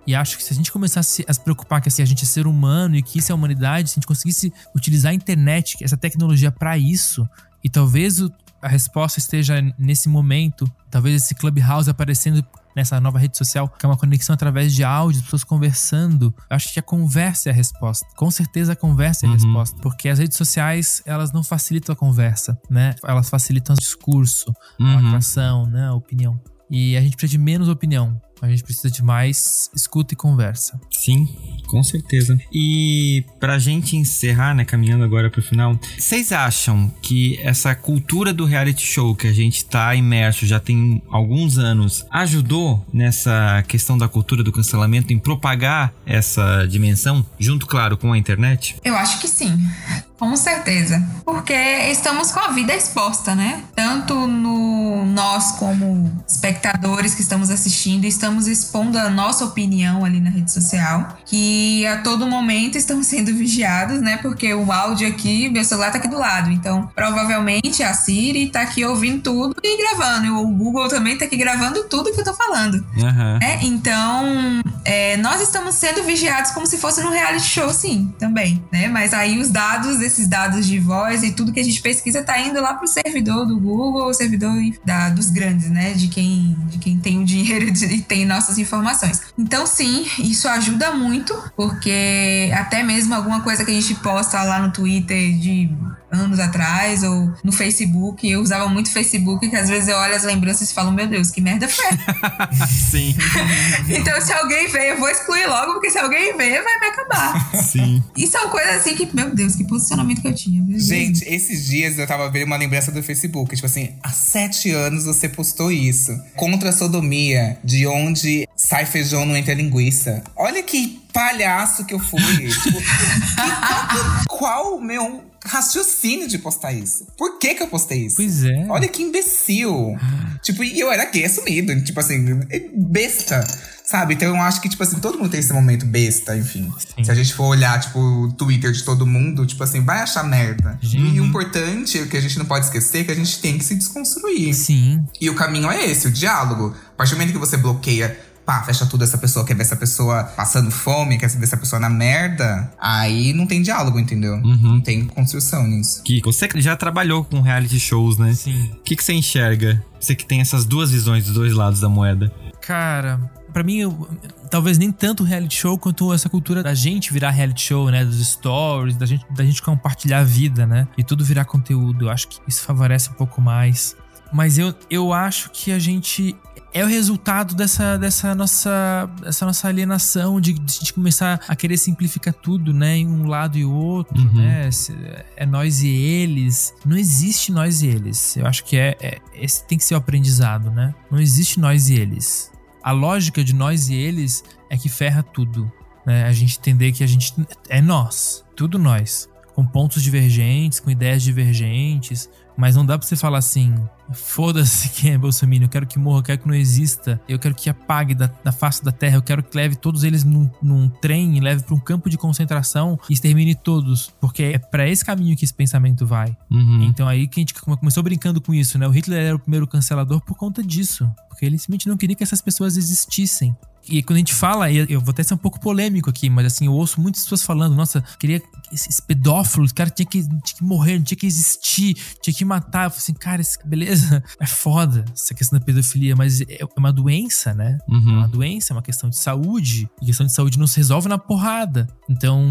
Speaker 5: E acho que se a gente começasse a se preocupar que assim, a gente é ser humano e que isso é humanidade, se a gente conseguisse utilizar a internet, essa tecnologia pra isso, e talvez o- a resposta esteja nesse momento, talvez esse Clubhouse aparecendo nessa nova rede social, que é uma conexão através de áudio, pessoas conversando. Eu acho que a conversa é a resposta. Com certeza a conversa é a
Speaker 4: Uhum.
Speaker 5: resposta, porque as redes sociais, elas não facilitam a conversa, né? Elas facilitam o discurso, a
Speaker 4: Uhum.
Speaker 5: atração, né, a opinião. E a gente precisa de menos opinião. A gente precisa de mais escuta e conversa.
Speaker 4: Sim, com certeza. E pra gente encerrar, né, caminhando agora pro final, vocês acham que essa cultura do reality show que a gente tá imerso já tem alguns anos ajudou nessa questão da cultura do cancelamento em propagar essa dimensão, junto, claro, com a internet?
Speaker 6: Eu acho que sim. Com certeza. Porque estamos com a vida exposta, né? Tanto no nós como espectadores que estamos assistindo, estamos expondo a nossa opinião ali na rede social, que a todo momento estamos sendo vigiados, né? Porque o áudio aqui, meu celular tá aqui do lado. Então, provavelmente a Siri tá aqui ouvindo tudo e gravando. E o Google também tá aqui gravando tudo que eu tô falando.
Speaker 4: Aham.
Speaker 6: É, então, é, nós estamos sendo vigiados como se fosse num reality show, sim, também, né? Mas aí os dados, esses dados de voz e tudo que a gente pesquisa tá indo lá pro servidor do Google, o servidor da, dos grandes, né? De quem, de quem tem o dinheiro e tem nossas informações. Então, sim, isso ajuda muito, porque até mesmo alguma coisa que a gente posta lá no Twitter de anos atrás ou no Facebook, eu usava muito Facebook, que às vezes eu olho as lembranças e falo, meu Deus, que merda foi essa?
Speaker 4: Sim,
Speaker 6: Então, se alguém ver, eu vou excluir logo, porque se alguém ver, vai me acabar.
Speaker 4: sim.
Speaker 6: E são coisas assim que, meu Deus, que posicionamento que eu tinha.
Speaker 1: Gente, esses dias eu tava vendo uma lembrança do Facebook. Tipo assim, há sete anos você postou isso. Contra a sodomia, de onde sai feijão não entra linguiça. Olha que palhaço que eu fui. tipo, que- qual, qual o meu raciocínio de postar isso? Por que que eu postei isso?
Speaker 5: Pois é.
Speaker 1: Olha que imbecil. tipo, e eu era gay assumido. Tipo assim, besta. Sabe? Então eu acho que, tipo assim, todo mundo tem esse momento besta, enfim.
Speaker 5: Sim.
Speaker 1: Se a gente for olhar, tipo, o Twitter de todo mundo, tipo assim, vai achar merda. E o importante, o que a gente não pode esquecer, é que a gente tem que se desconstruir.
Speaker 5: Sim,
Speaker 1: E o caminho é esse, o diálogo. A partir do momento que você bloqueia, pá, fecha tudo essa pessoa, quer ver essa pessoa passando fome, quer ver essa pessoa na merda, aí não tem diálogo, entendeu?
Speaker 4: Uhum.
Speaker 1: Não tem construção nisso.
Speaker 4: Kiko, você já trabalhou com reality shows, né?
Speaker 5: sim.
Speaker 4: O que, que você enxerga? Você que tem essas duas visões dos dois lados da moeda.
Speaker 5: Cara, pra mim, eu- talvez nem tanto o reality show quanto essa cultura da gente virar reality show, né? Dos stories, da gente, da gente compartilhar a vida, né? E tudo virar conteúdo. Eu acho que isso favorece um pouco mais. Mas eu, eu acho que a gente. É o resultado dessa, dessa, nossa, dessa nossa alienação de, de gente começar a querer simplificar tudo, né? Em um lado e o outro,
Speaker 4: Uhum.
Speaker 5: né? É nós e eles. Não existe nós e eles. Eu acho que é, é- esse tem que ser o aprendizado, né? Não existe nós e eles. A lógica de nós e eles é que ferra tudo. Né? A gente entender que a gente é nós, tudo nós, com pontos divergentes, com ideias divergentes, mas não dá pra você falar assim: foda-se quem é Bolsonaro, eu quero que morra, eu quero que não exista, eu quero que apague da, da face da terra, eu quero que leve todos eles num, num trem leve pra um campo de concentração e extermine todos, porque é pra esse caminho que esse pensamento vai.
Speaker 4: Uhum.
Speaker 5: Então aí que a gente come- começou brincando com isso, né? O Hitler era o primeiro cancelador por conta disso. Porque ele simplesmente não queria que essas pessoas existissem. E quando a gente fala, eu vou até ser um pouco polêmico aqui, mas assim, eu ouço muitas pessoas falando, nossa, queria esse, esse pedófilo, esse cara tinha que, tinha que morrer, não tinha que existir, tinha que matar. Eu falei assim, cara, esse- beleza, é foda essa questão da pedofilia, mas é uma doença, né? É
Speaker 4: Uhum.
Speaker 5: uma doença, é uma questão de saúde. E questão de saúde não se resolve na porrada. Então,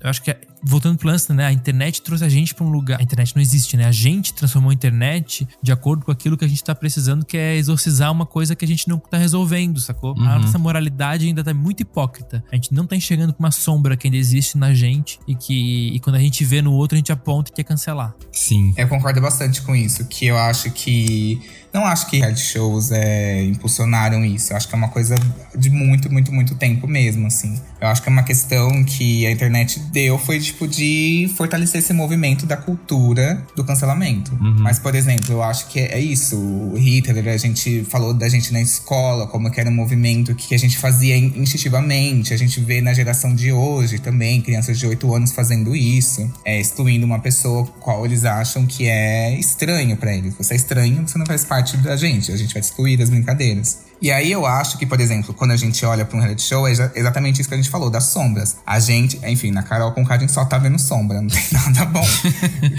Speaker 5: eu acho que, voltando pro lance, né? A internet trouxe a gente pra um lugar. A internet não existe, né? A gente transformou a internet de acordo com aquilo que a gente tá precisando, que é exorcizar uma coisa que a gente não tá resolvendo, sacou? A
Speaker 4: Uhum.
Speaker 5: nossa moralidade ainda tá muito hipócrita. A gente não tá enxergando com uma sombra que ainda existe na gente e que e quando a gente vê no outro, a gente aponta e quer cancelar.
Speaker 4: Sim.
Speaker 1: Eu concordo bastante com isso, que eu acho que não acho que reality shows é, impulsionaram isso. Eu acho que é uma coisa de muito, muito, muito tempo mesmo, assim. Eu acho que é uma questão que a internet deu foi, tipo, de fortalecer esse movimento da cultura do cancelamento.
Speaker 4: Uhum.
Speaker 1: Mas, por exemplo, eu acho que é isso. O Hitler, a gente falou da gente na escola, como que era um movimento que a gente fazia instintivamente. A gente vê na geração de hoje também, crianças de 8 anos fazendo isso. É, excluindo uma pessoa qual eles acham que é estranho para eles. Você é estranho, você não faz parte da gente. A gente vai excluir das brincadeiras. E aí eu acho que, por exemplo, quando a gente olha pra um reality show, é exatamente isso que a gente falou, das sombras. A gente, enfim, na Carol com a gente só tá vendo sombra, não tem nada bom.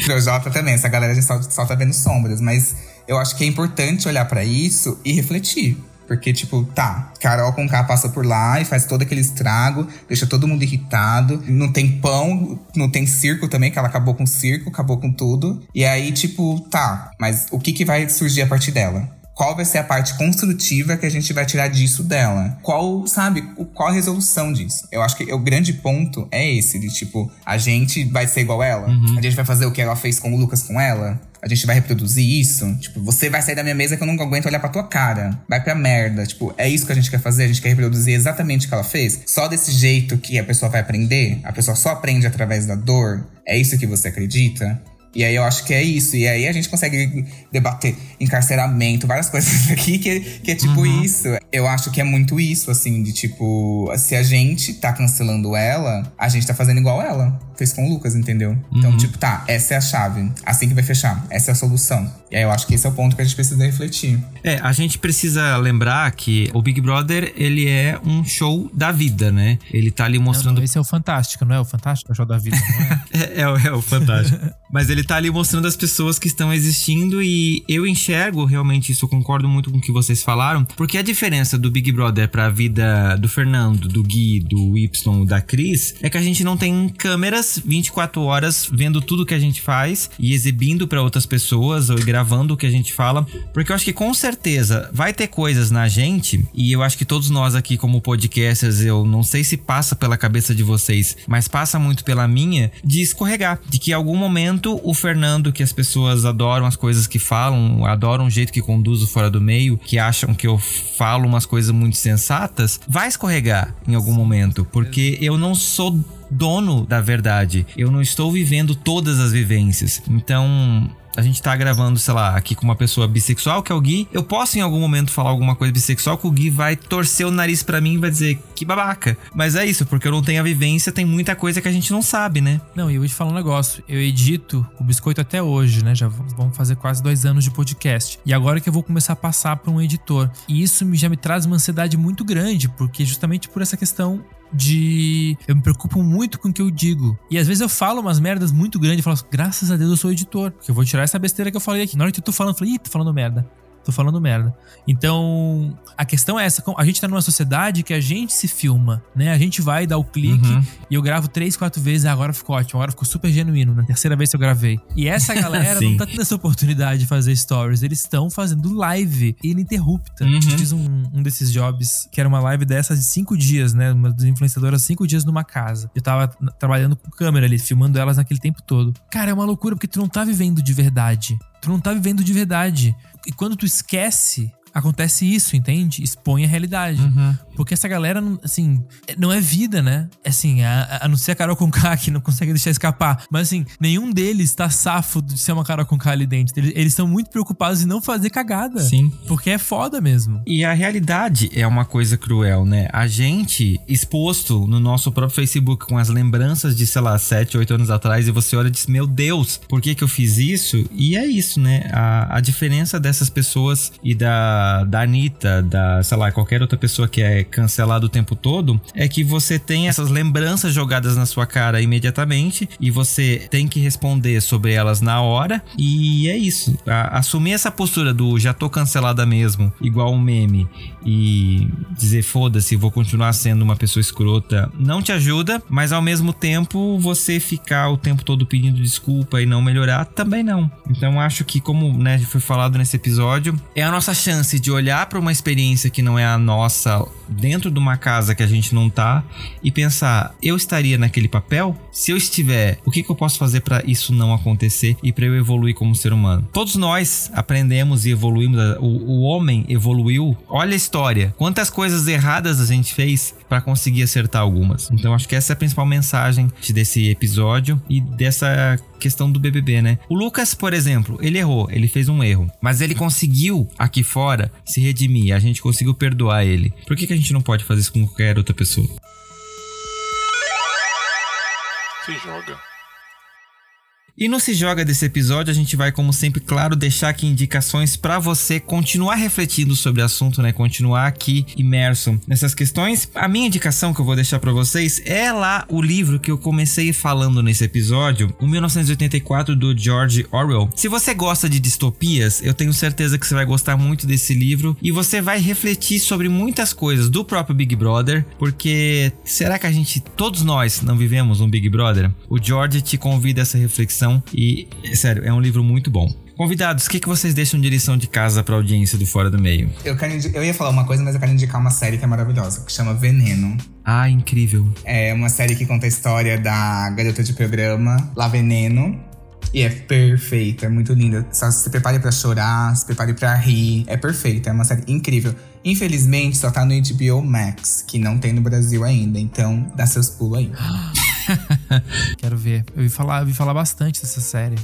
Speaker 1: Pro Jota também, essa galera a gente só, só tá vendo sombras. Mas eu acho que é importante olhar para isso e refletir. Porque, tipo, tá, Carol com K passa por lá e faz todo aquele estrago, deixa todo mundo irritado. Não tem pão, não tem circo também, que ela acabou com o circo, acabou com tudo. E aí, tipo, tá, mas o que, que vai surgir a partir dela? Qual vai ser a parte construtiva que a gente vai tirar disso dela? Qual, sabe, qual a resolução disso? Eu acho que o grande ponto é esse, de tipo, a gente vai ser igual ela?
Speaker 4: Uhum.
Speaker 1: A gente vai fazer o que ela fez com o Lucas com ela? A gente vai reproduzir isso? Tipo, você vai sair da minha mesa que eu não aguento olhar pra tua cara. Vai pra merda. Tipo, é isso que a gente quer fazer? A gente quer reproduzir exatamente o que ela fez? Só desse jeito que a pessoa vai aprender? A pessoa só aprende através da dor? É isso que você acredita? E aí eu acho que é isso. E aí a gente consegue debater encarceramento, várias coisas aqui que, que é tipo
Speaker 4: Uhum.
Speaker 1: isso. Eu acho que é muito isso, assim, de tipo, se a gente tá cancelando ela, a gente tá fazendo igual ela. Fez com o Lucas, entendeu? Então,
Speaker 4: Uhum.
Speaker 1: tipo, tá, essa é a chave. Assim que vai fechar. Essa é a solução. E aí eu acho que esse é o ponto que a gente precisa refletir.
Speaker 4: É, a gente precisa lembrar que o Big Brother, ele é um show da vida, né? Ele tá ali
Speaker 5: Não,
Speaker 4: mostrando
Speaker 5: não, esse é o Fantástico, não é? O Fantástico é o show da vida, não é?
Speaker 4: É, é, o- é o fantástico. Mas ele tá ali mostrando as pessoas que estão existindo e eu enxergo realmente isso, eu concordo muito com o que vocês falaram, porque a diferença do Big Brother pra vida do Fernando, do Gui, do Y, da Cris, é que a gente não tem câmeras 24 horas vendo tudo que a gente faz e exibindo pra outras pessoas ou gravando o que a gente fala, porque eu acho que com certeza vai ter coisas na gente e eu acho que todos nós aqui como podcasters, eu não sei se passa pela cabeça de vocês, mas passa muito pela minha, de escorregar, de que em algum momento o Fernando, que as pessoas adoram as coisas que falam, adoram o jeito que conduzo fora do meio, que acham que eu falo umas coisas muito sensatas, vai escorregar em algum momento, porque eu não sou dono da verdade. Eu não estou vivendo todas as vivências. Então, a gente tá gravando, sei lá, aqui com uma pessoa bissexual, que é o Gui. Eu posso em algum momento falar alguma coisa bissexual que o Gui vai torcer o nariz pra mim e vai dizer que babaca. Mas é isso, porque eu não tenho a vivência, tem muita coisa que a gente não sabe, né?
Speaker 5: Não, e eu vou te falar um negócio. Eu edito o Biscoito até hoje, né? Já vamos fazer quase dois anos de podcast. E agora que eu vou começar a passar para um editor. E isso já me traz uma ansiedade muito grande, porque justamente por essa questão de. Eu me preocupo muito com o que eu digo. E às vezes eu falo umas merdas muito grandes e falo assim, graças a Deus eu sou editor. Porque eu vou tirar essa besteira que eu falei aqui. Na hora que eu tô falando, eu falei, ih, tô falando merda. Tô falando merda. Então, a questão é essa. A gente tá numa sociedade que a gente se filma, né? A gente vai dar o clique
Speaker 4: Uhum.
Speaker 5: e eu gravo três, quatro vezes. Ah, agora ficou ótimo. Agora ficou super genuíno. Na terceira vez que eu gravei. E essa galera não tá tendo essa oportunidade de fazer stories. Eles estão fazendo live ininterrupta.
Speaker 4: Uhum.
Speaker 5: Eu fiz um, um desses jobs que era uma live dessas de cinco dias, né? Uma das influenciadoras cinco dias numa casa. Eu tava trabalhando com câmera ali, filmando elas naquele tempo todo. Cara, é uma loucura porque tu não tá vivendo de verdade. Tu não tá vivendo de verdade. E quando tu esquece, acontece isso, entende? Expõe a realidade.
Speaker 4: Uhum.
Speaker 5: Porque essa galera, assim, não é vida, né? Assim, a, a não ser a Carol Conká que não consegue deixar escapar. Mas, assim, nenhum deles tá safo de ser uma Carol Conká ali dentro. Eles eles estão muito preocupados em não fazer cagada.
Speaker 4: Sim.
Speaker 5: Porque é foda mesmo.
Speaker 4: E a realidade é uma coisa cruel, né? A gente exposto no nosso próprio Facebook com as lembranças de, sei lá, 7, 8 anos atrás, e você olha e diz: Meu Deus, por que, que eu fiz isso? E é isso, né? A, a diferença dessas pessoas e da, da Anitta, da, sei lá, qualquer outra pessoa que é cancelada o tempo todo, é que você tem essas lembranças jogadas na sua cara imediatamente e você tem que responder sobre elas na hora. E é isso. A- assumir essa postura do já tô cancelada mesmo, igual um meme, e dizer foda-se, vou continuar sendo uma pessoa escrota, não te ajuda, mas ao mesmo tempo você ficar o tempo todo pedindo desculpa e não melhorar, também não. Então acho que, como né, foi falado nesse episódio, é a nossa chance lance de olhar para uma experiência que não é a nossa dentro de uma casa que a gente não tá e pensar, eu estaria naquele papel? Se eu estiver, o que, que eu posso fazer para isso não acontecer e para eu evoluir como ser humano? Todos nós aprendemos e evoluímos, o, o homem evoluiu. Olha a história, quantas coisas erradas a gente fez para conseguir acertar algumas. Então acho que essa é a principal mensagem desse episódio e dessa questão do BBB, né? O Lucas, por exemplo, ele errou, ele fez um erro, mas ele conseguiu aqui fora se redimir, a gente conseguiu perdoar ele. Por que, que a gente não pode fazer isso com qualquer outra pessoa?
Speaker 2: Se joga.
Speaker 4: E no Se Joga desse episódio, a gente vai, como sempre, claro, deixar aqui indicações para você continuar refletindo sobre o assunto, né? Continuar aqui imerso nessas questões. A minha indicação que eu vou deixar para vocês é lá o livro que eu comecei falando nesse episódio, o 1984 do George Orwell. Se você gosta de distopias, eu tenho certeza que você vai gostar muito desse livro e você vai refletir sobre muitas coisas do próprio Big Brother, porque será que a gente, todos nós, não vivemos um Big Brother? O George te convida a essa reflexão e, sério, é um livro muito bom. Convidados, o que, que vocês deixam de lição de casa pra audiência do Fora do Meio?
Speaker 1: Eu, quero, eu ia falar uma coisa, mas eu quero indicar uma série que é maravilhosa, que chama Veneno.
Speaker 4: Ah, incrível.
Speaker 1: É uma série que conta a história da garota de programa, La Veneno. E é perfeita, é muito linda. Só se prepare para chorar, se prepare para rir. É perfeita, é uma série incrível. Infelizmente, só tá no HBO Max, que não tem no Brasil ainda. Então, dá seus pulos aí.
Speaker 5: Quero ver. Eu ouvi falar, eu ouvi falar bastante dessa série.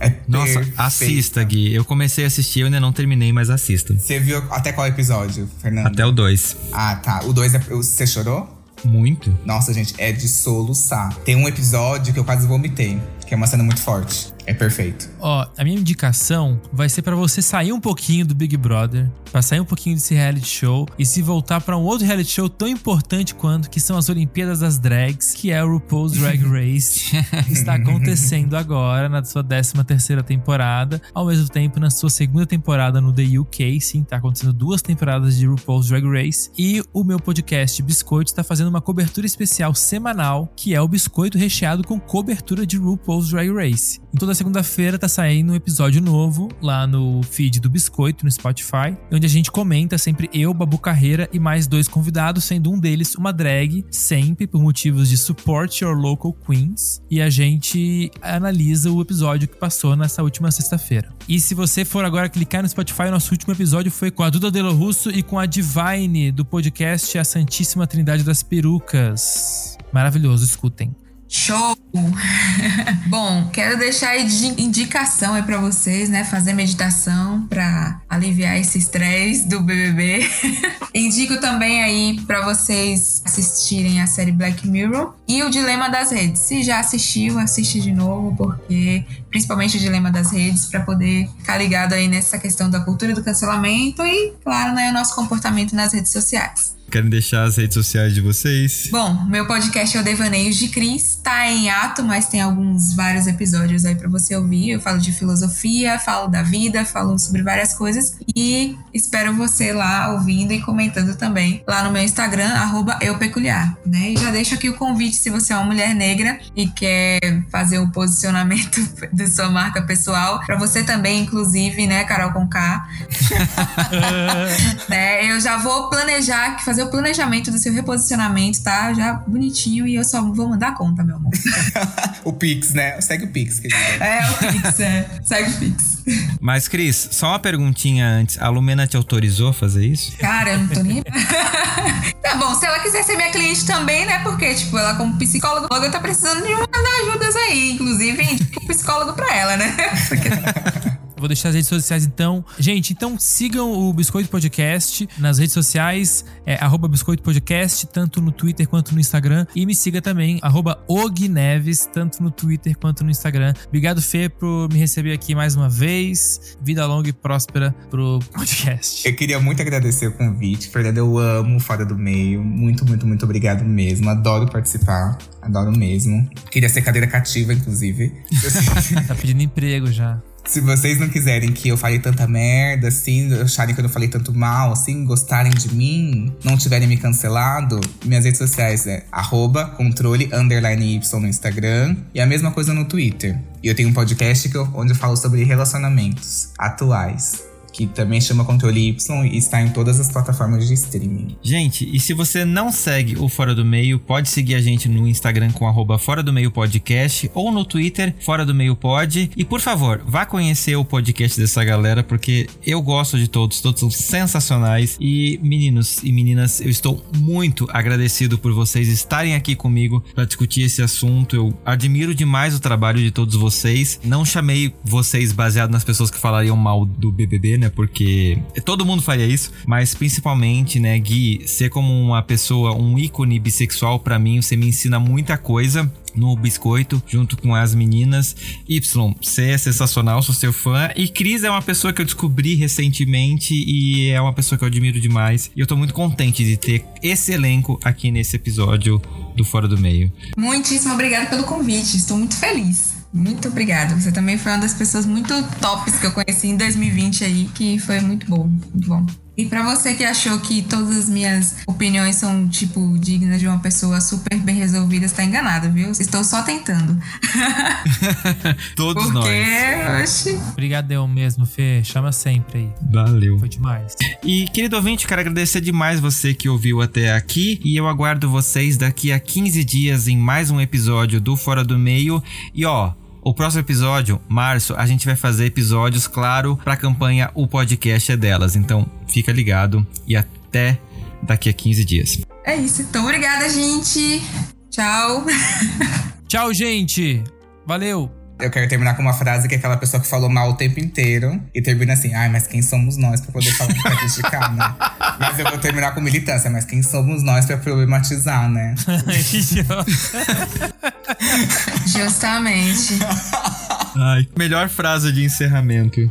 Speaker 1: É
Speaker 4: Nossa,
Speaker 1: perfeita.
Speaker 4: assista, Gui. Eu comecei a assistir, eu ainda não terminei, mas assista.
Speaker 1: Você viu até qual episódio, Fernando?
Speaker 4: Até o 2.
Speaker 1: Ah, tá. O 2 é. Você chorou?
Speaker 4: Muito.
Speaker 1: Nossa, gente, é de soluçar. Tem um episódio que eu quase vomitei, que é uma cena muito forte. É perfeito.
Speaker 5: Ó, a minha indicação vai ser pra você sair um pouquinho do Big Brother, pra sair um pouquinho desse reality show e se voltar pra um outro reality show tão importante quanto que são as Olimpíadas das Drags, que é o RuPaul's Drag Race, que está acontecendo agora na sua 13 terceira temporada, ao mesmo tempo na sua segunda temporada no The UK, sim, tá acontecendo duas temporadas de RuPaul's Drag Race e o meu podcast Biscoito está fazendo uma cobertura especial semanal, que é o biscoito recheado com cobertura de RuPaul's Drag Race. Em toda segunda-feira tá saindo um episódio novo lá no feed do Biscoito, no Spotify, onde a gente comenta sempre eu, Babu Carreira e mais dois convidados, sendo um deles uma drag, sempre por motivos de support your local queens. E a gente analisa o episódio que passou nessa última sexta-feira. E se você for agora clicar no Spotify, nosso último episódio foi com a Duda Delo Russo e com a Divine do podcast A Santíssima Trindade das Perucas. Maravilhoso, escutem.
Speaker 6: Show! Bom, quero deixar aí de indicação aí pra vocês, né? Fazer meditação pra aliviar esse estresse do BBB. Indico também aí pra vocês assistirem a série Black Mirror e o Dilema das Redes. Se já assistiu, assiste de novo, porque principalmente o Dilema das Redes, pra poder ficar ligado aí nessa questão da cultura do cancelamento e, claro, né, o nosso comportamento nas redes sociais.
Speaker 4: Querem deixar as redes sociais de vocês?
Speaker 6: Bom, meu podcast é o Devaneios de Cris, tá em ato, mas tem alguns vários episódios aí pra você ouvir. Eu falo de filosofia, falo da vida, falo sobre várias coisas e espero você lá ouvindo e comentando também lá no meu Instagram @eupeculiar, né? E já deixo aqui o convite se você é uma mulher negra e quer fazer o posicionamento de sua marca pessoal, pra você também inclusive, né, Carol Conká. né? Eu já vou planejar que fazer o planejamento do seu reposicionamento, tá? Já bonitinho e eu só vou mandar conta, meu amor.
Speaker 1: o Pix, né? Segue o Pix, querida.
Speaker 6: É, o Pix, é. Segue o Pix.
Speaker 4: Mas, Cris, só uma perguntinha antes. A Lumena te autorizou a fazer isso?
Speaker 6: Cara, eu não tô nem. tá bom, se ela quiser ser minha cliente também, né? Porque, tipo, ela como psicóloga, eu tô precisando de umas ajudas aí. Inclusive, um psicólogo pra ela, né?
Speaker 5: Vou deixar as redes sociais então. Gente, então sigam o Biscoito Podcast nas redes sociais, é arroba Biscoito Podcast, tanto no Twitter quanto no Instagram. E me siga também, arroba Neves, tanto no Twitter quanto no Instagram. Obrigado, Fê, por me receber aqui mais uma vez. Vida longa e próspera pro podcast.
Speaker 1: Eu queria muito agradecer o convite. Fernando, eu amo Fora do Meio. Muito, muito, muito obrigado mesmo. Adoro participar. Adoro mesmo. Queria ser cadeira cativa, inclusive.
Speaker 5: tá pedindo emprego já.
Speaker 1: Se vocês não quiserem que eu fale tanta merda, assim, acharem que eu não falei tanto mal, assim, gostarem de mim, não tiverem me cancelado, minhas redes sociais é arroba controle underline Y no Instagram e a mesma coisa no Twitter. E eu tenho um podcast eu, onde eu falo sobre relacionamentos atuais. Que também chama Controle Y e está em todas as plataformas de streaming.
Speaker 4: Gente, e se você não segue o Fora do Meio, pode seguir a gente no Instagram com arroba Fora do Meio Podcast ou no Twitter Fora do Meio Pod. E por favor, vá conhecer o podcast dessa galera, porque eu gosto de todos, todos são sensacionais. E meninos e meninas, eu estou muito agradecido por vocês estarem aqui comigo para discutir esse assunto. Eu admiro demais o trabalho de todos vocês. Não chamei vocês baseado nas pessoas que falariam mal do BBB, né? Porque todo mundo faria isso, mas principalmente, né, Gui, ser como uma pessoa, um ícone bissexual para mim, você me ensina muita coisa no biscoito, junto com as meninas. Y, você é sensacional, sou seu fã. E Cris é uma pessoa que eu descobri recentemente e é uma pessoa que eu admiro demais. E eu tô muito contente de ter esse elenco aqui nesse episódio do Fora do Meio.
Speaker 6: Muitíssimo obrigada pelo convite, estou muito feliz. Muito obrigada. Você também foi uma das pessoas muito tops que eu conheci em 2020 aí, que foi muito bom, muito bom. E para você que achou que todas as minhas opiniões são, tipo, dignas de uma pessoa super bem resolvida, está enganado, viu? Estou só tentando.
Speaker 4: Todos
Speaker 6: Porque,
Speaker 4: nós.
Speaker 6: oxi.
Speaker 5: Obrigadão mesmo, Fê. Chama sempre aí.
Speaker 4: Valeu.
Speaker 5: Foi demais.
Speaker 4: E, querido ouvinte, quero agradecer demais você que ouviu até aqui. E eu aguardo vocês daqui a 15 dias em mais um episódio do Fora do Meio. E ó. O próximo episódio, março, a gente vai fazer episódios, claro, pra campanha O Podcast é Delas. Então, fica ligado e até daqui a 15 dias.
Speaker 6: É isso. Então, obrigada, gente. Tchau.
Speaker 5: Tchau, gente. Valeu.
Speaker 1: Eu quero terminar com uma frase que é aquela pessoa que falou mal o tempo inteiro e termina assim: ai, mas quem somos nós pra poder falar pra criticar, né? Mas eu vou terminar com militância, mas quem somos nós pra problematizar, né?
Speaker 6: Justamente.
Speaker 4: Ai, melhor frase de encerramento.